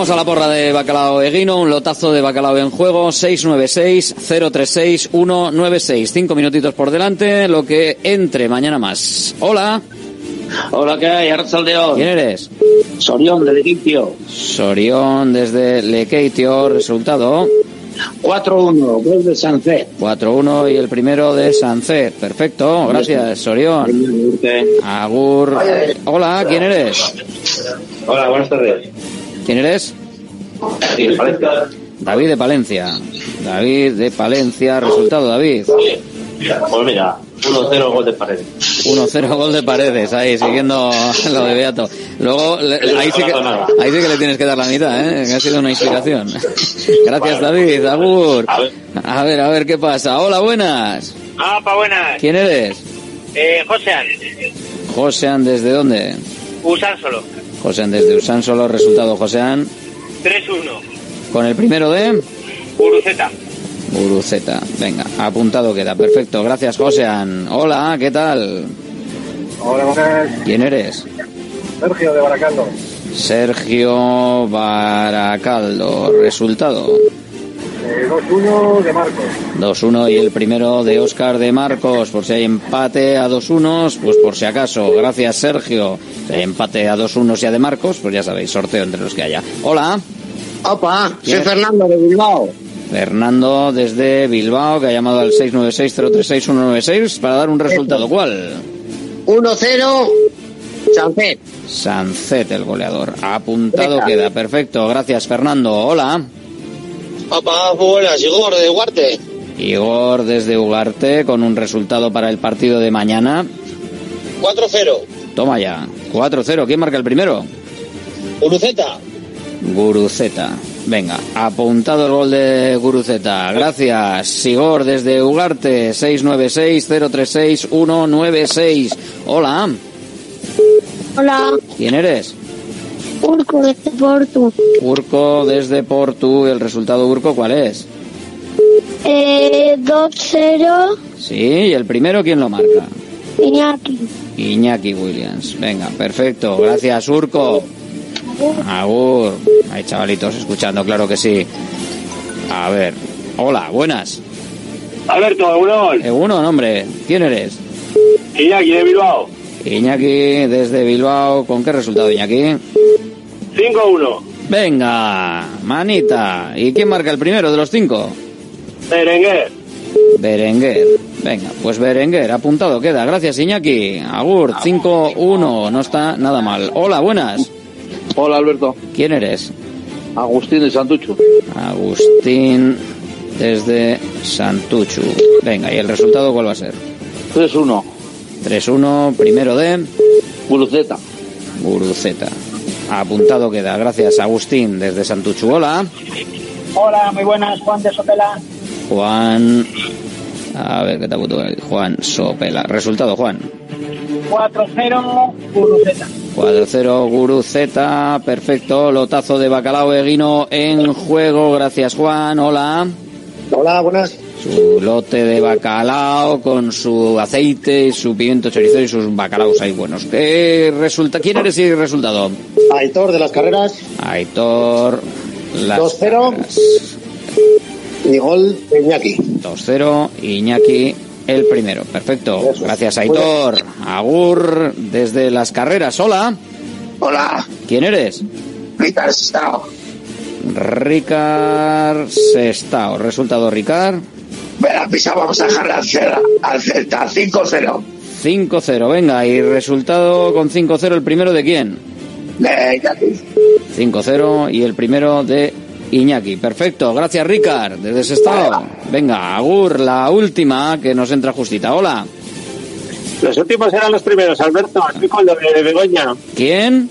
Vamos a la porra de bacalao eguino, un lotazo de bacalao en juego, 696-036-196. Cinco minutitos por delante, lo que entre mañana más. Hola. Hola, ¿qué hay? Arrachaldeón. ¿Quién eres? Sorión, de Lequitio. Sorión desde Lekeitio, resultado 4-1, gol de Sancet. 4-1 y el primero de Sancet. Perfecto, gracias, Sorión. Agur. Hola, ¿quién eres? Hola, buenas tardes. ¿Quién eres? Sí, Valencia. David de Palencia. David de Palencia. Resultado, David. Pues mira, 1-0 gol de paredes. 1-0 gol de paredes, ahí siguiendo (laughs) lo de Beato. Luego, le- ahí sí, que, ahí sí que le tienes que dar la mitad, ¿eh? que ha sido una inspiración. (laughs) Gracias, David. Agur. A ver, a ver qué pasa. Hola, buenas. Ah, pa' buenas. ¿Quién eres? Eh, Josean, Josean, ¿desde dónde? Usan solo. Josean, desde Usán, solo resultado, Josean. 3-1. Con el primero de Uruceta. Uruceta. Venga, apuntado queda. Perfecto. Gracias, Josean. Hola, ¿qué tal? Hola, buenas. ¿Quién eres? Sergio de Baracaldo. Sergio Baracaldo. Resultado. Eh, 2-1 de Marcos. 2-1 y el primero de Óscar de Marcos. Por si hay empate a 2-1, pues por si acaso. Gracias, Sergio. Si hay empate a 2-1 y a de Marcos, pues ya sabéis, sorteo entre los que haya. Hola. Opa, soy. Fernando de Bilbao. Fernando desde Bilbao, que ha llamado al 696-036-196 para dar un resultado. ¿Cuál? 1-0, Sancet. Sancet, el goleador. Apuntado Venga. queda. Perfecto. Gracias, Fernando. Hola. Muy buenas, Igor de Huarte. Igor desde Ugarte con un resultado para el partido de mañana. 4-0, Toma ya. 4-0. ¿Quién marca el primero? Uruceta. Guruceta. Venga, apuntado el gol de Guruceta. Gracias. Igor desde Ugarte, 696-036-196. Hola. Hola, ¿Quién eres? Urco de Porto. Urco desde Portu. ¿El resultado Urco cuál es? Eh, 2-0, Sí, ¿y el primero quién lo marca? Iñaki. Iñaki Williams. Venga, perfecto. Gracias, Urco. Agur. Hay chavalitos escuchando, claro que sí. A ver. Hola, buenas. Alberto, uno. Eh, uno, nombre. ¿Quién eres? Iñaki de Bilbao. Iñaki desde Bilbao. ¿Con qué resultado, Iñaki? 5-1. Venga, manita. ¿Y quién marca el primero de los cinco? Berenguer. Berenguer. Venga, pues Berenguer, apuntado queda. Gracias, Iñaki. Agur, 5-1. No está nada mal. Hola, buenas. Hola Alberto. ¿Quién eres? Agustín de Santucho. Agustín desde Santuchu. Venga, ¿y el resultado cuál va a ser? 3-1. 3-1, primero de Guruceta. Guruceta. Apuntado queda. Gracias, Agustín desde Santuchu. Hola. Hola, muy buenas, Juan de Sopela. Juan. A ver qué te apunto. Juan Sopela. Resultado, Juan. 4-0, Uruceta. 4-0 Guru Z, perfecto, lotazo de bacalao eguino en juego, gracias Juan, hola. Hola, buenas. Su lote de bacalao con su aceite y su pimiento chorizo y sus bacalaos ahí buenos. ¿Qué resulta? ¿Quién eres y resultado? Aitor de las carreras. Aitor. las 2-0. Caras. Y gol de Iñaki. 2-0, Iñaki el primero. Perfecto. Gracias, Aitor. Agur desde las carreras. Hola. Hola. ¿Quién eres? Ricard Stao. Ricard Sestao. Resultado, Ricard. Venga, pisa, vamos a dejar al Celta, al Celta 5-0. 5-0. Venga, y resultado con 5-0. ¿El primero de quién? De Iñaki. 5-0 y el primero de Iñaki. Perfecto. Gracias, Ricard. Desde Sestao. Venga, Agur, la última que nos entra justita. Hola. Los últimos eran los primeros, Alberto. Estoy con lo de Begoña. ¿Quién?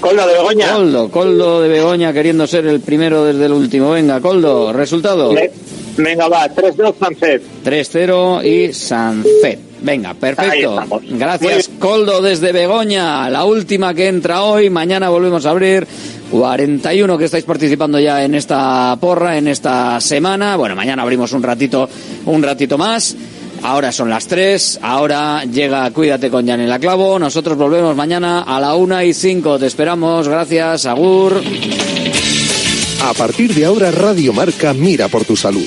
Coldo de Begoña. Coldo, Coldo de Begoña queriendo ser el primero desde el último. Venga, Coldo, resultado. Le- Venga, va, 3-2 Sancet. 3-0 y Sanfet. Venga, perfecto. Gracias, Coldo, desde Begoña. La última que entra hoy. Mañana volvemos a abrir. 41 que estáis participando ya en esta porra, en esta semana. Bueno, mañana abrimos un ratito, un ratito más. Ahora son las 3. Ahora llega Cuídate con Yanela Clavo. Nosotros volvemos mañana a la 1 y 5. Te esperamos. Gracias, Agur. A partir de ahora, Radio Marca mira por tu salud.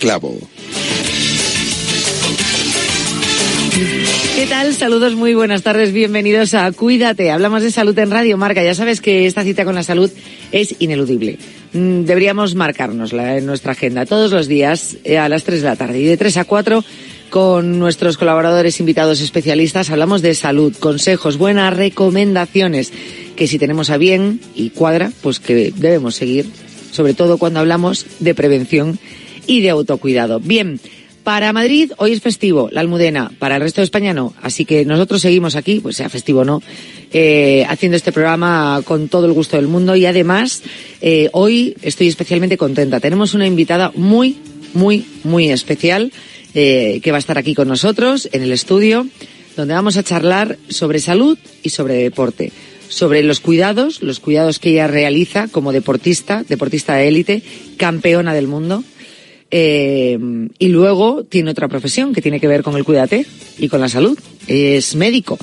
Clavo. ¿Qué tal? Saludos, muy buenas tardes, bienvenidos a Cuídate. Hablamos de salud en Radio Marca. Ya sabes que esta cita con la salud es ineludible. Mm, Deberíamos marcárnosla en nuestra agenda todos los días eh, a las 3 de la tarde y de 3 a 4 con nuestros colaboradores invitados especialistas hablamos de salud, consejos, buenas recomendaciones que si tenemos a bien y cuadra, pues que debemos seguir, sobre todo cuando hablamos de prevención y de autocuidado. Bien, para Madrid hoy es festivo, la Almudena, para el resto de España no, así que nosotros seguimos aquí, pues sea festivo o no, eh, haciendo este programa con todo el gusto del mundo y además eh, hoy estoy especialmente contenta. Tenemos una invitada muy, muy, muy especial eh, que va a estar aquí con nosotros en el estudio, donde vamos a charlar sobre salud y sobre deporte, sobre los cuidados, los cuidados que ella realiza como deportista, deportista de élite, campeona del mundo. Eh, y luego tiene otra profesión que tiene que ver con el cuídate y con la salud. Es médico.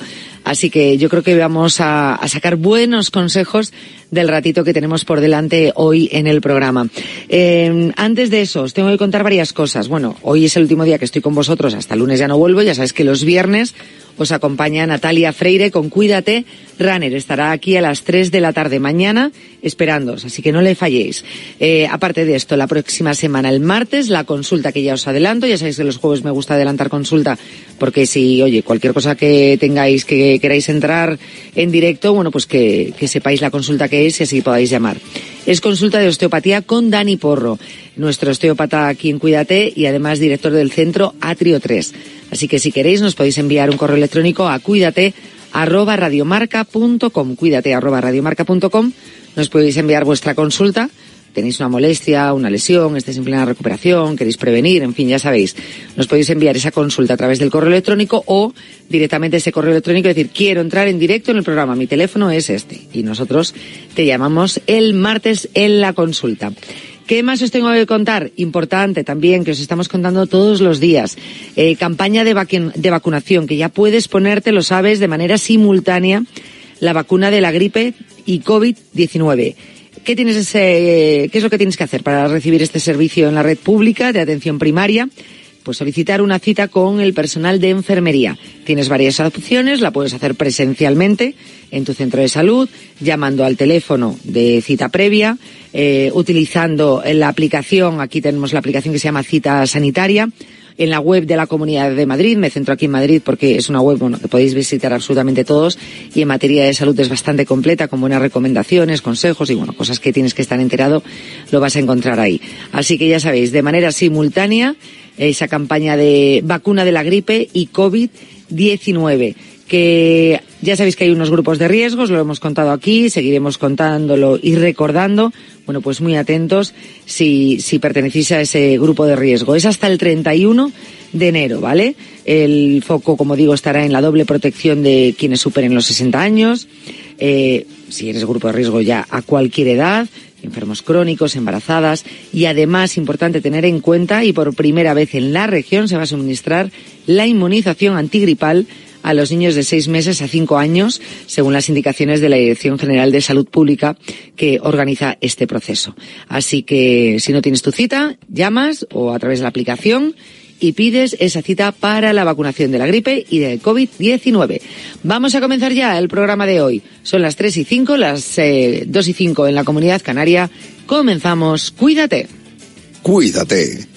Así que yo creo que vamos a, sacar buenos consejos del ratito que tenemos por delante hoy en el programa. Eh, antes de eso, os tengo que contar varias cosas. Bueno, hoy es el último día que estoy con vosotros, hasta el lunes ya no vuelvo, ya sabéis que los viernes os acompaña Natalia Freire con Cuídate. Runner estará aquí a las 3 de la tarde mañana esperándoos, así que no le falléis. Eh, aparte de esto, la próxima semana, el martes, la consulta que ya os adelanto. Ya sabéis que los jueves me gusta adelantar consulta porque si, oye, cualquier cosa que tengáis que queráis entrar en directo, bueno, pues que, que sepáis la consulta que es y así podáis llamar. Es consulta de osteopatía con Dani Porro, nuestro osteópata aquí en Cuídate y además director del centro Atrio 3. Así que si queréis nos podéis enviar un correo electrónico a cuídate arroba radiomarca.com, cuídate arroba radiomarca.com, nos podéis enviar vuestra consulta, tenéis una molestia, una lesión, estáis en plena recuperación, queréis prevenir, en fin, ya sabéis, nos podéis enviar esa consulta a través del correo electrónico o directamente ese correo electrónico, decir, quiero entrar en directo en el programa, mi teléfono es este, y nosotros te llamamos el martes en la consulta. ¿Qué más os tengo que contar? Importante también, que os estamos contando todos los días. Eh, campaña de, vacunación, que ya puedes ponerte, lo sabes, de manera simultánea, la vacuna de la gripe y COVID-19. ¿Qué, tienes ese, ¿Qué es lo que tienes que hacer para recibir este servicio en la red pública de atención primaria? Pues solicitar una cita con el personal de enfermería. Tienes varias opciones, la puedes hacer presencialmente en tu centro de salud, llamando al teléfono de cita previa, eh, utilizando la aplicación, aquí tenemos la aplicación que se llama Cita Sanitaria, en la web de la Comunidad de Madrid. Me centro aquí en Madrid porque es una web bueno, que podéis visitar absolutamente todos y en materia de salud es bastante completa con buenas recomendaciones, consejos y bueno, cosas que tienes que estar enterado lo vas a encontrar ahí. Así que ya sabéis, de manera simultánea esa campaña de vacuna de la gripe y COVID-19 que ya sabéis que hay unos grupos de riesgos, lo hemos contado aquí, seguiremos contándolo y recordando. Bueno, pues muy atentos si, si a ese grupo de riesgo. Es hasta el 31 de enero, ¿vale? El foco, como digo, estará en la doble protección de quienes superen los 60 años, eh, si eres grupo de riesgo ya a cualquier edad, enfermos crónicos, embarazadas y además importante tener en cuenta y por primera vez en la región se va a suministrar la inmunización antigripal a los niños de seis meses a cinco años, según las indicaciones de la Dirección General de Salud Pública que organiza este proceso. Así que si no tienes tu cita, llamas o a través de la aplicación y pides esa cita para la vacunación de la gripe y del COVID-19. Vamos a comenzar ya el programa de hoy. Son las tres y cinco, las eh, dos y cinco en la comunidad canaria. Comenzamos. Cuídate. Cuídate.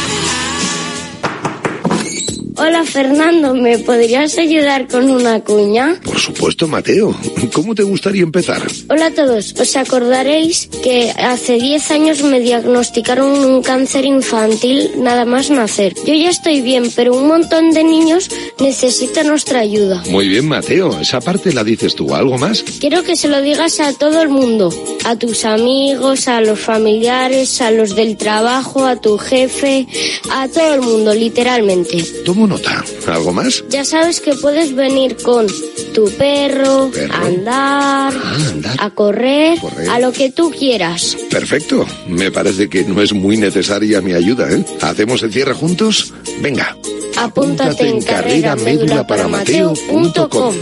Hola Fernando, ¿me podrías ayudar con una cuña? Por supuesto, Mateo. ¿Cómo te gustaría empezar? Hola a todos, os acordaréis que hace 10 años me diagnosticaron un cáncer infantil nada más nacer. Yo ya estoy bien, pero un montón de niños necesitan nuestra ayuda. Muy bien, Mateo. Esa parte la dices tú. ¿Algo más? Quiero que se lo digas a todo el mundo, a tus amigos, a los familiares, a los del trabajo, a tu jefe, a todo el mundo, literalmente. Nota. ¿Algo más? Ya sabes que puedes venir con tu perro, a andar, a correr, a lo que tú quieras. Perfecto. Me parece que no es muy necesaria mi ayuda, ¿eh? ¿Hacemos el cierre juntos? Venga. Apúntate en carrera médula para Mateo.com.